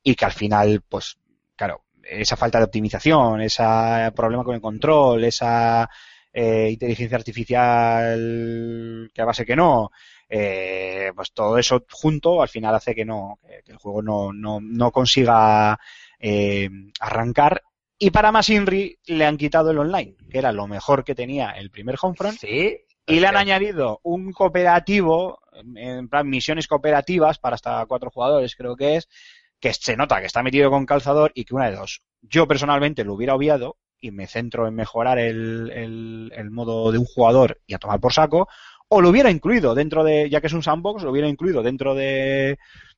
y que al final, pues, claro, esa falta de optimización, ese problema con el control, esa eh, inteligencia artificial que a base que no, eh, pues todo eso junto al final hace que no, que, el juego no, no, no consiga eh, arrancar. Y para más Inri le han quitado el online, que era lo mejor que tenía el primer Homefront, Sí. y le han añadido un cooperativo, en plan misiones cooperativas para hasta cuatro jugadores creo que es, que se nota que está metido con calzador y que una de dos. Yo personalmente lo hubiera obviado y me centro en mejorar el, el, modo de un jugador y a tomar por saco, o lo hubiera incluido dentro de, ya que es un sandbox, lo hubiera incluido dentro de,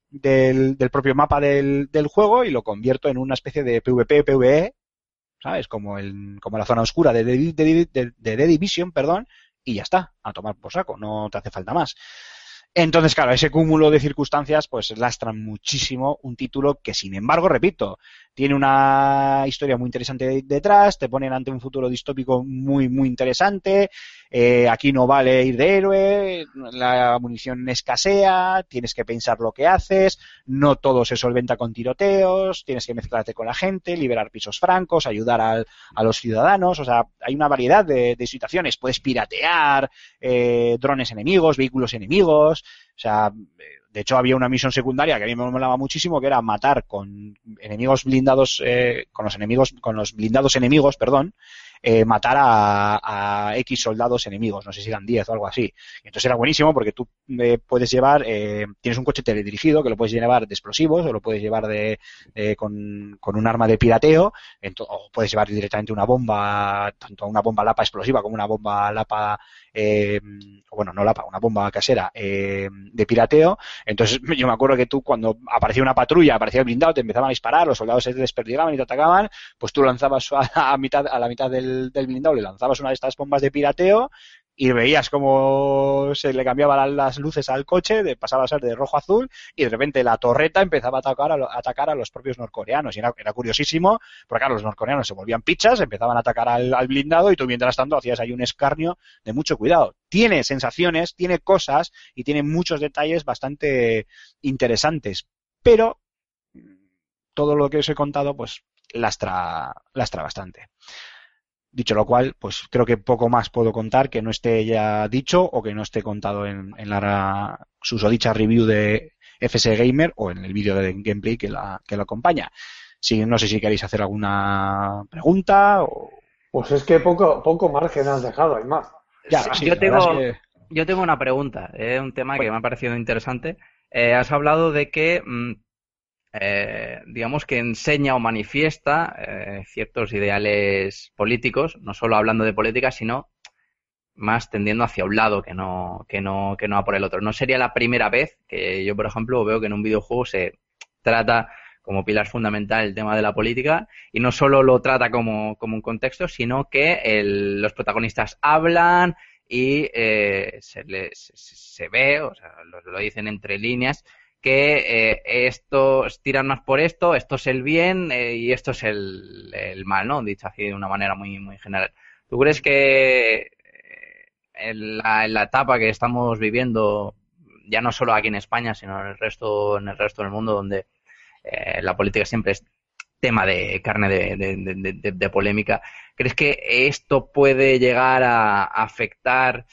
del, propio mapa del, del juego y lo convierto en una especie de PvP, PvE, ¿sabes? Como, el, como la zona oscura de The Division, perdón, y ya está, a tomar por saco, no te hace falta más. Entonces, claro, ese cúmulo de circunstancias pues lastran muchísimo un título que, sin embargo, repito, tiene una historia muy interesante detrás, te ponen ante un futuro distópico muy, muy interesante, eh, aquí no vale ir de héroe, la munición escasea, tienes que pensar lo que haces, no todo se solventa con tiroteos, tienes que mezclarte con la gente, liberar pisos francos, ayudar al- a los ciudadanos, o sea, hay una variedad de, situaciones, puedes piratear eh, drones enemigos, vehículos enemigos, o sea, de hecho había una misión secundaria que a mí me molaba muchísimo, que era matar con enemigos blindados, eh, con los enemigos, con los blindados enemigos, perdón, eh, matar a, a X soldados enemigos, no sé si eran 10 o algo así. Entonces era buenísimo porque tú eh, puedes llevar, eh, tienes un coche teledirigido que lo puedes llevar de explosivos o lo puedes llevar de, con, con un arma de pirateo, o puedes llevar directamente una bomba, tanto una bomba lapa explosiva como una bomba lapa, eh, bueno, no lapa, una bomba casera eh, de pirateo. Entonces yo me acuerdo que tú cuando aparecía una patrulla, aparecía el blindado, te empezaban a disparar, los soldados se desperdigaban y te atacaban, pues tú lanzabas a, a mitad, a la mitad del, del blindado, le lanzabas una de estas bombas de pirateo y veías cómo se le cambiaban las luces al coche, de, pasaba a ser de rojo a azul, y de repente la torreta empezaba a atacar a, lo- atacar a los propios norcoreanos. Y era, era curiosísimo, porque claro, los norcoreanos se volvían pichas, empezaban a atacar al, al blindado, y tú mientras tanto hacías ahí un escarnio de mucho cuidado. Tiene sensaciones, tiene cosas, y tiene muchos detalles bastante interesantes, pero todo lo que os he contado, pues lastra, lastra bastante. Dicho lo cual, pues creo que poco más puedo contar que no esté ya dicho o que no esté contado en, en la susodicha review de FS Gamer o en el vídeo de gameplay que la, que la acompaña. Si, no sé si queréis hacer alguna pregunta o... Pues es que poco, poco margen has dejado, hay más. Ya, Sí, yo tengo, es que- Yo tengo una pregunta, es un tema que me ha parecido interesante. Eh, has hablado de que, mm, eh, digamos que enseña o manifiesta eh, ciertos ideales políticos, no solo hablando de política, sino más tendiendo hacia un lado que no, que no, que no a por el otro. No sería la primera vez que yo, por ejemplo, veo que en un videojuego se trata como pilar fundamental el tema de la política y no solo lo trata como, como un contexto, sino que los protagonistas hablan y eh, se, les, se, ve, o sea, lo dicen entre líneas, que eh, estos tiran más por esto, esto es el bien eh, y esto es el, mal, ¿no? Dicho así de una manera muy, muy general. ¿Tú crees que eh, en la, en la etapa que estamos viviendo, ya no solo aquí en España, sino en el resto, en el resto del mundo, donde eh, la política siempre es tema de carne de- de polémica, ¿crees que esto puede llegar a afectar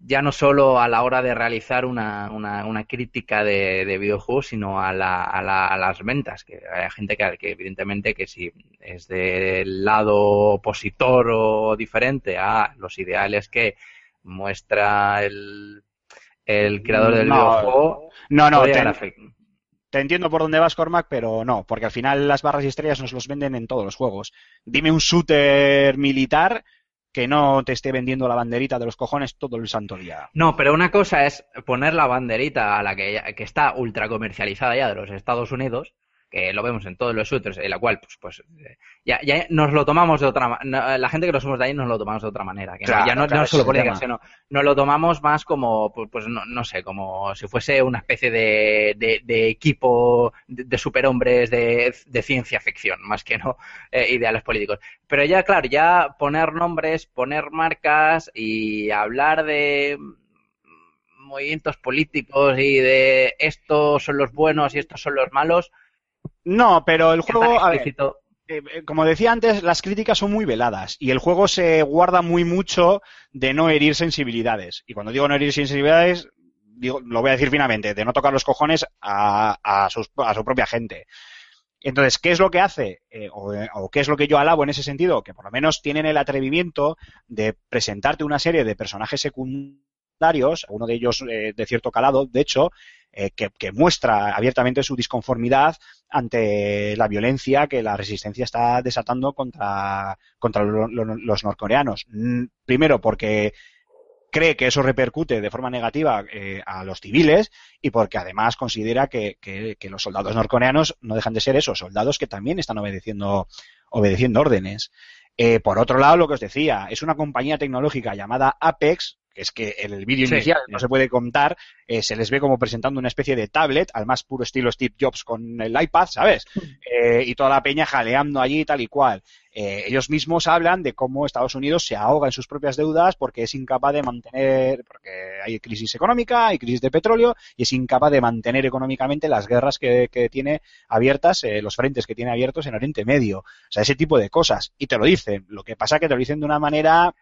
ya no solo a la hora de realizar una, una, una crítica de, de videojuegos, sino a, la, a, la- a las ventas? Que hay gente que, que evidentemente que si es del lado opositor o diferente a los ideales que muestra el, el creador del No, videojuego, No, no, te, te entiendo por dónde vas, Cormac, pero no, porque al final las barras y estrellas nos los venden en todos los juegos. Dime un shooter militar que no te esté vendiendo la banderita de los cojones todo el santo día. No, pero una cosa es poner la banderita a la que, está ultra comercializada ya de los Estados Unidos que lo vemos en todos los shooters, en la cual, pues, pues eh, ya, ya nos lo tomamos de otra manera, la gente que lo somos de ahí nos lo tomamos de otra manera, que no- ya no, claro, no solo política, sino nos lo tomamos más como, pues, pues, no, no sé, como si fuese una especie de, de, de equipo de, de superhombres de, ciencia ficción, más que no eh, ideales políticos. Pero ya, claro, ya poner nombres, poner marcas y hablar de movimientos políticos y de estos son los buenos y estos son los malos, No, pero el juego, a ver, explícito. eh, eh, como decía antes, las críticas son muy veladas y el juego se guarda muy mucho de no herir sensibilidades. Y cuando digo no herir sensibilidades, digo, lo voy a decir finamente, de no tocar los cojones a, a, sus- a su propia gente. Entonces, ¿qué es lo que hace? Eh, o, o qué es lo que yo alabo en ese sentido? Que por lo menos tienen el atrevimiento de presentarte una serie de personajes secundarios, uno de ellos eh, de cierto calado, de hecho, eh, que, muestra abiertamente su disconformidad ante la violencia que la resistencia está desatando contra, contra lo- lo- los norcoreanos. Mm, Primero, porque cree que eso repercute de forma negativa eh, a los civiles y porque además considera que, los soldados norcoreanos no dejan de ser esos soldados que también están obedeciendo, obedeciendo órdenes. Eh, por otro lado, lo que os decía, es una compañía tecnológica llamada Apex, es que en el vídeo Sí, inicial no se puede contar, eh, se les ve como presentando una especie de tablet, al más puro estilo Steve Jobs con el iPad, ¿sabes? Eh, y toda la peña jaleando allí tal y cual. Eh, ellos mismos hablan de cómo Estados Unidos se ahoga en sus propias deudas porque es incapaz de mantener, porque hay crisis económica, hay crisis de petróleo, y es incapaz de mantener económicamente las guerras que, que tiene abiertas, eh, los frentes que tiene abiertos en Oriente Medio. O sea, ese tipo de cosas. Y te lo dicen. Lo que pasa es que te lo dicen de una manera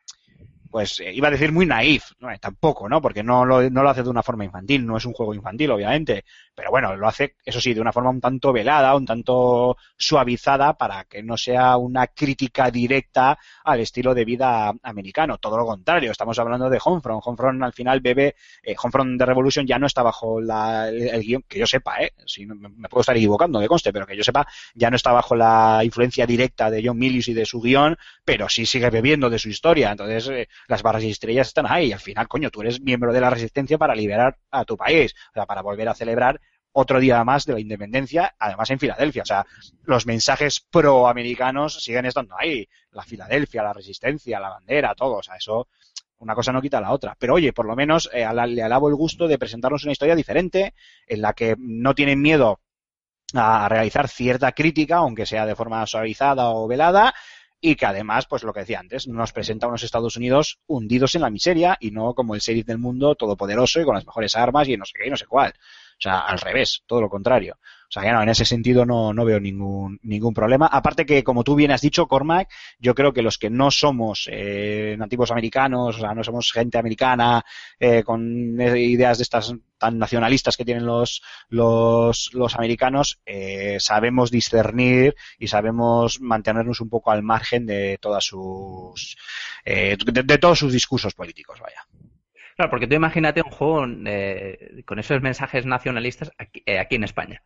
pues eh, iba a decir muy naif, no, eh, tampoco, ¿no? Porque no lo, no lo hace de una forma infantil, no es un juego infantil, obviamente, pero bueno, lo hace, eso sí, de una forma un tanto velada, un tanto suavizada para que no sea una crítica directa al estilo de vida americano, todo lo contrario, estamos hablando de Homefront, Homefront al final bebe, eh, Homefront de Revolution ya no está bajo la, el, guion, que yo sepa, ¿eh? Si me, me puedo estar equivocando, que conste, pero que yo sepa, ya no está bajo la influencia directa de John Milius y de su guion, pero sí sigue bebiendo de su historia, entonces eh, las barras y estrellas están ahí. Y al final, coño, tú eres miembro de la resistencia para liberar a tu país, o sea, para volver a celebrar otro día más de la independencia, además en Filadelfia. O sea, los mensajes pro-americanos siguen estando ahí. La Filadelfia, la resistencia, la bandera, todo. O sea, eso, una cosa no quita la otra. Pero oye, por lo menos eh, le alabo el gusto de presentarnos una historia diferente, en la que no tienen miedo a realizar cierta crítica, aunque sea de forma suavizada o velada, y que además, pues lo que decía antes, nos presenta unos Estados Unidos hundidos en la miseria y no como el sheriff del mundo todopoderoso y con las mejores armas y no sé qué y no sé cuál. O sea, al revés, todo lo contrario. O sea, que no, en ese sentido no, no veo ningún, ningún problema. Aparte que, como tú bien has dicho, Cormac, yo creo que los que no somos eh, nativos americanos, o sea, no somos gente americana eh, con ideas de estas tan nacionalistas que tienen los, los, los americanos, eh, sabemos discernir y sabemos mantenernos un poco al margen de todas sus, eh, de, de todos sus discursos políticos, vaya. Claro, porque tú imagínate un juego eh, con esos mensajes nacionalistas aquí, eh, aquí en España.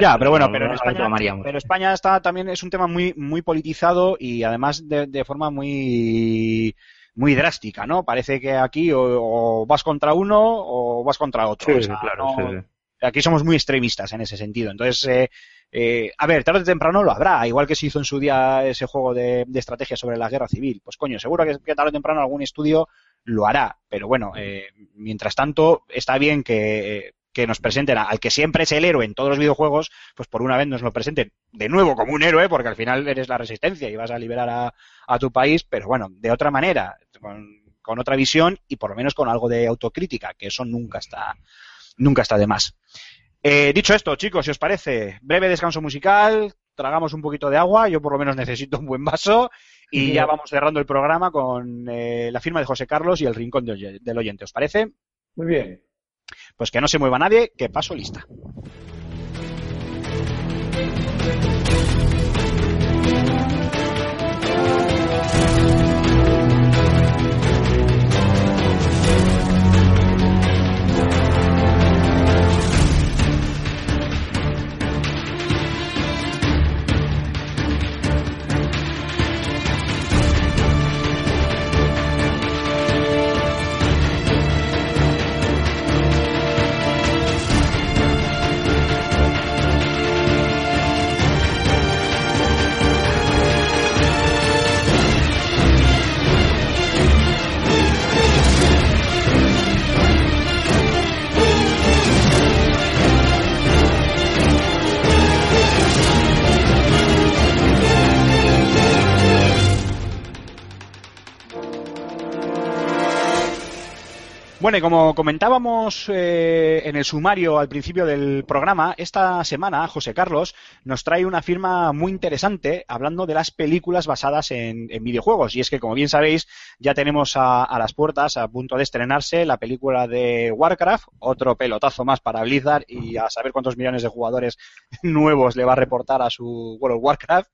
Ya, pero bueno, No- pero en España, pero España está también es un tema muy muy politizado y además de, de forma muy muy drástica, ¿no? Parece que aquí o, o vas contra uno o vas contra otro. Sí, O sea, claro, no- sí, sí. Aquí somos muy extremistas en ese sentido. Entonces, eh, eh, a ver, tarde o temprano lo habrá, igual que se hizo en su día ese juego de, de estrategia sobre la guerra civil. Pues coño, seguro que, que tarde o temprano algún estudio lo hará. Pero bueno, eh, mientras tanto, está bien que, que nos presenten a- al que siempre es el héroe en todos los videojuegos, pues por una vez nos lo presenten de nuevo como un héroe, porque al final eres la resistencia y vas a liberar a, a tu país, pero bueno, de otra manera, con, con otra visión y por lo menos con algo de autocrítica, que eso nunca está, nunca está de más. Eh, dicho esto, chicos, si os parece, breve descanso musical, tragamos un poquito de agua, yo por lo menos necesito un buen vaso y Sí. ya vamos cerrando el programa con eh, la firma de José Carlos y el rincón de del oyente. ¿Os parece? Muy bien. Pues que no se mueva nadie, que paso lista. Bueno, y como comentábamos eh, en el sumario al principio del programa, esta semana José Carlos nos trae una firma muy interesante hablando de las películas basadas en, videojuegos. Y es que, como bien sabéis, ya tenemos a, a, las puertas, a punto de estrenarse, la película de Warcraft, otro pelotazo más para Blizzard y a saber cuántos millones de jugadores nuevos le va a reportar a su World of Warcraft.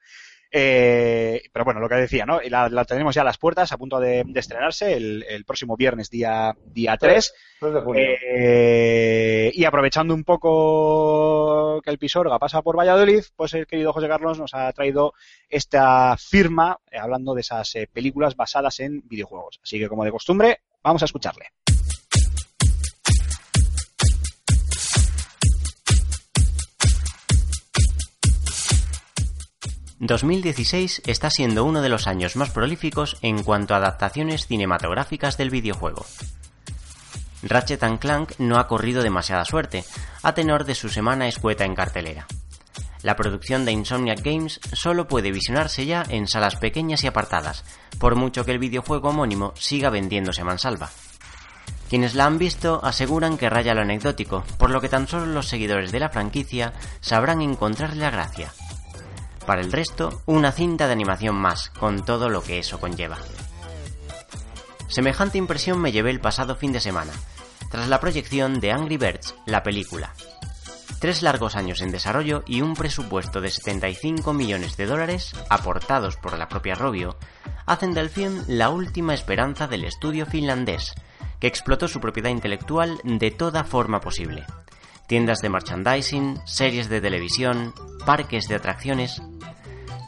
Eh, pero bueno, lo que decía, ¿no? La, la, tenemos ya a las puertas, a punto de, de estrenarse el, el, próximo viernes, día, día 3. 3 de junio. Eh, y aprovechando un poco que el Pisorga pasa por Valladolid, pues el querido José Carlos nos ha traído esta firma eh, hablando de esas películas basadas en videojuegos. Así que, como de costumbre, vamos a escucharle. 2016 está siendo uno de los años más prolíficos en cuanto a adaptaciones cinematográficas del videojuego. Ratchet Clank no ha corrido demasiada suerte, a tenor de su semana escueta en cartelera. La producción de Insomniac Games solo puede visionarse ya en salas pequeñas y apartadas, por mucho que el videojuego homónimo siga vendiéndose mansalva. Quienes la han visto aseguran que raya lo anecdótico, por lo que tan solo los seguidores de la franquicia sabrán encontrarle la gracia, para el resto, una cinta de animación más, con todo lo que eso conlleva. Semejante impresión me llevé el pasado fin de semana, tras la proyección de Angry Birds, la película. Tres largos años en desarrollo y un presupuesto de 75 millones de dólares, aportados por la propia Robio, hacen del film la última esperanza del estudio finlandés, que explotó su propiedad intelectual de toda forma posible. Tiendas de merchandising, series de televisión, parques de atracciones,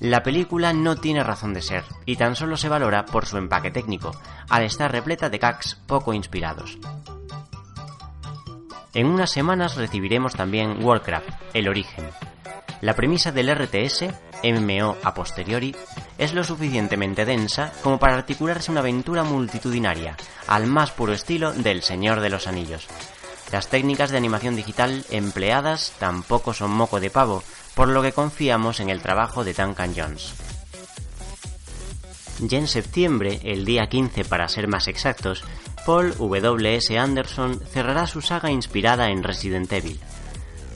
la película no tiene razón de ser y tan solo se valora por su empaque técnico, al estar repleta de gags poco inspirados. En unas semanas recibiremos también Warcraft, el origen. La premisa del RTS, MMO a posteriori, es lo suficientemente densa como para articularse una aventura multitudinaria, al más puro estilo del Señor de los Anillos. Las técnicas de animación digital empleadas tampoco son moco de pavo, por lo que confiamos en el trabajo de Duncan Jones. Ya en septiembre, el día 15 para ser más exactos, Paul W.S. Anderson cerrará su saga inspirada en Resident Evil.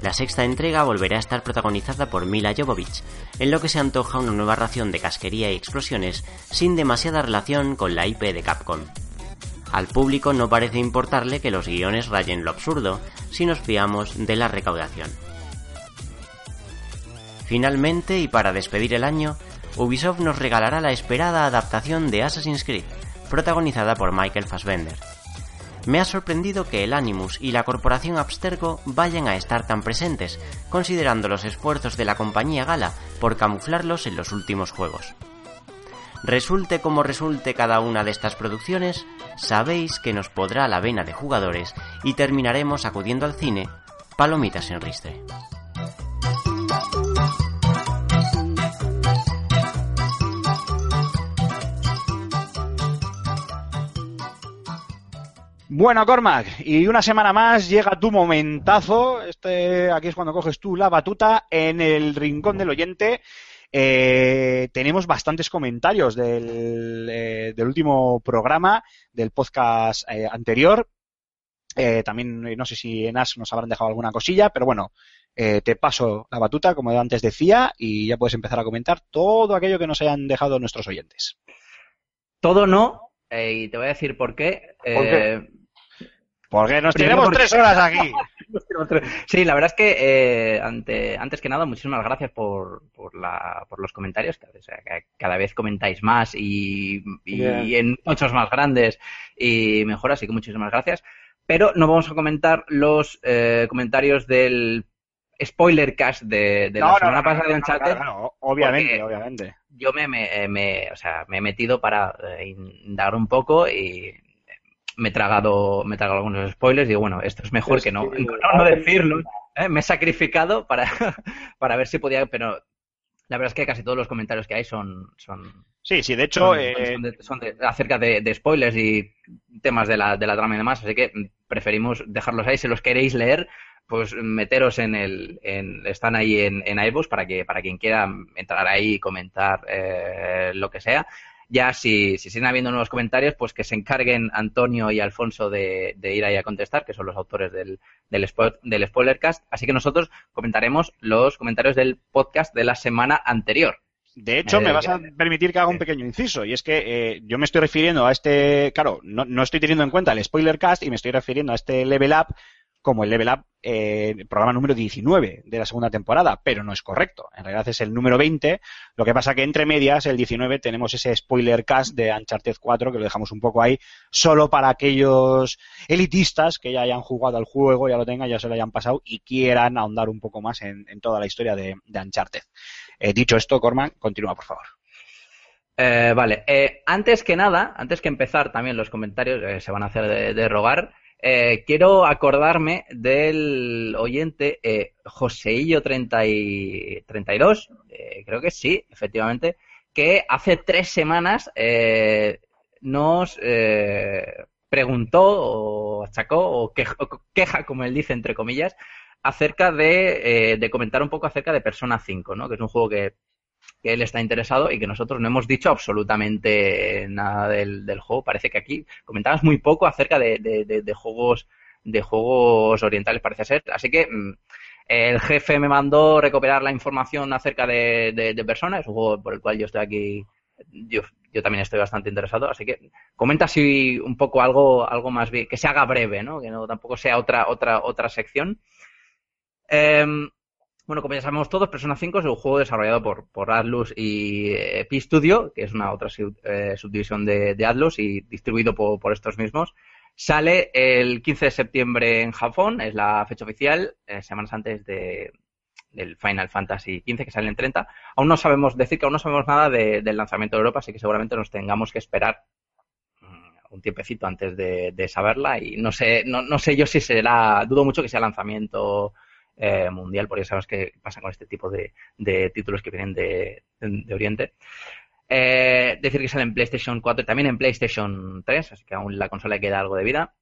La sexta entrega volverá a estar protagonizada por Mila Jovovich, en lo que se antoja una nueva ración de casquería y explosiones sin demasiada relación con la IP de Capcom. Al público no parece importarle que los guiones rayen lo absurdo si nos fiamos de la recaudación. Finalmente, y para despedir el año, Ubisoft nos regalará la esperada adaptación de Assassin's Creed, protagonizada por Michael Fassbender. Me ha sorprendido que el Animus y la corporación Abstergo vayan a estar tan presentes, considerando los esfuerzos de la compañía Gala por camuflarlos en los últimos juegos. Resulte como resulte cada una de estas producciones, sabéis que nos podrá la vena de jugadores y terminaremos acudiendo al cine, palomitas en ristre. Bueno, Cormac, y una semana más llega tu momentazo. Este, aquí es cuando coges tú la batuta en el rincón del oyente. Eh, tenemos bastantes comentarios del, eh, del, último programa, del podcast eh, anterior. Eh, también no sé si en As nos habrán dejado alguna cosilla, pero bueno, eh, te paso la batuta, como antes decía, y ya puedes empezar a comentar todo aquello que nos hayan dejado nuestros oyentes. Todo no, y te voy a decir por qué. ¿Por qué? Porque nos tenemos tres horas aquí. sí, la verdad es que eh, ante, antes que nada, muchísimas gracias por, por, la, por los comentarios. O sea, que cada vez comentáis más y, y en muchos más grandes y mejor, así que muchísimas gracias. Pero no vamos a comentar los eh, comentarios del spoiler cast de, de no, la semana no, pasada no, de Uncharted. obviamente, obviamente. Yo me, me, me, o sea, me he metido para eh, indagar un poco y me he tragado, me he tragado algunos spoilers y digo, bueno, esto es mejor es que, no, no, no decirlo. ¿eh? Me he sacrificado para, para ver si podía, pero la verdad es que casi todos los comentarios que hay son... son sí, sí, de hecho... Son, eh... son, de, son de, acerca de, de, spoilers y temas de la, de la trama y demás, así que preferimos dejarlos ahí. Si los queréis leer, pues meteros en el... En, están ahí en, en iVoox para, que, para quien quiera entrar ahí y comentar eh, lo que sea. Ya si, si siguen habiendo nuevos comentarios, pues que se encarguen Antonio y Alfonso de, de ir ahí a contestar, que son los autores del, del, spo- del Spoilercast. Así que nosotros comentaremos los comentarios del podcast de la semana anterior. De hecho, Eh, me vas a permitir que haga un pequeño inciso, y es que eh, yo me estoy refiriendo a este, claro, no, no estoy teniendo en cuenta el spoiler cast y me estoy refiriendo a este level up como el level up eh, programa número 19 de la segunda temporada, pero no es correcto. En realidad es el número 20. Lo que pasa que entre medias, el 19, tenemos ese spoiler cast de Uncharted 4 que lo dejamos un poco ahí, solo para aquellos elitistas que ya hayan jugado al juego, ya lo tengan, ya se lo hayan pasado y quieran ahondar un poco más en, toda la historia de, de Uncharted. Eh, dicho esto, Corman, continúa, por favor. Eh, vale, antes que nada, antes que empezar también los comentarios, se van a hacer de rogar, eh, quiero acordarme del oyente eh, Joseillo30 y 32, eh, creo que sí, efectivamente, que hace tres semanas eh, nos preguntó o achacó o queja, o queja, como él dice, entre comillas, acerca de, de comentar un poco acerca de Persona 5, ¿no? que es un juego que que él está interesado y que nosotros no hemos dicho absolutamente nada del, del juego. Parece que aquí comentabas muy poco acerca de, de- de- de juegos de juegos orientales, parece ser. Así que mm, el jefe me mandó recopilar la información acerca de, de, de Persona, es un juego por el cual yo estoy aquí, yo, yo también estoy bastante interesado. Así que comenta si un poco algo, algo más bien, que se haga breve, ¿no? Que no tampoco sea otra, otra, otra sección. Em, bueno, como ya sabemos todos, Persona 5 es un juego desarrollado por, por Atlus y eh, P-Studio, que es una otra eh, subdivisión de, de Atlus y distribuido por, por estos mismos. Sale el 15 de septiembre en Japón, es la fecha oficial, eh, semanas antes de, del Final Fantasy XV, que sale en 30. Aún no sabemos decir que aún no sabemos nada de- del lanzamiento de Europa, así que seguramente nos tengamos que esperar mm, un tiempecito antes de, de saberla y no sé, no, no sé yo si será, dudo mucho que sea lanzamiento eh, mundial, porque ya sabes qué pasa con este tipo de, de títulos que vienen de, de Oriente. Eh, decir que sale en PlayStation 4 y también en PlayStation 3, así que aún la consola queda algo de vida.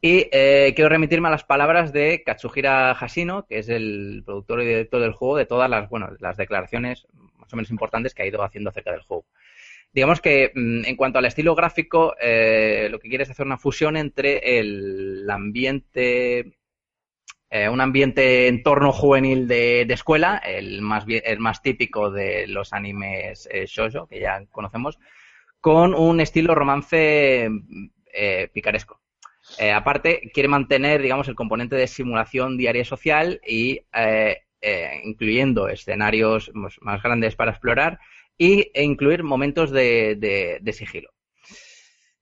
Y eh, quiero remitirme a las palabras de Katsuhira Hashino, que es el productor y director del juego, de todas las, bueno, las declaraciones más o menos importantes que ha ido haciendo acerca del juego. Digamos que mm, en cuanto al estilo gráfico, lo que quiere es hacer una fusión entre el ambiente eh, un ambiente entorno juvenil de, escuela, el más, el más típico de los animes eh, shoujo, que ya conocemos, con un estilo romance eh, picaresco. Eh, aparte, quiere mantener, digamos, el componente de simulación diaria y social y eh, incluyendo escenarios más- más grandes para explorar y, e incluir momentos de, de- de sigilo.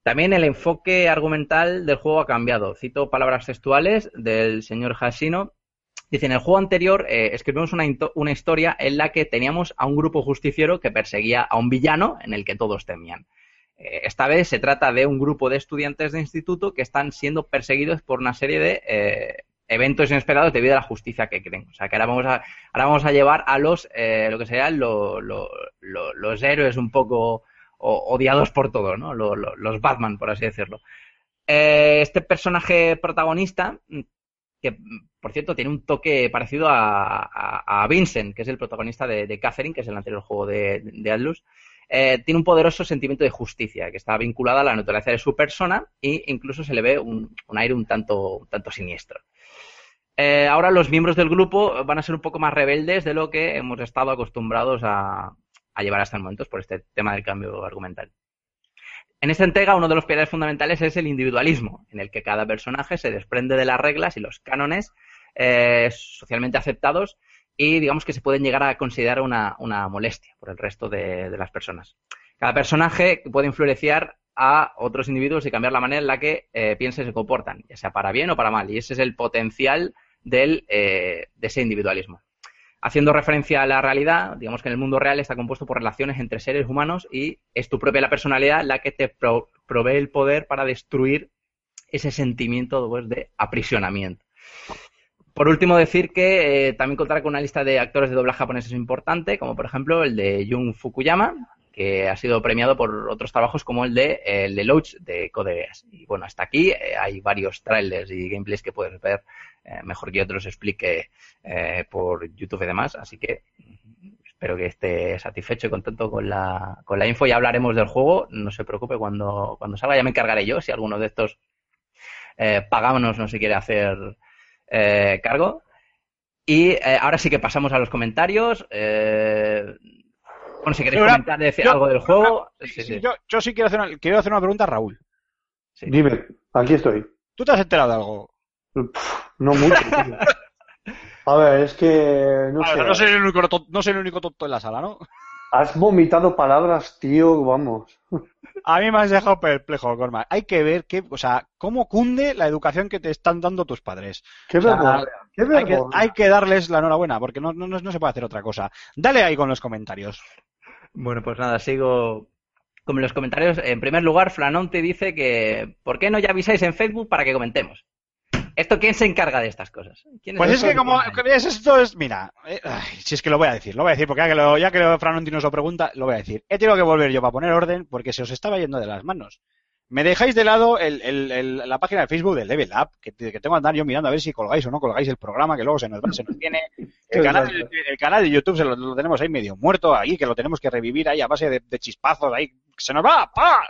También el enfoque argumental del juego ha cambiado. Cito palabras textuales del señor Hashino. Dice, en el juego anterior eh, escribimos una, historia en la que teníamos a un grupo justiciero que perseguía a un villano en el que todos temían. Eh, esta vez se trata de un grupo de estudiantes de instituto que están siendo perseguidos por una serie de eh, eventos inesperados debido a la justicia que creen. O sea, que ahora vamos a, ahora vamos a llevar a los, lo que serían lo- lo- lo- los héroes un poco odiados por todos, ¿no? Lo- lo- los Batman, por así decirlo. Eh, este personaje protagonista, mm, que mm, por cierto tiene un toque parecido a, a- Vincent, que es el protagonista de, Catherine, que es el anterior juego de, de Atlus, eh, tiene un poderoso sentimiento de justicia, que está vinculada a la naturaleza de su persona e incluso se le ve un, un aire un tanto, un tanto siniestro. Eh, ahora los miembros del grupo van a ser un poco más rebeldes de lo que hemos estado acostumbrados a, a llevar hasta el momento por este tema del cambio argumental. En esta entrega, uno de los pilares fundamentales es el individualismo, en el que cada personaje se desprende de las reglas y los cánones eh, socialmente aceptados y digamos que se pueden llegar a considerar una, molestia por el resto de, las personas. Cada personaje puede influenciar a otros individuos y cambiar la manera en la que eh, piensa y se comportan, ya sea para bien o para mal. Y ese es el potencial eh, de ese individualismo. Haciendo referencia a la realidad, digamos que en el mundo real está compuesto por relaciones entre seres humanos y es tu propia la personalidad la que te pro- provee el poder para destruir ese sentimiento pues, de aprisionamiento. Por último, decir que eh, también contará con una lista de actores de doblaje japoneses importante, como por ejemplo el de Jun Fukuyama, que ha sido premiado por otros trabajos como el de, el de de Code Geass. Y bueno, hasta aquí eh, hay varios trailers y gameplays que puedes ver eh, mejor que yo te los explique eh, por YouTube y demás, así que espero que esté satisfecho y contento con la, con la info. Ya hablaremos del juego. No se preocupe cuando, cuando salga, ya me encargaré yo si alguno de estos eh, pagámonos no se quiere hacer cargo. Y ahora sí que pasamos a los comentarios. Bueno, si queréis comentar decir yo- algo del juego. Sí, sí, sí, sí. Yo, yo sí quiero hacer, una, quiero hacer una pregunta a Raúl. Sí. Dime, aquí estoy. ¿Tú te has enterado de algo? No mucho. A ver, es que no A ver, sé. no, soy el único, no soy el único tonto en la sala, ¿no? Has vomitado palabras, tío, vamos. A mí me has dejado perplejo, Cormac. Hay que ver qué, o sea, cómo cunde la educación que te están dando tus padres. Qué O sea, vergüenza. Qué Hay que, hay que darles la enhorabuena, porque no, no- no se puede hacer otra cosa. Dale ahí con los comentarios. Bueno, pues nada, sigo con los comentarios. En primer lugar, Flanonte dice que ¿por qué no ya avisáis en Facebook para que comentemos? ¿Esto quién se encarga de estas cosas? ¿Quién Pues es que como ves, esto es, mira, eh, ay, si es que lo voy a decir, lo voy a decir, porque ya que, lo, ya que Franonti nos lo pregunta, lo voy a decir. He tenido que volver yo para poner orden porque se os estaba yendo de las manos. Me dejáis de lado el- el- el- la página de Facebook del Level Up, que, que tengo que andar yo mirando a ver si colgáis o no colgáis el programa, que luego se nos va, se nos viene. El canal, de- el canal de YouTube se lo, lo tenemos ahí medio muerto, ahí, que lo tenemos que revivir ahí a base de, de chispazos, ahí, se nos va, ¡pa!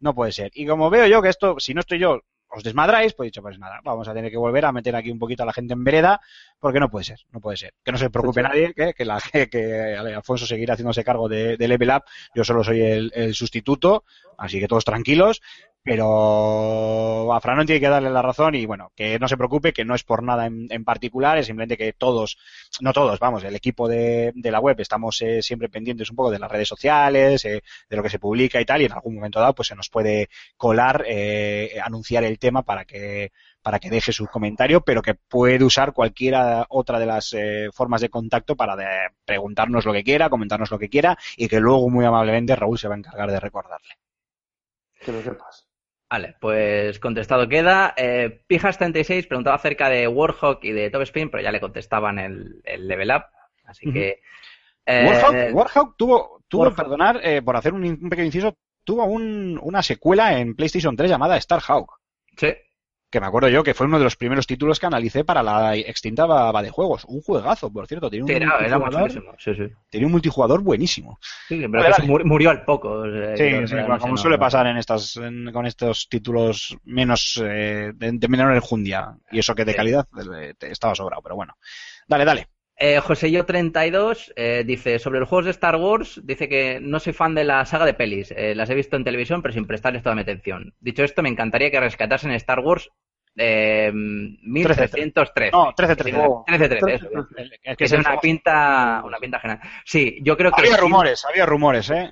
No puede ser. Y como veo yo que esto, si no estoy yo, os desmadráis, pues he dicho, pues nada, vamos a tener que volver a meter aquí un poquito a la gente en vereda, porque no puede ser, no puede ser. Que no se preocupe Pues sí. nadie, que, que, la, que, que Alfonso seguirá haciéndose cargo de, de Level Up, yo solo soy el, el sustituto, así que todos tranquilos, pero a Fran tiene que darle la razón y bueno, que no se preocupe, que no es por nada en, en particular, es simplemente que todos, no todos, vamos, el equipo de, de la web estamos eh, siempre pendientes un poco de las redes sociales, eh, de lo que se publica y tal, y en algún momento dado pues se nos puede colar, eh, anunciar el tema para que para que deje su comentario, pero que puede usar cualquiera otra de las eh, formas de contacto para de- preguntarnos lo que quiera, comentarnos lo que quiera y que luego muy amablemente Raúl se va a encargar de recordarle. Que lo sepas. Vale, pues contestado queda. Eh, Pijas36 preguntaba acerca de Warhawk y de Top Spin, pero ya le contestaban el, el level up. Así que. eh, Warhawk, Warhawk tuvo, tuvo Warhawk. perdonar, eh, por hacer un, un pequeño inciso, tuvo un- una secuela en PlayStation 3 llamada Starhawk. sí, Que me acuerdo yo que fue uno de los primeros títulos que analicé para la extinta Baba de Juegos. Un juegazo, por cierto. Tenía un, sí, era, era multijugador, Sí, sí. tenía un multijugador buenísimo. Sí, pero Vale, vale. murió al poco. o sea, Sí, no- como suele no- pasar en estas, en- con estos títulos menos eh, de, de menor enjundia. Y eso que de calidad eh, estaba sobrado, pero bueno. Dale, dale. Eh, Joseyo32 eh, dice sobre los juegos de Star Wars, dice que no soy fan de la saga de pelis, eh, las he visto en televisión pero sin prestarles toda mi atención. Dicho esto, me encantaría que rescatasen Star Wars eh, 1313. No, 1313. Oh, 1313, eso, Es que se- una pinta, una pinta genial. Sí, yo creo que había sí, rumores, había rumores, ¿eh?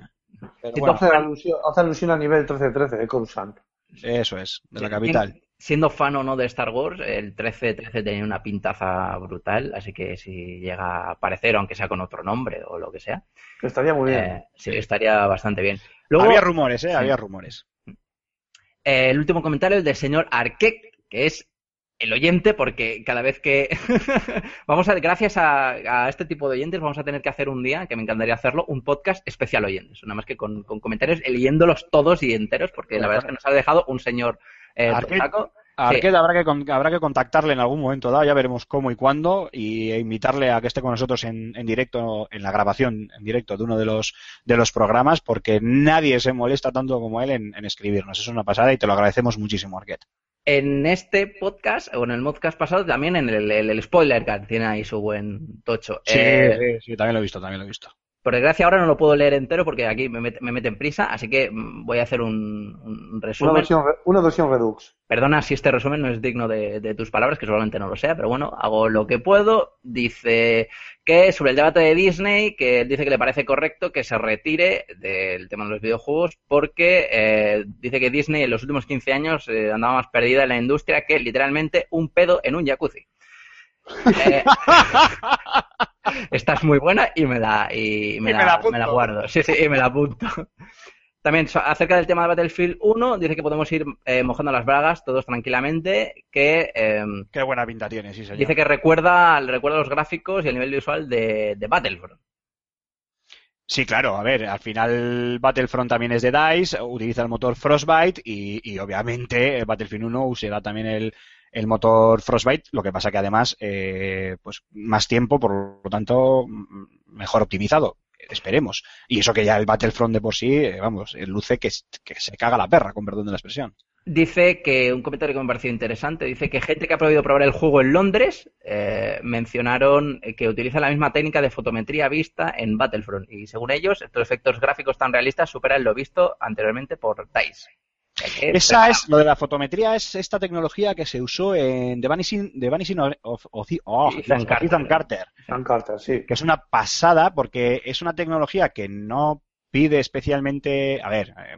Pero bueno, hace, alusión, hace alusión a nivel 13-13 de Coruscant. eso es, de la capital. Siendo fan o no de Star Wars, el 1313 tenía una pintaza brutal, así que si llega a aparecer, aunque sea con otro nombre o lo que sea, Estaría muy bien. eh, sí, estaría bastante bien. Luego, había rumores, ¿eh? Sí. Había rumores. eh, el último comentario, el del señor Arquet, que es el oyente, porque cada vez que vamos a, gracias a, a este tipo de oyentes, vamos a tener que hacer un día, que me encantaría hacerlo, un podcast especial oyentes, nada más que con, con comentarios, leyéndolos todos y enteros, porque la verdad es que nos ha dejado un señor eh, Arquet. Sí. Habrá que, habrá que contactarle en algún momento dado, ya veremos cómo y cuándo, y e invitarle a que esté con nosotros en, en directo, en la grabación en directo de uno de los, de los programas, porque nadie se molesta tanto como él en, en escribirnos. Es una pasada y te lo agradecemos muchísimo, Arquette. En este podcast, o en el podcast pasado, también en el, el- el spoiler que tiene ahí su buen tocho. Sí, Eh, sí, sí, también lo he visto, también lo he visto. Por desgracia ahora no lo puedo leer entero porque aquí me, met- me meten prisa, así que mm, voy a hacer un, un Una resumen. versión, una versión Redux. Perdona si este resumen no es digno de, de tus palabras, que seguramente no lo sea, pero bueno, hago lo que puedo. Dice que sobre el debate de Disney, que dice que le parece correcto que se retire del tema de los videojuegos porque eh, dice que Disney en los últimos 15 años eh, andaba más perdida en la industria que literalmente un pedo en un jacuzzi. Eh, esta es muy buena y me la, y me Y la, me la apunto. me la guardo. Sí, sí, y me la apunto. También acerca del tema de Battlefield 1, dice que podemos ir eh, mojando las bragas todos tranquilamente, que eh, Qué buena pinta tiene, sí, señor. dice que recuerda, recuerda los gráficos y el nivel visual de, de Battlefront. Sí, claro, a ver, al final Battlefront también es de DICE, utiliza el motor Frostbite y, y obviamente eh, Battlefield 1 usará también el, el motor Frostbite, lo que pasa que además, eh, pues más tiempo, por lo tanto, mm, mejor optimizado. Esperemos. Y eso que ya el Battlefront de por sí, eh, vamos, eh, luce que, se caga la perra, con perdón de la expresión. Dice que, un comentario que me ha parecido interesante, dice que gente que ha podido probar el juego en Londres eh, mencionaron que utiliza la misma técnica de fotometría vista en Battlefront y según ellos estos efectos gráficos tan realistas superan lo visto anteriormente por DICE. Esa es, lo de la fotometría es esta tecnología que se usó en The Vanishing, The Vanishing of, of- oh, Ethan Carter. Ethan Carter. Sean Carter, sí. que es una pasada porque es una tecnología que no pide especialmente, a ver, eh,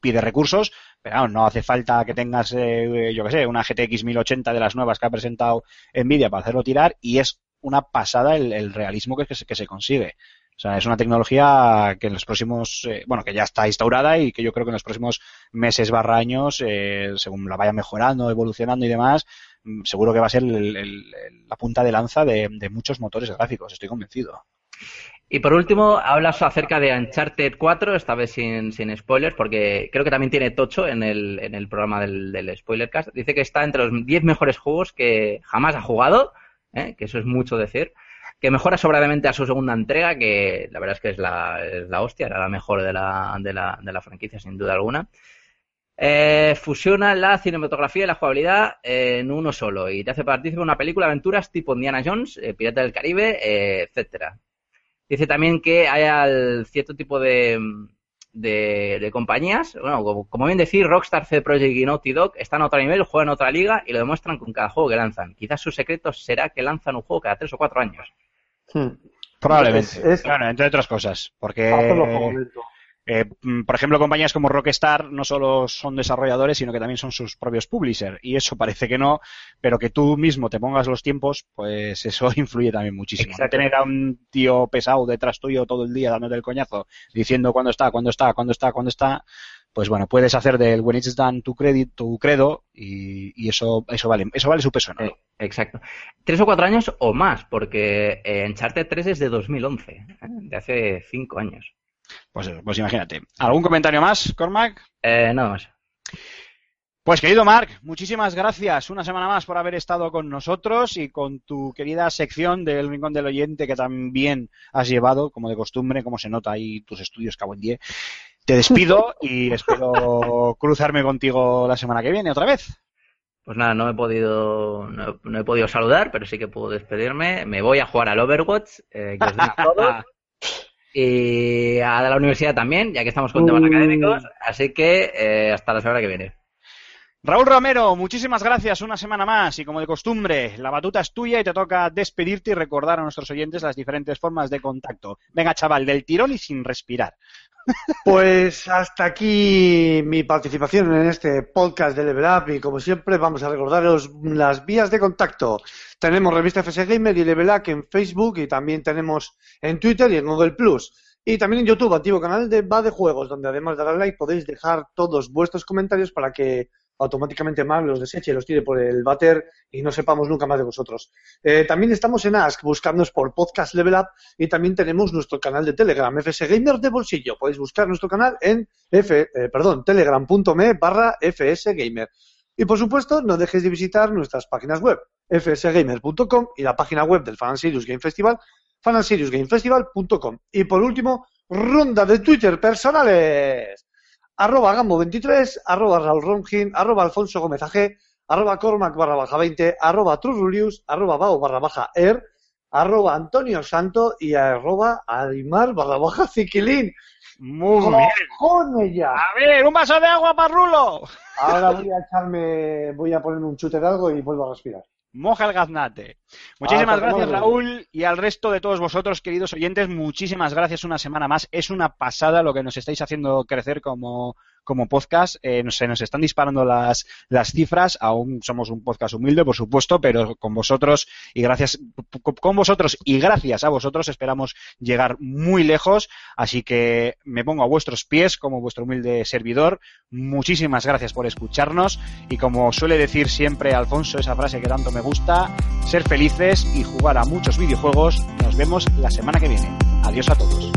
pide recursos, pero vamos, no hace falta que tengas, eh, yo que sé, una GTX 1080 de las nuevas que ha presentado Nvidia para hacerlo tirar y es una pasada el, el realismo que, que se, que se consigue. O sea, es una tecnología que en los próximos, eh, bueno, que ya está instaurada y que yo creo que en los próximos meses barra años, eh, según la vaya mejorando, evolucionando y demás, mm, seguro que va a ser el- la punta de lanza de, de muchos motores gráficos, estoy convencido. Y por último, hablas acerca de Uncharted 4, esta vez sin, sin spoilers, porque creo que también tiene Tocho en el, en el programa del, del Spoilercast. Dice que está entre los 10 mejores juegos que jamás ha jugado, ¿eh? que eso es mucho decir. Que mejora sobradamente a su segunda entrega, que la verdad es que es la, es la hostia, era la mejor de la, de la, de la franquicia, sin duda alguna. Eh, fusiona la cinematografía y la jugabilidad en uno solo y te hace partícipe de una película de aventuras tipo Indiana Jones, eh, Pirata del Caribe, eh, etcétera. Dice también que hay al cierto tipo de, de, compañías, bueno, como, como bien decir, Rockstar, CD Projekt y Naughty Dog están a otro nivel, juegan a otra liga y lo demuestran con cada juego que lanzan. Quizás su secreto será que lanzan un juego cada tres o cuatro años. Hmm. Probablemente. Es- es- Bueno, entre otras cosas. Porque, lento. eh, mm, por ejemplo, compañías como Rockstar no solo son desarrolladores, sino que también son sus propios publishers. Y eso parece que no, pero que tú mismo te pongas los tiempos, pues eso influye también muchísimo. No. Tener a un tío pesado detrás tuyo todo el día dándote el coñazo, diciendo cuándo está, cuándo está, cuándo está, cuándo está, pues bueno, puedes hacer del when it's done tu credit, tu credo, y, y eso, eso vale, eso vale su peso en oro. Eh, exacto. Tres o cuatro años o más, porque eh, Uncharted 3 es de 2011, ¿eh? de hace cinco años. Pues, pues imagínate. ¿Algún comentario más, Cormac? Eh, nada más. Pues querido Marc, muchísimas gracias una semana más por haber estado con nosotros y con tu querida sección del Rincón del Oyente que también has llevado, como de costumbre, como se nota ahí tus estudios cabo en die. Te despido y espero cruzarme contigo la semana que viene otra vez. Pues nada, no he podido, no, no he podido saludar, pero sí que puedo despedirme. Me voy a jugar al Overwatch, eh, que os den a todos. Y a la universidad también, ya que estamos con temas Uh. académicos. Así que eh, hasta la semana que viene. Raúl Romero, muchísimas gracias una semana más y como de costumbre, la batuta es tuya y te toca despedirte y recordar a nuestros oyentes las diferentes formas de contacto. Venga, chaval, del tirón y sin respirar. Pues hasta aquí mi participación en este podcast de Level Up y como siempre vamos a recordaros las vías de contacto. Tenemos revista FS Gamer y Level Up en Facebook y también tenemos en Twitter y en Google Plus. Y también en YouTube, antiguo canal de Va de Juegos, donde además de dar like podéis dejar todos vuestros comentarios para que automáticamente Mark los deseche y los tire por el váter y no sepamos nunca más de vosotros. Eh, también estamos en Ask, buscándonos por Podcast Level Up y también tenemos nuestro canal de Telegram, FS Gamer de bolsillo. Podéis buscar nuestro canal en F, eh, perdón, telegram.me barra FS Gamer. Y por supuesto, no dejéis de visitar nuestras páginas web, fsgamer.com y la página web del Fan Serious Game Festival, fanseriusgamefestival.com. Y por último, ronda de Twitter personales. Arroba Gambo23, arroba Raúl Ronjin, arroba Alfonso Gómez AG, arroba Cormac barra baja 20, arroba Trurulius, arroba Bao barra baja Er, arroba Antonio Santo y arroba Aymar barra baja Ziquilín. Muy bien. ¡Cojones ya! A ver, un vaso de agua para Rulo. Ahora voy a echarme, voy a ponerme un chute de algo y vuelvo a respirar. Moja el gaznate. Muchísimas Hasta gracias. Raúl, y al resto de todos vosotros, queridos oyentes, muchísimas gracias una semana más. Es una pasada lo que nos estáis haciendo crecer como, como podcast. Eh, se nos están disparando las, las cifras. Aún somos un podcast humilde, por supuesto, pero con vosotros y gracias, con vosotros y gracias a vosotros esperamos llegar muy lejos. Así que me pongo a vuestros pies como vuestro humilde servidor. Muchísimas gracias por escucharnos y como suele decir siempre Alfonso, esa frase que tanto me gusta, ser y jugar a muchos videojuegos. Nos vemos la semana que viene. Adiós a todos.